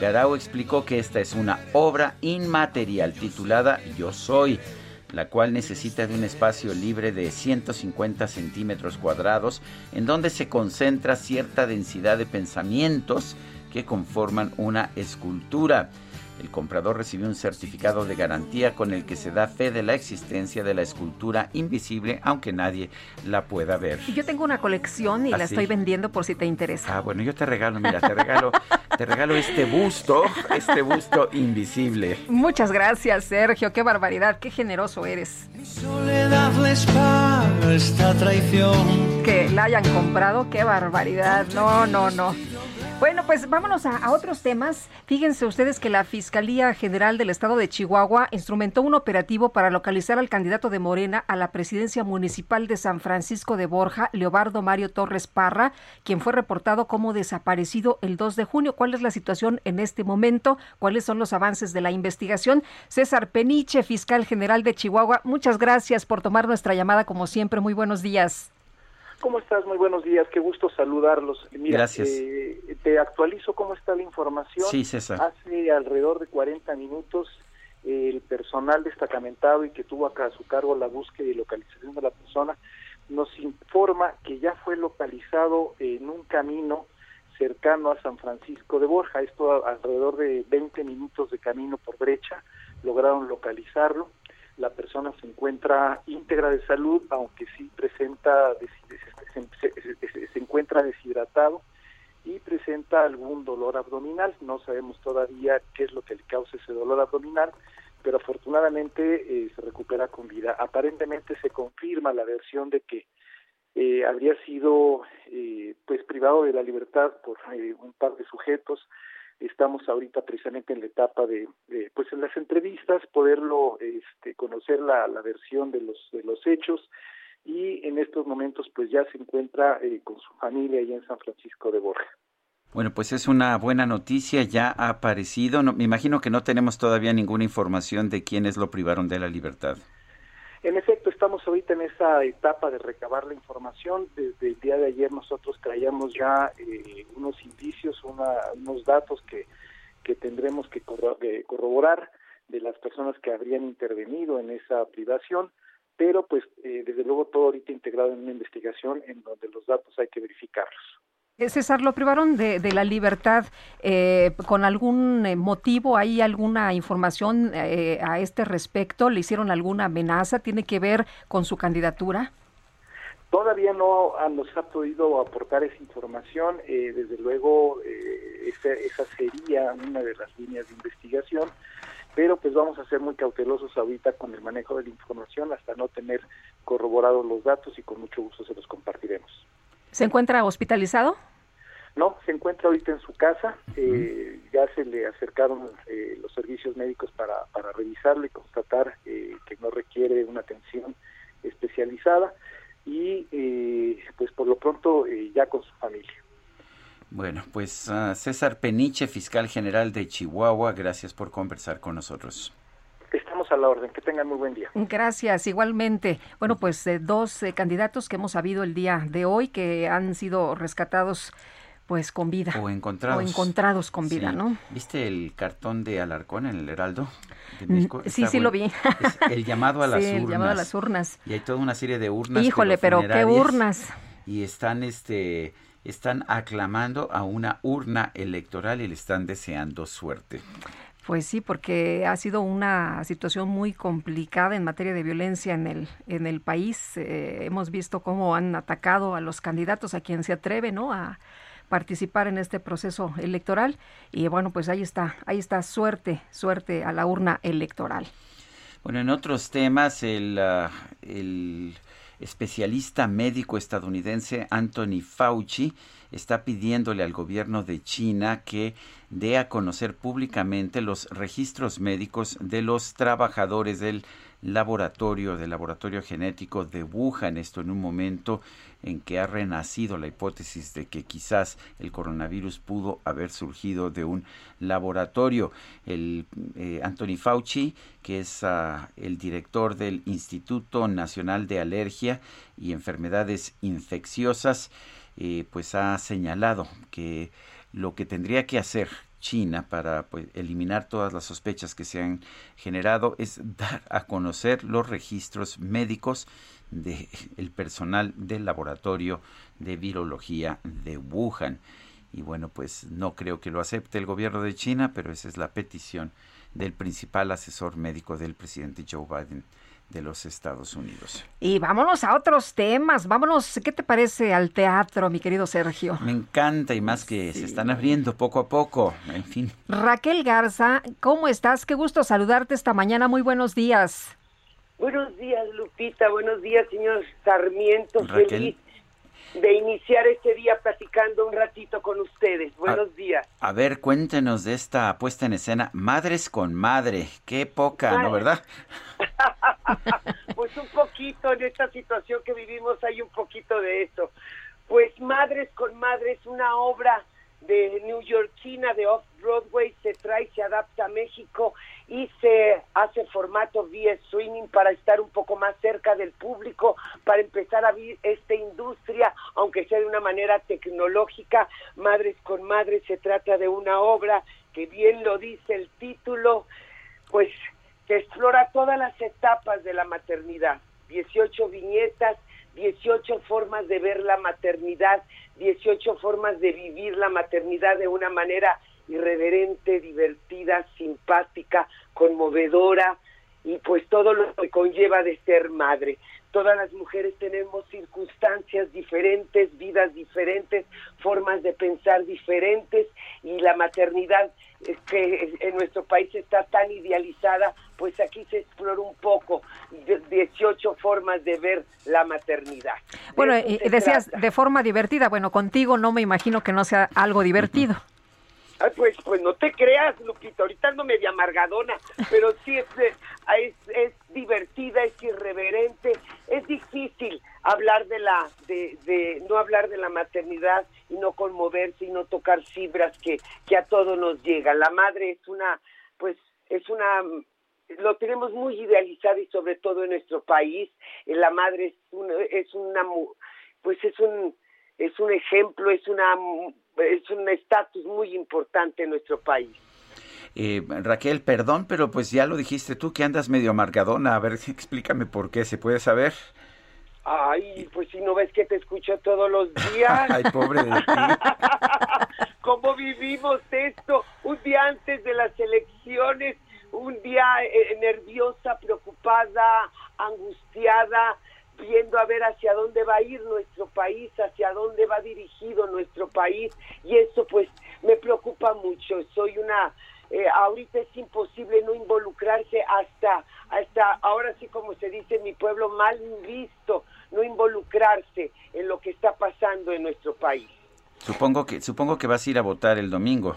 Garau explicó que esta es una obra inmaterial titulada Yo Soy, la cual necesita de un espacio libre de 150 centímetros cuadrados, en donde se concentra cierta densidad de pensamientos que conforman una escultura. El comprador recibió un certificado de garantía con el que se da fe de la existencia de la escultura invisible, aunque nadie la pueda ver. Y yo tengo una colección y ¿Ah, la sí? estoy vendiendo por si te interesa. Ah, bueno, yo te regalo, mira, te regalo, te regalo este busto, este busto invisible. Muchas gracias, Sergio. Qué barbaridad, qué generoso eres. soledad les paga esta traición. Que la hayan comprado, qué barbaridad. No, no, no. Bueno, pues vámonos a, otros temas. Fíjense ustedes que la Fiscalía General del Estado de Chihuahua instrumentó un operativo para localizar al candidato de Morena a la presidencia municipal de San Francisco de Borja, Leobardo Mario Torres Parra, quien fue reportado como desaparecido el 2 de junio. ¿Cuál es la situación en este momento? ¿Cuáles son los avances de la investigación? César Peniche, fiscal general de Chihuahua, muchas gracias por tomar nuestra llamada como siempre. Muy buenos días. ¿Cómo estás? Muy buenos días, qué gusto saludarlos. Mira, Gracias. eh, te actualizo cómo está la información. Sí, César. Hace alrededor de 40 minutos eh, el personal destacamentado y que tuvo acá a su cargo la búsqueda y localización de la persona nos informa que ya fue localizado en un camino cercano a San Francisco de Borja. Esto a- alrededor de 20 minutos de camino por brecha lograron localizarlo. La persona se encuentra íntegra de salud, aunque sí presenta se encuentra deshidratado y presenta algún dolor abdominal. No sabemos todavía qué es lo que le causa ese dolor abdominal, pero afortunadamente eh, se recupera con vida. Aparentemente se confirma la versión de que eh, habría sido eh, pues privado de la libertad por eh, un par de sujetos. Estamos ahorita precisamente en la etapa de, de, pues en las entrevistas poderlo este, conocer la, versión de los de los hechos y en estos momentos pues ya se encuentra eh, con su familia allá en San Francisco de Borja. Bueno, pues es una buena noticia, ya ha aparecido. No, me imagino que no tenemos todavía ninguna información de quiénes lo privaron de la libertad. En efecto, estamos ahorita en esa etapa de recabar la información. Desde el día de ayer nosotros traíamos ya eh, unos indicios, una, unos datos que, que tendremos que corro- que corroborar de las personas que habrían intervenido en esa privación, pero pues eh, desde luego todo ahorita integrado en una investigación en donde los datos hay que verificarlos. Eh, César, ¿lo privaron de, de la libertad eh, con algún eh, motivo? ¿Hay alguna información eh, a este respecto? ¿Le hicieron alguna amenaza? ¿Tiene que ver con su candidatura? Todavía no nos ha podido aportar esa información. eh, desde luego, esa, esa sería una de las líneas de investigación, pero pues vamos a ser muy cautelosos ahorita con el manejo de la información hasta no tener corroborados los datos y con mucho gusto se los compartiremos. ¿Se encuentra hospitalizado? No, se encuentra ahorita en su casa, eh, ya se le acercaron eh, los servicios médicos para, para revisarlo y constatar eh, que no requiere una atención especializada y eh, pues por lo pronto eh, ya con su familia. Bueno, pues ah, César Peniche, fiscal general de Chihuahua, gracias por conversar con nosotros. Estamos a la orden, que tengan muy buen día. Gracias, igualmente. Bueno, pues eh, dos eh, candidatos que hemos sabido el día de hoy que han sido rescatados pues con vida. O encontrados. O encontrados con vida, Sí. ¿no? ¿Viste el cartón de Alarcón en el Heraldo? de Mm, México? sí, Está sí lo vi. Es el llamado a las Sí, el urnas. llamado a las urnas. Y hay toda una serie de urnas. Híjole, pero qué urnas. Y están, este, están aclamando a una urna electoral y le están deseando suerte. Pues sí, porque ha sido una situación muy complicada en materia de violencia en el en el país. Eh, hemos visto cómo han atacado a los candidatos, a quien se atreve, ¿no? A participar en este proceso electoral y bueno, pues ahí está, ahí está suerte, suerte a la urna electoral. Bueno, en otros temas, el, ah, el especialista médico estadounidense Anthony Fauci está pidiéndole al gobierno de China que dé a conocer públicamente los registros médicos de los trabajadores del laboratorio, del laboratorio genético de Wuhan, esto en un momento en que ha renacido la hipótesis de que quizás el coronavirus pudo haber surgido de un laboratorio. El eh, Anthony Fauci, que es ah, el director del Instituto Nacional de Alergia y Enfermedades Infecciosas, eh, pues ha señalado que lo que tendría que hacer China para pues, eliminar todas las sospechas que se han generado es dar a conocer los registros médicos del el personal del laboratorio de virología de Wuhan. Y bueno, pues no creo que lo acepte el gobierno de China, pero esa es la petición del principal asesor médico del presidente Joe Biden de los Estados Unidos. Y vámonos a otros temas, vámonos, ¿qué te parece al teatro, mi querido Sergio? Me encanta y más que se están abriendo poco a poco, en fin. Raquel Garza, ¿cómo estás? Qué gusto saludarte esta mañana, muy buenos días. Buenos días, Lupita. Buenos días, señor Sarmiento. Raquel. Feliz de iniciar este día platicando un ratito con ustedes. Buenos días. A ver, cuéntenos de esta puesta en escena, Madres con Madre. Qué poca, ¿no, verdad? Pues un poquito en esta situación que vivimos hay un poquito de eso. Pues Madres con Madres, una obra de New Yorkina de Off-Broadway, se trae, se adapta a México y se hace formato vía streaming para estar un poco más cerca del público, para empezar a ver esta industria, aunque sea de una manera tecnológica. Madres con Madres se trata de una obra que bien lo dice el título, pues que explora todas las etapas de la maternidad, 18 viñetas, 18 formas de ver la maternidad, 18 formas de vivir la maternidad de una manera irreverente, divertida, simpática, conmovedora y pues todo lo que conlleva de ser madre. Todas las mujeres tenemos circunstancias diferentes, vidas diferentes, formas de pensar diferentes y la maternidad que en nuestro país está tan idealizada, pues aquí se explora un poco de- 18 formas de ver la maternidad. Bueno, De decías trata. de forma divertida, bueno, contigo no me imagino que no sea algo divertido. Ay, pues, pues no te creas, Lupita, ahorita ando media amargadona, pero sí es, eh, es, es divertida, es irreverente, es difícil hablar de la, de, de no hablar de la maternidad y no conmoverse y no tocar fibras que, que a todos nos llegan. La madre es una, pues, es una, lo tenemos muy idealizado y sobre todo en nuestro país, eh, la madre es una, es una, pues es un, es un ejemplo, es una es un estatus muy importante en nuestro país. Eh, Raquel, perdón, pero pues ya lo dijiste tú que andas medio amargadona. A ver, explícame por qué, ¿se puede saber? Ay, pues si no ves que te escucho todos los días. Ay, pobre de ti. ¿Cómo vivimos esto? Un día antes de las elecciones, un día eh, nerviosa, preocupada, angustiada, viendo a ver hacia dónde va a ir nuestro país, hacia dónde va dirigido nuestro país. Y eso pues me preocupa mucho. Soy una... eh, ahorita es imposible no involucrarse hasta, hasta, ahora sí como se dice en mi pueblo, mal visto, no involucrarse en lo que está pasando en nuestro país. Supongo que, supongo que vas a ir a votar el domingo.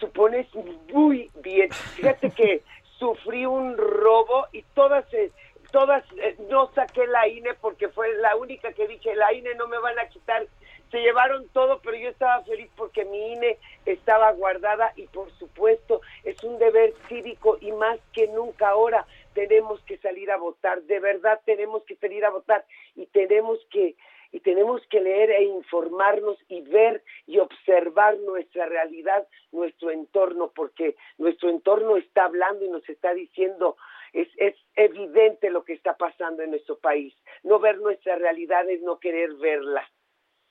supones muy bien. Fíjate que sufrí un robo y todas, eh, todas, eh, no saqué la INE porque fue la única que dije, la INE no me van a quitar. Se llevaron todo, pero yo estaba feliz porque mi INE estaba guardada y por supuesto es un deber cívico y más que nunca ahora tenemos que salir a votar. De verdad tenemos que salir a votar y tenemos que y tenemos que leer e informarnos y ver y observar nuestra realidad, nuestro entorno, porque nuestro entorno está hablando y nos está diciendo, es, es evidente lo que está pasando en nuestro país. No ver nuestra realidad es no querer verla,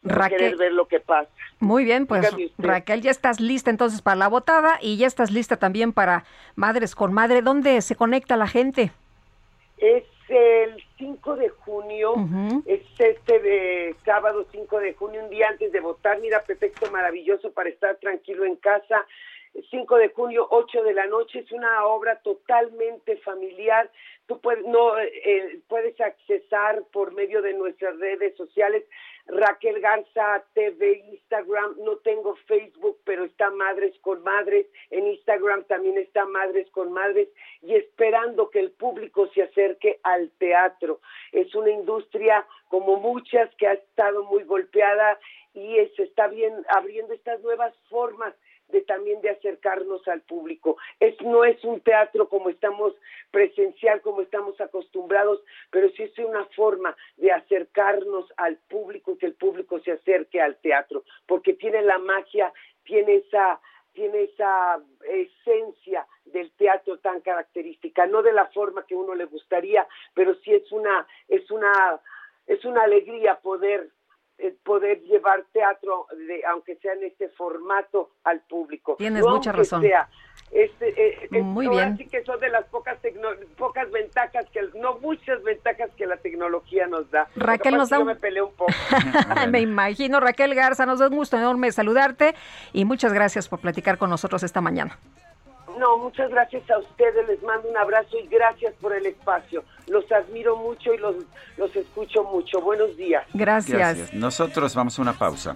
Raquel. querer ver lo que pasa. Muy bien, pues. Raquel, ya estás lista entonces para la votada y ya estás lista también para Madres con Madre. ¿Dónde se conecta la gente? Es el 5 de junio, es este de sábado 5 de junio, un día antes de votar. Mira, pretexto maravilloso para estar tranquilo en casa. 5 de junio, 8 de la noche, es una obra totalmente familiar. Tú puedes, no, eh, puedes accesar por medio de nuestras redes sociales. Raquel Garza TV, Instagram, no tengo Facebook, pero está Madres con Madres, en Instagram también está Madres con Madres y esperando que el público se acerque al teatro. Es una industria como muchas que ha estado muy golpeada y eh, se está bien abriendo estas nuevas formas de también de acercarnos al público. Es no es un teatro como estamos presencial, como estamos acostumbrados, pero sí es una forma de acercarnos al público y que el público se acerque al teatro, porque tiene la magia, tiene esa tiene esa esencia del teatro tan característica, no de la forma que uno le gustaría, pero sí es una es una es una alegría poder poder llevar teatro, de, aunque sea en este formato, al público. Tienes No mucha razón. sea, este, eh, eh, Muy bien. sí que son de las pocas tecno- pocas ventajas que no muchas ventajas que la tecnología nos da. Raquel nos da yo un- me peleé un poco. Me imagino, Raquel Garza, nos da un gusto enorme saludarte y muchas gracias por platicar con nosotros esta mañana. No, muchas gracias a ustedes, les mando un abrazo y gracias por el espacio. Los admiro mucho y los, los escucho mucho. Buenos días. Gracias. Nosotros vamos a una pausa.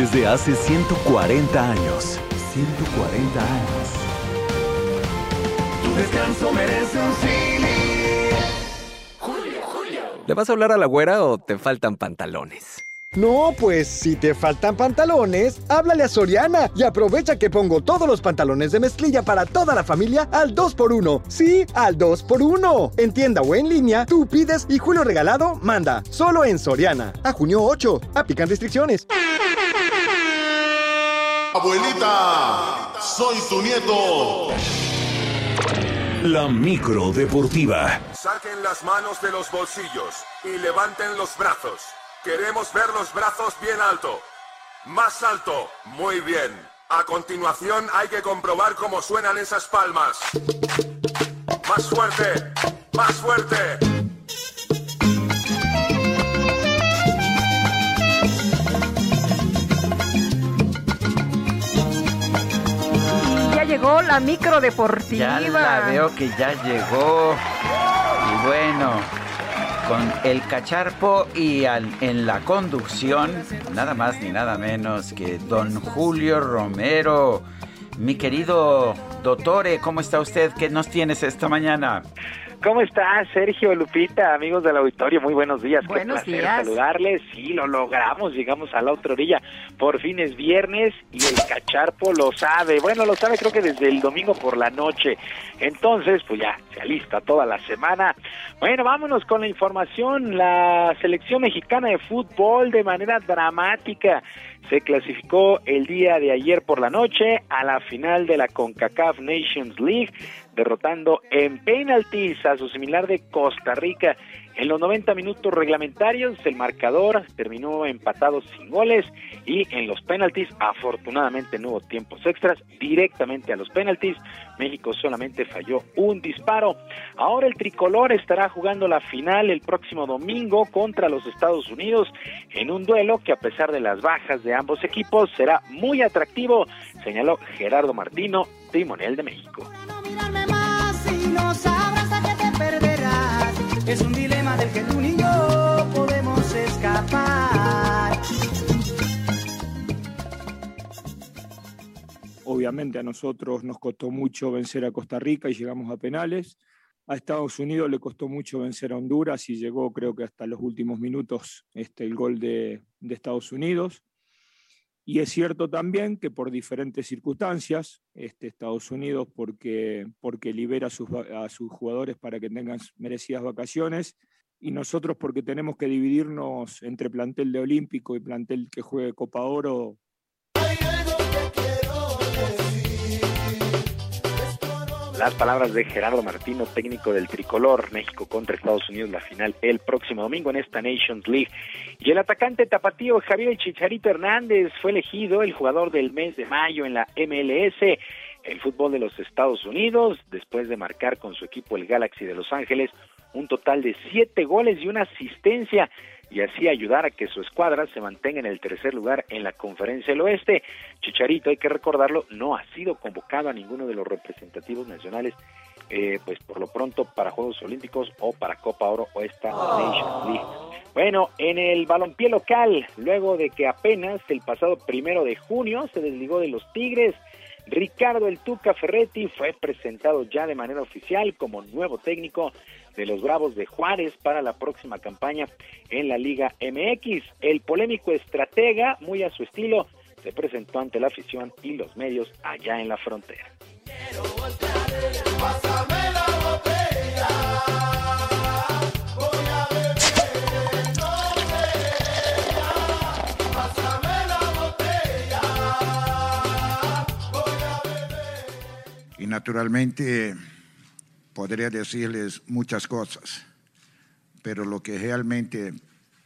Desde hace 140 años. 140 años. Tu descanso merece un cine. ¿Le vas a hablar a la güera o te faltan pantalones? No, pues si te faltan pantalones, háblale a Soriana y aprovecha que pongo todos los pantalones de mezclilla para toda la familia al 2x1. Sí, al 2x1. En tienda o en línea, tú pides y Julio Regalado manda. Solo en Soriana. A junio 8. Aplican restricciones. Abuelita, soy tu nieto. La micro deportiva. Saquen las manos de los bolsillos y levanten los brazos. Queremos ver los brazos bien alto. Más alto. Muy bien. A continuación hay que comprobar cómo suenan esas palmas. Más fuerte. Más fuerte. Ya llegó la micro deportiva. Ya la veo que ya llegó. Y bueno, con el cacharpo y en la conducción, nada más ni nada menos que don Julio Romero. Mi querido doctore, ¿cómo está usted? ¿Qué nos tienes esta mañana? ¿Cómo está Sergio, Lupita, amigos del auditorio? Muy buenos días. Buenos Qué días. saludarles. Sí, lo logramos. Llegamos a la otra orilla. Por fin es viernes y el cacharpo lo sabe. Bueno, lo sabe creo que desde el domingo por la noche. Entonces, pues ya, se alista toda la semana. Bueno, vámonos con la información. La selección mexicana de fútbol de manera dramática se clasificó el día de ayer por la noche a la final de la CONCACAF Nations League derrotando en penaltis a su similar de Costa Rica. En los 90 minutos reglamentarios el marcador terminó empatado sin goles y en los penaltis afortunadamente no hubo tiempos extras directamente a los penaltis. México solamente falló un disparo. Ahora el tricolor estará jugando la final el próximo domingo contra los Estados Unidos en un duelo que a pesar de las bajas de ambos equipos será muy atractivo, señaló Gerardo Martino, timonel de México. Obviamente a nosotros nos costó mucho vencer a Costa Rica y llegamos a penales. A Estados Unidos le costó mucho vencer a Honduras y llegó creo que hasta los últimos minutos este, el gol de, de Estados Unidos. Y es cierto también que por diferentes circunstancias, este, Estados Unidos, porque, porque libera a sus, a sus jugadores para que tengan merecidas vacaciones, y nosotros porque tenemos que dividirnos entre plantel de Olímpico y plantel que juegue Copa Oro. Las palabras de Gerardo Martino, técnico del tricolor México contra Estados Unidos, la final el próximo domingo en esta Nations League. Y el atacante tapatío Javier Chicharito Hernández fue elegido el jugador del mes de mayo en la MLS, el fútbol de los Estados Unidos, después de marcar con su equipo el Galaxy de Los Ángeles un total de siete goles y una asistencia y así ayudar a que su escuadra se mantenga en el tercer lugar en la conferencia del oeste. Chicharito, hay que recordarlo, no ha sido convocado a ninguno de los representativos nacionales, eh, pues por lo pronto para Juegos Olímpicos o para Copa Oro o esta Nations League. Bueno, en el balompié local, luego de que apenas el pasado primero de junio se desligó de los Tigres, Ricardo El Tuca Ferretti fue presentado ya de manera oficial como nuevo técnico de los Bravos de Juárez para la próxima campaña en la Liga MX. El polémico estratega, muy a su estilo, se presentó ante la afición y los medios allá en la frontera. Y naturalmente podría decirles muchas cosas, pero lo que realmente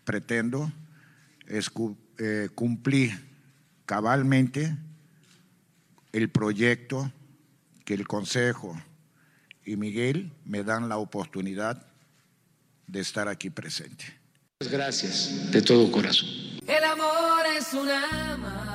pretendo es eh, cumplir cabalmente el proyecto que el Consejo y Miguel me dan la oportunidad de estar aquí presente. Gracias de todo corazón. El amor es una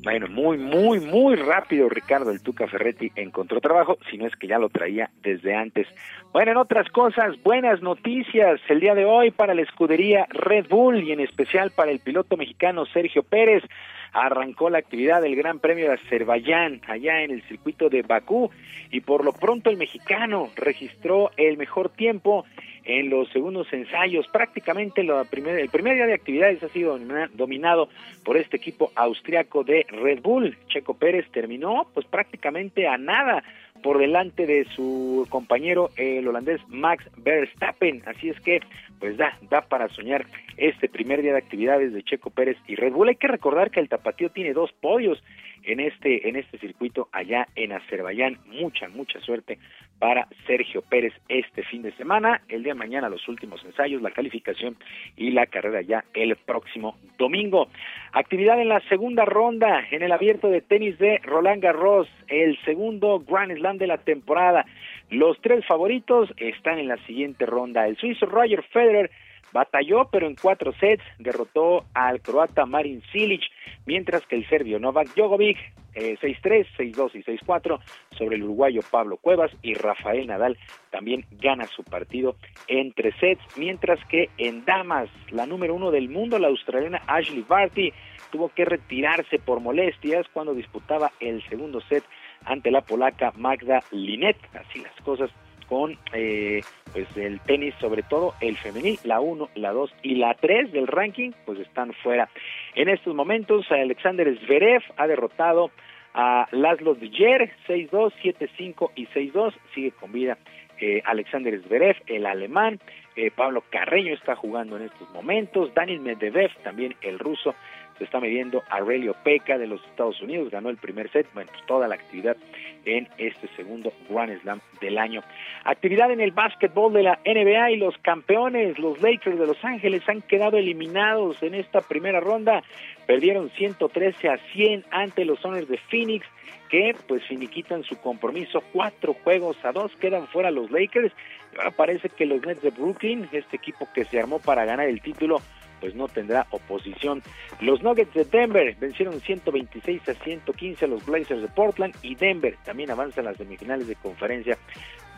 Bueno, muy, muy, muy rápido Ricardo el Tuca Ferretti encontró trabajo, si no es que ya lo traía desde antes. Bueno, en otras cosas, buenas noticias el día de hoy para la escudería Red Bull y en especial para el piloto mexicano Sergio Pérez. Arrancó la actividad del Gran Premio de Azerbaiyán allá en el circuito de Bakú y por lo pronto el mexicano registró el mejor tiempo en los segundos ensayos. Prácticamente la primer, el primer día de actividades ha sido dominado por este equipo austriaco de Red Bull. Checo Pérez terminó pues prácticamente a nada por delante de su compañero el holandés Max Verstappen. Así es que pues da, da para soñar este primer día de actividades de Checo Pérez y Red Bull. Hay que recordar que el Tapatío tiene dos podios en este, en este circuito allá en Azerbaiyán. Mucha, mucha suerte para Sergio Pérez este fin de semana. El día de mañana los últimos ensayos, la calificación y la carrera ya el próximo domingo. Actividad en la segunda ronda en el abierto de tenis de Roland Garros, el segundo Grand Slam de la temporada. Los tres favoritos están en la siguiente ronda. El suizo Roger Federer batalló, pero en cuatro sets derrotó al croata Marin Cilic, mientras que el serbio Novak Djokovic eh, 6-3, 6-2 y 6-4 sobre el uruguayo Pablo Cuevas y Rafael Nadal también gana su partido en tres sets, mientras que en damas, la número uno del mundo, la australiana Ashley Barty, tuvo que retirarse por molestias cuando disputaba el segundo set ante la polaca Magda Linet. Así las cosas con eh, pues el tenis, sobre todo el femenil, la 1, la 2 y la 3 del ranking, pues están fuera. En estos momentos, Alexander Zverev ha derrotado a Laszlo Djer 6-2, 7-5 y 6-2, sigue con vida eh, Alexander Zverev, el alemán, eh, Pablo Carreño está jugando en estos momentos, Daniel Medvedev, también el ruso, se está midiendo a Aurelio Peca de los Estados Unidos, ganó el primer set, bueno, pues toda la actividad en este segundo Grand Slam del año. Actividad en el básquetbol de la NBA y los campeones, los Lakers de Los Ángeles, han quedado eliminados en esta primera ronda, perdieron 113 a 100 ante los Soners de Phoenix, que pues finiquitan su compromiso, cuatro juegos a dos, quedan fuera los Lakers, y ahora parece que los Nets de Brooklyn, este equipo que se armó para ganar el título, pues no tendrá oposición. Los Nuggets de Denver vencieron 126 a 115 a los Blazers de Portland y Denver también avanza en las semifinales de conferencia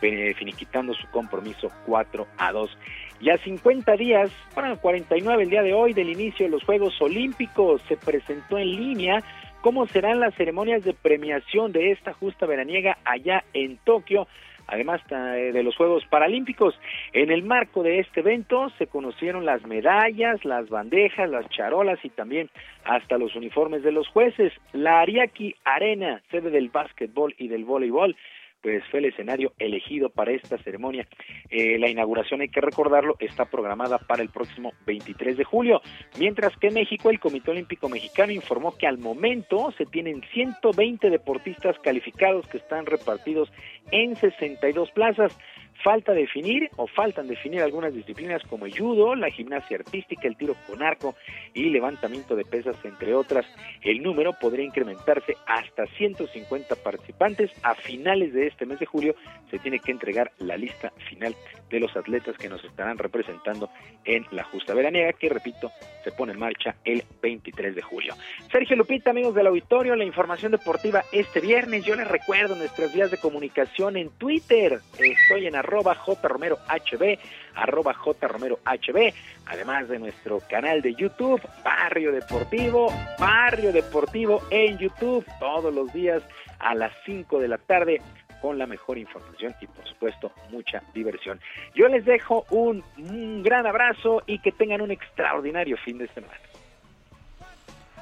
eh, finiquitando su compromiso 4 a 2. Y a 50 días, bueno, 49 el día de hoy del inicio de los Juegos Olímpicos, se presentó en línea cómo serán las ceremonias de premiación de esta justa veraniega allá en Tokio además eh, de los Juegos Paralímpicos. En el marco de este evento se conocieron las medallas, las bandejas, las charolas y también hasta los uniformes de los jueces. La Ariaki Arena, sede del básquetbol y del voleibol, pues fue el escenario elegido para esta ceremonia. Eh, la inauguración, hay que recordarlo, está programada para el próximo 23 de julio, mientras que en México el Comité Olímpico Mexicano informó que al momento se tienen 120 deportistas calificados que están repartidos en 62 plazas. Falta definir o faltan definir algunas disciplinas como el judo, la gimnasia artística, el tiro con arco y levantamiento de pesas, entre otras. El número podría incrementarse hasta 150 participantes. A finales de este mes de julio se tiene que entregar la lista final de los atletas que nos estarán representando en la justa veraniega, que repito, se pone en marcha el 23 de julio. Sergio Lupita, amigos del auditorio, la información deportiva este viernes. Yo les recuerdo nuestras vías de comunicación en Twitter. Estoy en arroba jromerohb, arroba jromerohb, además de nuestro canal de YouTube, Barrio Deportivo, Barrio Deportivo en YouTube, todos los días a las 5 de la tarde con la mejor información y por supuesto mucha diversión. Yo les dejo un, un gran abrazo y que tengan un extraordinario fin de semana.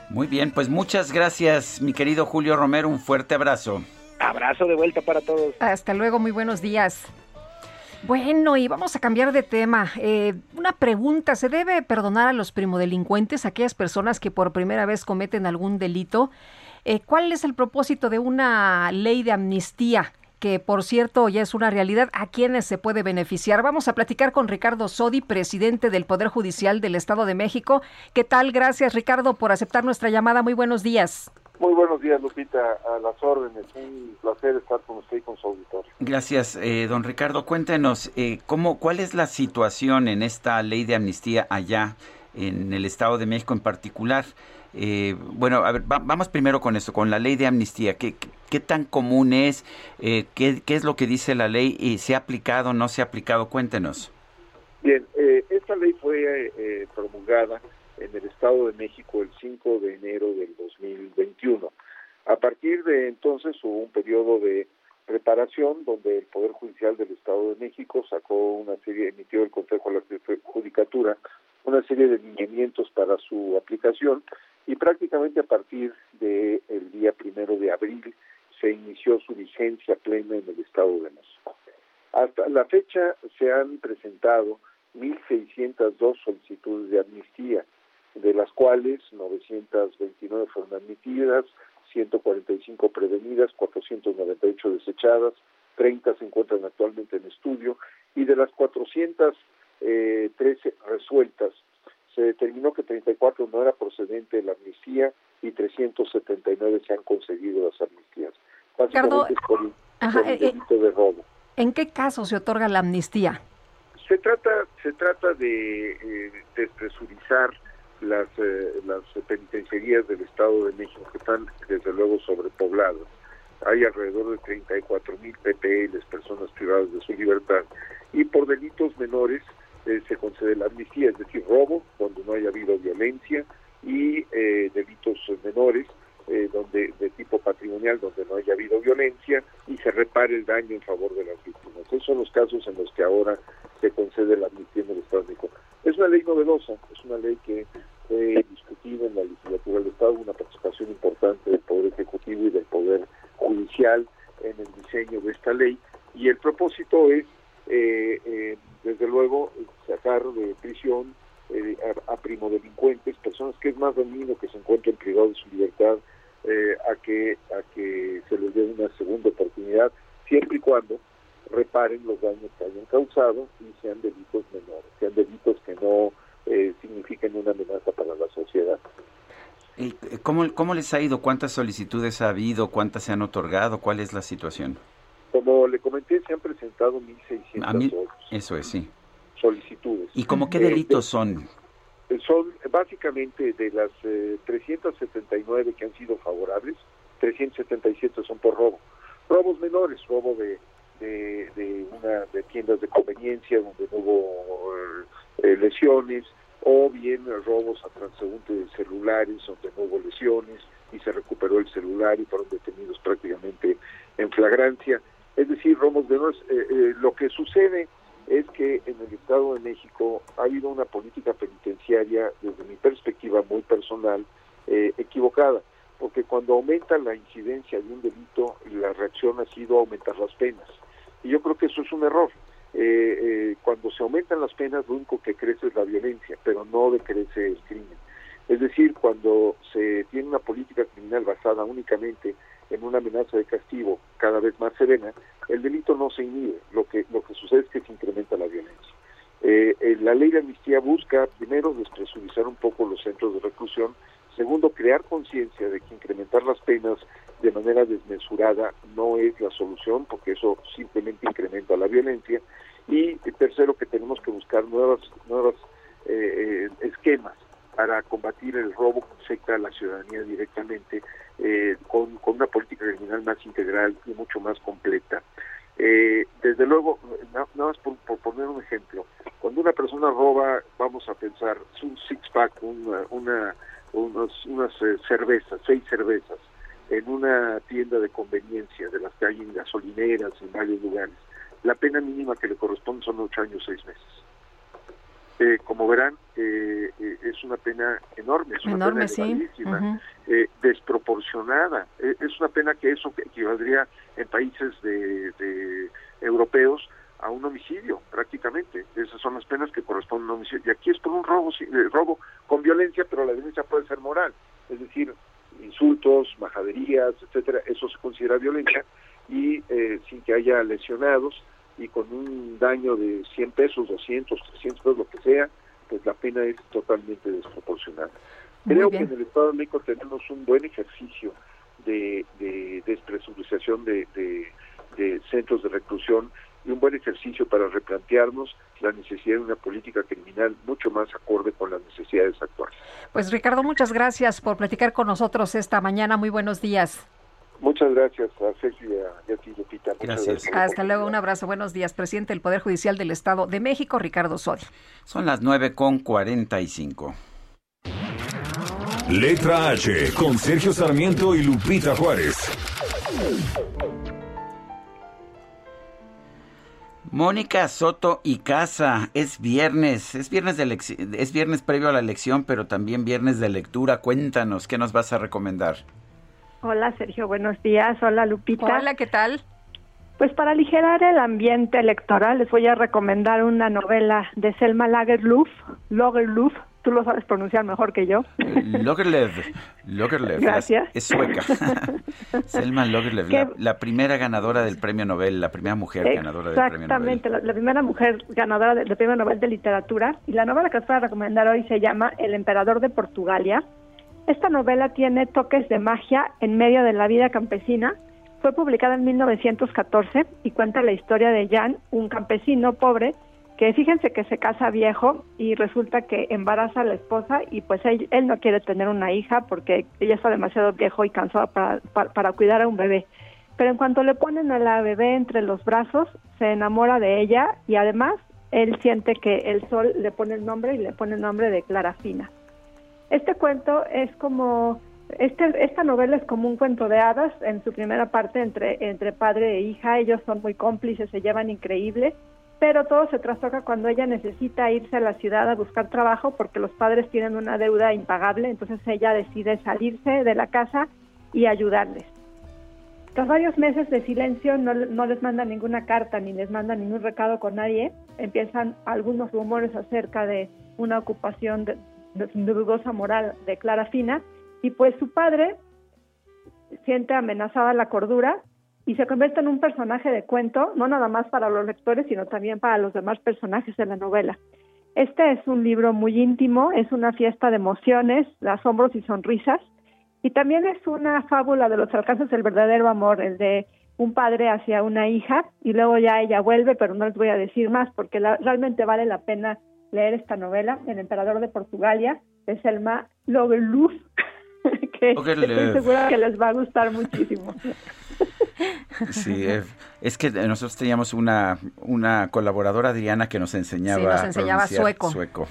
Muy bien, pues muchas gracias, mi querido Julio Romero. Un fuerte abrazo. Abrazo de vuelta para todos. Hasta luego, muy buenos días. Bueno, y vamos a cambiar de tema. Eh, una pregunta, ¿se debe perdonar a los primodelincuentes, aquellas personas que por primera vez cometen algún delito? Eh, ¿Cuál es el propósito de una ley de amnistía? que por cierto ya es una realidad, a quienes se puede beneficiar. Vamos a platicar con Ricardo Sodi, presidente del Poder Judicial del Estado de México. ¿Qué tal? Gracias Ricardo por aceptar nuestra llamada. Muy buenos días. Muy buenos días, Lupita. A las órdenes. Un placer estar con usted y con su auditorio. Gracias, eh, don Ricardo. Cuéntenos, eh, ¿cómo, ¿cuál es la situación en esta ley de amnistía allá en el Estado de México en particular? Eh, bueno, a ver, vamos primero con esto, con la ley de amnistía. ¿Qué, qué tan común es? Eh, qué, ¿Qué es lo que dice la ley? ¿Y se ha aplicado o no se ha aplicado? Cuéntenos. Bien, eh, esta ley fue eh, promulgada en el Estado de México el 5 de enero del 2021. A partir de entonces hubo un periodo de preparación donde el Poder Judicial del Estado de México sacó una serie, emitió el Consejo de la Judicatura una serie de lineamientos para su aplicación y prácticamente a partir del el día primero de abril se inició su vigencia plena en el Estado de México. Hasta la fecha se han presentado 1.602 solicitudes de amnistía, de las cuales 929 fueron admitidas, 145 prevenidas, 498 desechadas, 30 se encuentran actualmente en estudio y de las 413 eh, resueltas, se determinó que 34 no era procedente de la amnistía y 379 se han conseguido las amnistías. Es por, Ajá, por el eh, eh, delito de robo. ¿En qué caso se otorga la amnistía? Se trata, se trata de eh, despresurizar las, eh, las penitenciarías del Estado de México que están desde luego sobrepobladas. Hay alrededor de 34 mil PPLs, personas privadas de su libertad, y por delitos menores eh, se concede la amnistía, es decir, robo, donde no haya habido violencia, y eh, delitos menores, eh, donde de tipo patrimonial, donde no haya habido violencia, y se repare el daño en favor de las víctimas. Esos son los casos en los que ahora se concede la amnistía en el Estado de México. Es una ley novedosa, es una ley que fue discutida en la legislatura del Estado, una participación importante del Poder Ejecutivo y del Poder Judicial en el diseño de esta ley, y el propósito es, eh, eh, desde luego, sacar de prisión eh, a, a primodelincuentes, personas que es más dañino que se encuentren privados de su libertad, eh, a que a que se les dé una segunda oportunidad, siempre y cuando reparen los daños que hayan causado y sean delitos menores, sean delitos que no eh, signifiquen una amenaza para la sociedad. ¿Y ¿Cómo, ¿Cómo les ha ido? ¿Cuántas solicitudes ha habido? ¿Cuántas se han otorgado? ¿Cuál es la situación? Como le comenté, se han presentado 1.600 A mí, eso es, sí. solicitudes. ¿Y cómo qué Eh, delitos de- son básicamente de las eh, 379 que han sido favorables, 377 son por robo. Robos menores, robo de, de, de una de tiendas de conveniencia donde no hubo eh, lesiones, o bien robos a transeúnte de celulares donde no hubo lesiones y se recuperó el celular y fueron detenidos prácticamente en flagrancia. Es decir, robos menores. Eh, eh, lo que sucede es que en el Estado de México ha habido una política penitenciaria, desde mi perspectiva muy personal, eh, equivocada, porque cuando aumenta la incidencia de un delito, la reacción ha sido aumentar las penas. Y yo creo que eso es un error. Eh, eh, cuando se aumentan las penas, lo único que crece es la violencia, pero no decrece el crimen. Es decir, cuando se tiene una política criminal basada únicamente en una amenaza de castigo cada vez más serena, el delito no se inhibe. Lo que lo que sucede es que se incrementa la violencia. Eh, eh, la ley de amnistía busca, primero, despresurizar un poco los centros de reclusión, segundo, crear conciencia de que incrementar las penas de manera desmesurada no es la solución, porque eso simplemente incrementa la violencia, y eh, tercero, que tenemos que buscar nuevas, nuevas eh, eh, esquemas para combatir el robo que afecta a la ciudadanía directamente eh, con, con una política criminal más integral y mucho más completa. Eh, desde luego, na- nada más por, por poner un ejemplo, cuando una persona roba, vamos a pensar, es un six-pack, una, una, unos- unas eh, cervezas, seis cervezas, en una tienda de conveniencia, de las que hay en gasolineras, en varios lugares. La pena mínima que le corresponde son ocho años, seis meses. Eh, como verán, eh, eh, es una pena enorme, es una Enorme, pena sí. eh, desproporcionada. Eh, es una pena que eso equivaldría en países de, de europeos a un homicidio, prácticamente. Esas son las penas que corresponden a un homicidio. Y aquí es por un robo, sí, robo con violencia, pero la violencia puede ser moral. Es decir, insultos, majaderías, etcétera, eso se considera violencia y eh, sin que haya lesionados y con un daño de 100 pesos, 200, 300 pesos, lo que sea, pues la pena es totalmente desproporcionada. Muy Creo bien. que en el Estado de México tenemos un buen ejercicio de, de despresurización de, de, de centros de reclusión y un buen ejercicio para replantearnos la necesidad de una política criminal mucho más acorde con las necesidades actuales. Pues Ricardo, muchas gracias por platicar con nosotros esta mañana. Muy buenos días. Muchas gracias a Sergio y a, y a ti, Lupita. Muchas Gracias. la Hasta luego, un abrazo. Buenos días, presidente del Poder Judicial del Estado de México, Ricardo Soria. Son las 9 con 45. Letra H con Sergio Sarmiento y Lupita Juárez. Mónica Soto y Casa, es viernes, es viernes, de es viernes previo a la elección, pero también viernes de lectura. Cuéntanos, ¿qué nos vas a recomendar? Hola Sergio, buenos días. Hola Lupita. Hola, ¿qué tal? Pues para aligerar el ambiente electoral les voy a recomendar una novela de Selma Lagerlöf, Lagerlöf, tú lo sabes pronunciar mejor que yo. Logerlev, Logerlev, Gracias. la- es sueca. Selma Logerlev, la, la primera ganadora del premio Nobel, la primera mujer ganadora del premio Nobel. Exactamente, la, la primera mujer ganadora del, del premio Nobel de Literatura. Y la novela que os voy a recomendar hoy se llama El emperador de Portugalia. Esta novela tiene toques de magia en medio de la vida campesina. Fue publicada en 1914 y cuenta la historia de Jan, un campesino pobre que fíjense que se casa viejo y resulta que embaraza a la esposa y pues él, no quiere tener una hija porque ella está demasiado viejo y cansado para, para, para cuidar a un bebé. Pero en cuanto le ponen a la bebé entre los brazos, se enamora de ella y además él siente que el sol le pone el nombre y le pone el nombre de Clara Fina. Este cuento es como, este, esta novela es como un cuento de hadas en su primera parte entre, entre padre e hija, ellos son muy cómplices, se llevan increíble, pero todo se trastoca cuando ella necesita irse a la ciudad a buscar trabajo porque los padres tienen una deuda impagable, entonces ella decide salirse de la casa y ayudarles. Tras varios meses de silencio, no, no, les manda ninguna carta ni les manda ningún recado con nadie. Empiezan algunos rumores acerca de una ocupación de, dudosa moral de Clara Fina. Y pues su padre siente amenazada la cordura y se convierte en un personaje de cuento, no nada más para los lectores, sino también para los demás personajes de la novela. Este es un libro muy íntimo, es una fiesta de emociones, de asombros y sonrisas y también es una fábula de los alcances del verdadero amor, el de un padre hacia una hija, y luego ya ella vuelve, pero no les voy a decir más, porque la, realmente vale la pena leer esta novela, El emperador de Portugalia, de Selma Loveluz, que estoy segura que les va a gustar muchísimo. Sí, es que nosotros teníamos una, una colaboradora, Adriana, que nos enseñaba, sí, nos enseñaba sueco. sueco.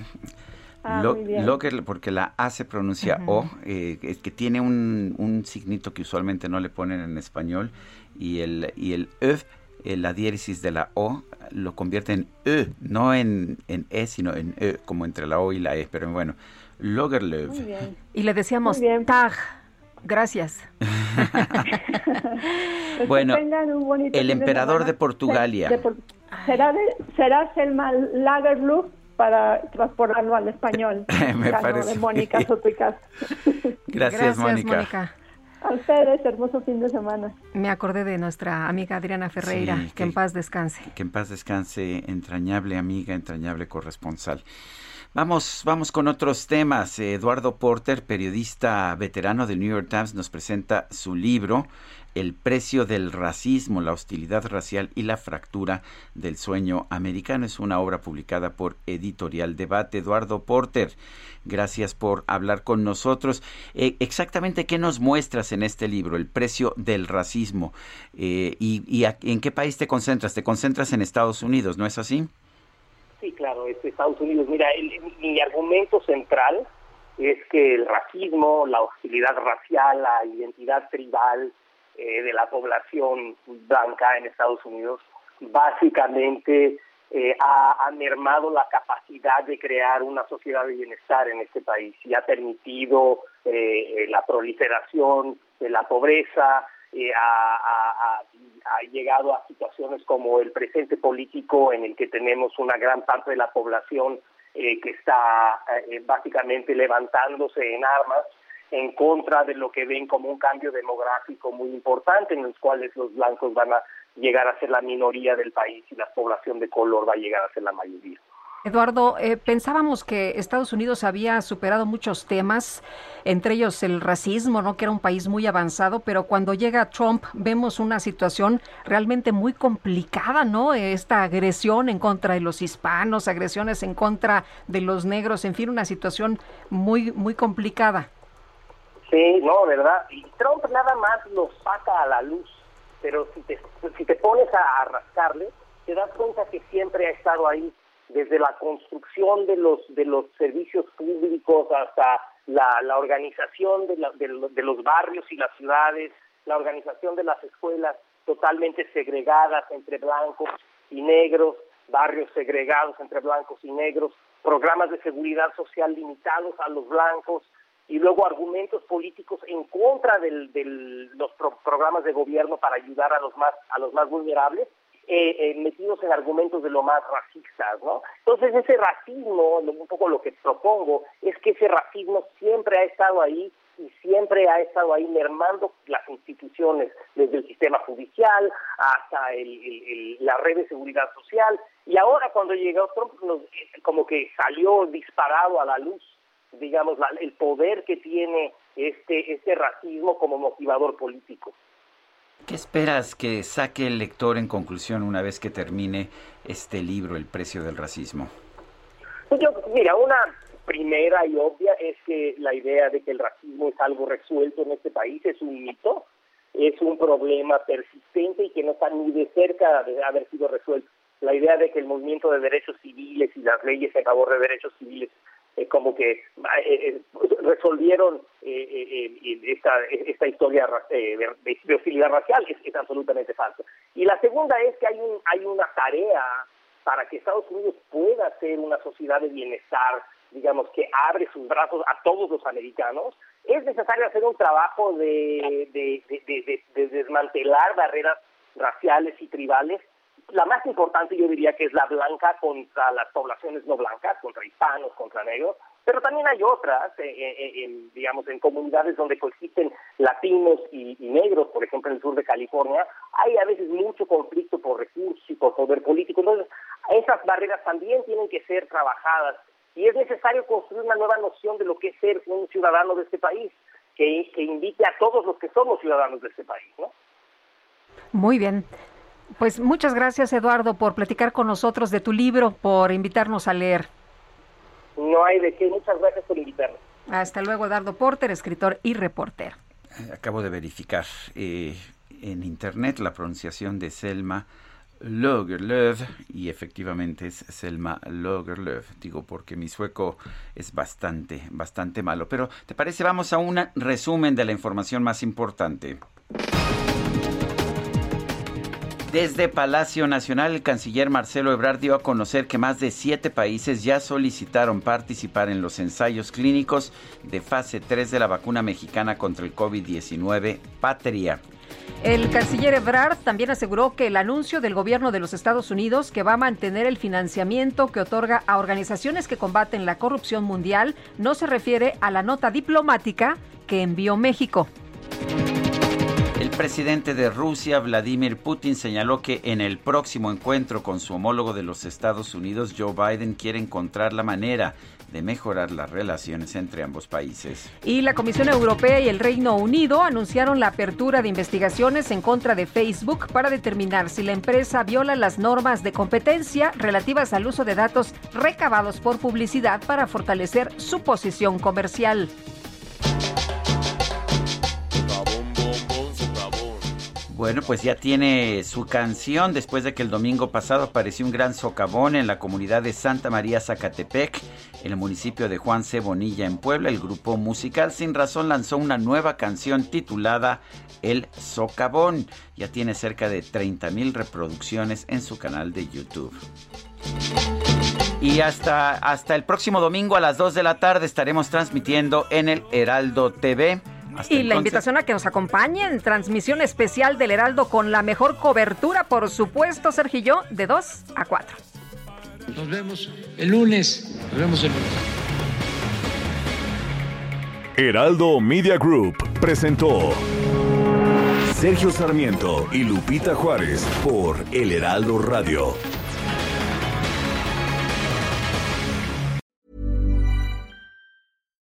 Ah, Lo, Locker, porque la A se pronuncia uh -huh. O, eh, es que tiene un, un, signito que usualmente no le ponen en español, y el, y el Ö, la diéresis de la O, lo convierte en Ö, no en, en E, sino en Ö, como entre la O y la E, pero bueno, Logerlöw. Y le decíamos Tag. Gracias. bueno, el emperador de, de Portugalia. De, de, será, será Selma Lagerlöf para transportarlo al español. Me parece. De Mónica. Gracias, Gracias, Mónica. Mónica. A ustedes, hermoso fin de semana. Me acordé de nuestra amiga Adriana Ferreira, sí, que, que, en paz descanse. Que en paz descanse, entrañable amiga, entrañable corresponsal. Vamos, vamos con otros temas. Eduardo Porter, periodista veterano del New York Times, nos presenta su libro el precio del racismo, la hostilidad racial y la fractura del sueño americano. Es una obra publicada por Editorial Debate. Eduardo Porter, gracias por hablar con nosotros. Eh, exactamente qué nos muestras en este libro, el precio del racismo. Eh, y, y en qué país te concentras? Te concentras en Estados Unidos, ¿no es así? Sí, claro, es Estados Unidos. Mira, el, mi argumento central es que el racismo, la hostilidad racial, la identidad tribal, eh, de la población blanca en Estados Unidos básicamente eh, ha, ha, mermado la capacidad de crear una sociedad de bienestar en este país y ha permitido eh, la proliferación de la pobreza, eh, ha, ha, ha, llegado a situaciones como el presente político en el que tenemos una gran parte de la población eh, que está eh, básicamente levantándose en armas en contra de lo que ven como un cambio demográfico muy importante en los cuales los blancos van a llegar a ser la minoría del país y la población de color va a llegar a ser la mayoría. Eduardo, eh, pensábamos que Estados Unidos había superado muchos temas, entre ellos el racismo, ¿no? que era un país muy avanzado, pero cuando llega Trump vemos una situación realmente muy complicada, ¿no? Esta agresión en contra de los hispanos, agresiones en contra de los negros, en fin, una situación muy, muy complicada. Sí, no, ¿verdad? Y Trump nada más lo saca a la luz, pero si te, si te pones a, a rascarle, te das cuenta que siempre ha estado ahí, desde la construcción de los, de los servicios públicos hasta la, organización de, la, de los barrios y las ciudades, la organización de las escuelas totalmente segregadas entre blancos y negros, barrios segregados entre blancos y negros, programas de seguridad social limitados a los blancos, y luego argumentos políticos en contra de del, los pro programas de gobierno para ayudar a los más a los más vulnerables eh, eh, metidos en argumentos de lo más racistas, ¿no? Entonces ese racismo, un poco lo que propongo es que ese racismo siempre ha estado ahí y siempre ha estado ahí mermando las instituciones, desde el sistema judicial hasta el, la red de seguridad social. Y ahora cuando llegó Trump, nos, como que salió disparado a la luz digamos, la, el poder que tiene este, este racismo como motivador político. ¿Qué esperas que saque el lector en conclusión una vez que termine este libro, El precio del racismo? Pues yo, mira, una primera y obvia es que la idea de que el racismo es algo resuelto en este país es un mito, es un problema persistente y que no está ni de cerca de haber sido resuelto. La idea de que el movimiento de derechos civiles y las leyes en favor de derechos civiles como que eh, eh, resolvieron esta, esta historia de, de, hostilidad racial es, es, absolutamente falso. Y la segunda es que hay, un, hay una tarea para que Estados Unidos pueda ser una sociedad de bienestar, digamos, que abre sus brazos a todos los americanos, es necesario hacer un trabajo de, de desmantelar barreras raciales y tribales la más importante yo diría que es la blanca contra las poblaciones no blancas, contra hispanos, contra negros, pero también hay otras, eh, eh, eh, digamos, en comunidades donde coexisten latinos y, negros, por ejemplo en el sur de California, hay a veces mucho conflicto por recursos y por poder político. Entonces, esas barreras también tienen que ser trabajadas y es necesario construir una nueva noción de lo que es ser un ciudadano de este país, que, que invite a todos los que somos ciudadanos de este país, ¿no? Muy bien. Pues muchas gracias, Eduardo, por platicar con nosotros de tu libro, por invitarnos a leer. No hay de qué, muchas gracias por invitarnos. Hasta luego, Eduardo Porter, escritor y reporter. Eh, acabo de verificar eh, en internet la pronunciación de Selma Lagerlöf y efectivamente es Selma Lagerlöf, digo porque mi sueco es bastante, bastante malo. Pero, ¿te parece? Vamos a un resumen de la información más importante. Desde Palacio Nacional, el canciller Marcelo Ebrard dio a conocer que más de siete países ya solicitaron participar en los ensayos clínicos de fase 3 de la vacuna mexicana contra el COVID-19 Patria. El canciller Ebrard también aseguró que el anuncio del gobierno de los Estados Unidos que va a mantener el financiamiento que otorga a organizaciones que combaten la corrupción mundial no se refiere a la nota diplomática que envió México. El presidente de Rusia, Vladimir Putin, señaló que en el próximo encuentro con su homólogo de los Estados Unidos, Joe Biden, quiere encontrar la manera de mejorar las relaciones entre ambos países. Y la Comisión Europea y el Reino Unido anunciaron la apertura de investigaciones en contra de Facebook para determinar si la empresa viola las normas de competencia relativas al uso de datos recabados por publicidad para fortalecer su posición comercial. Bueno, pues ya tiene su canción después de que el domingo pasado apareció un gran socavón en la comunidad de Santa María Zacatepec, en el municipio de Juan Cebonilla en Puebla. El grupo musical Sin Razón lanzó una nueva canción titulada El Socavón. Ya tiene cerca de 30 mil reproducciones en su canal de YouTube. Y hasta, hasta el próximo domingo a las 2 de la tarde estaremos transmitiendo en el Heraldo TV y la invitación a que nos acompañen, transmisión especial del Heraldo con la mejor cobertura, por supuesto, Sergio, de 2 a 4. Nos vemos el lunes. Nos vemos el lunes. Heraldo Media Group presentó Sergio Sarmiento y Lupita Juárez por El Heraldo Radio.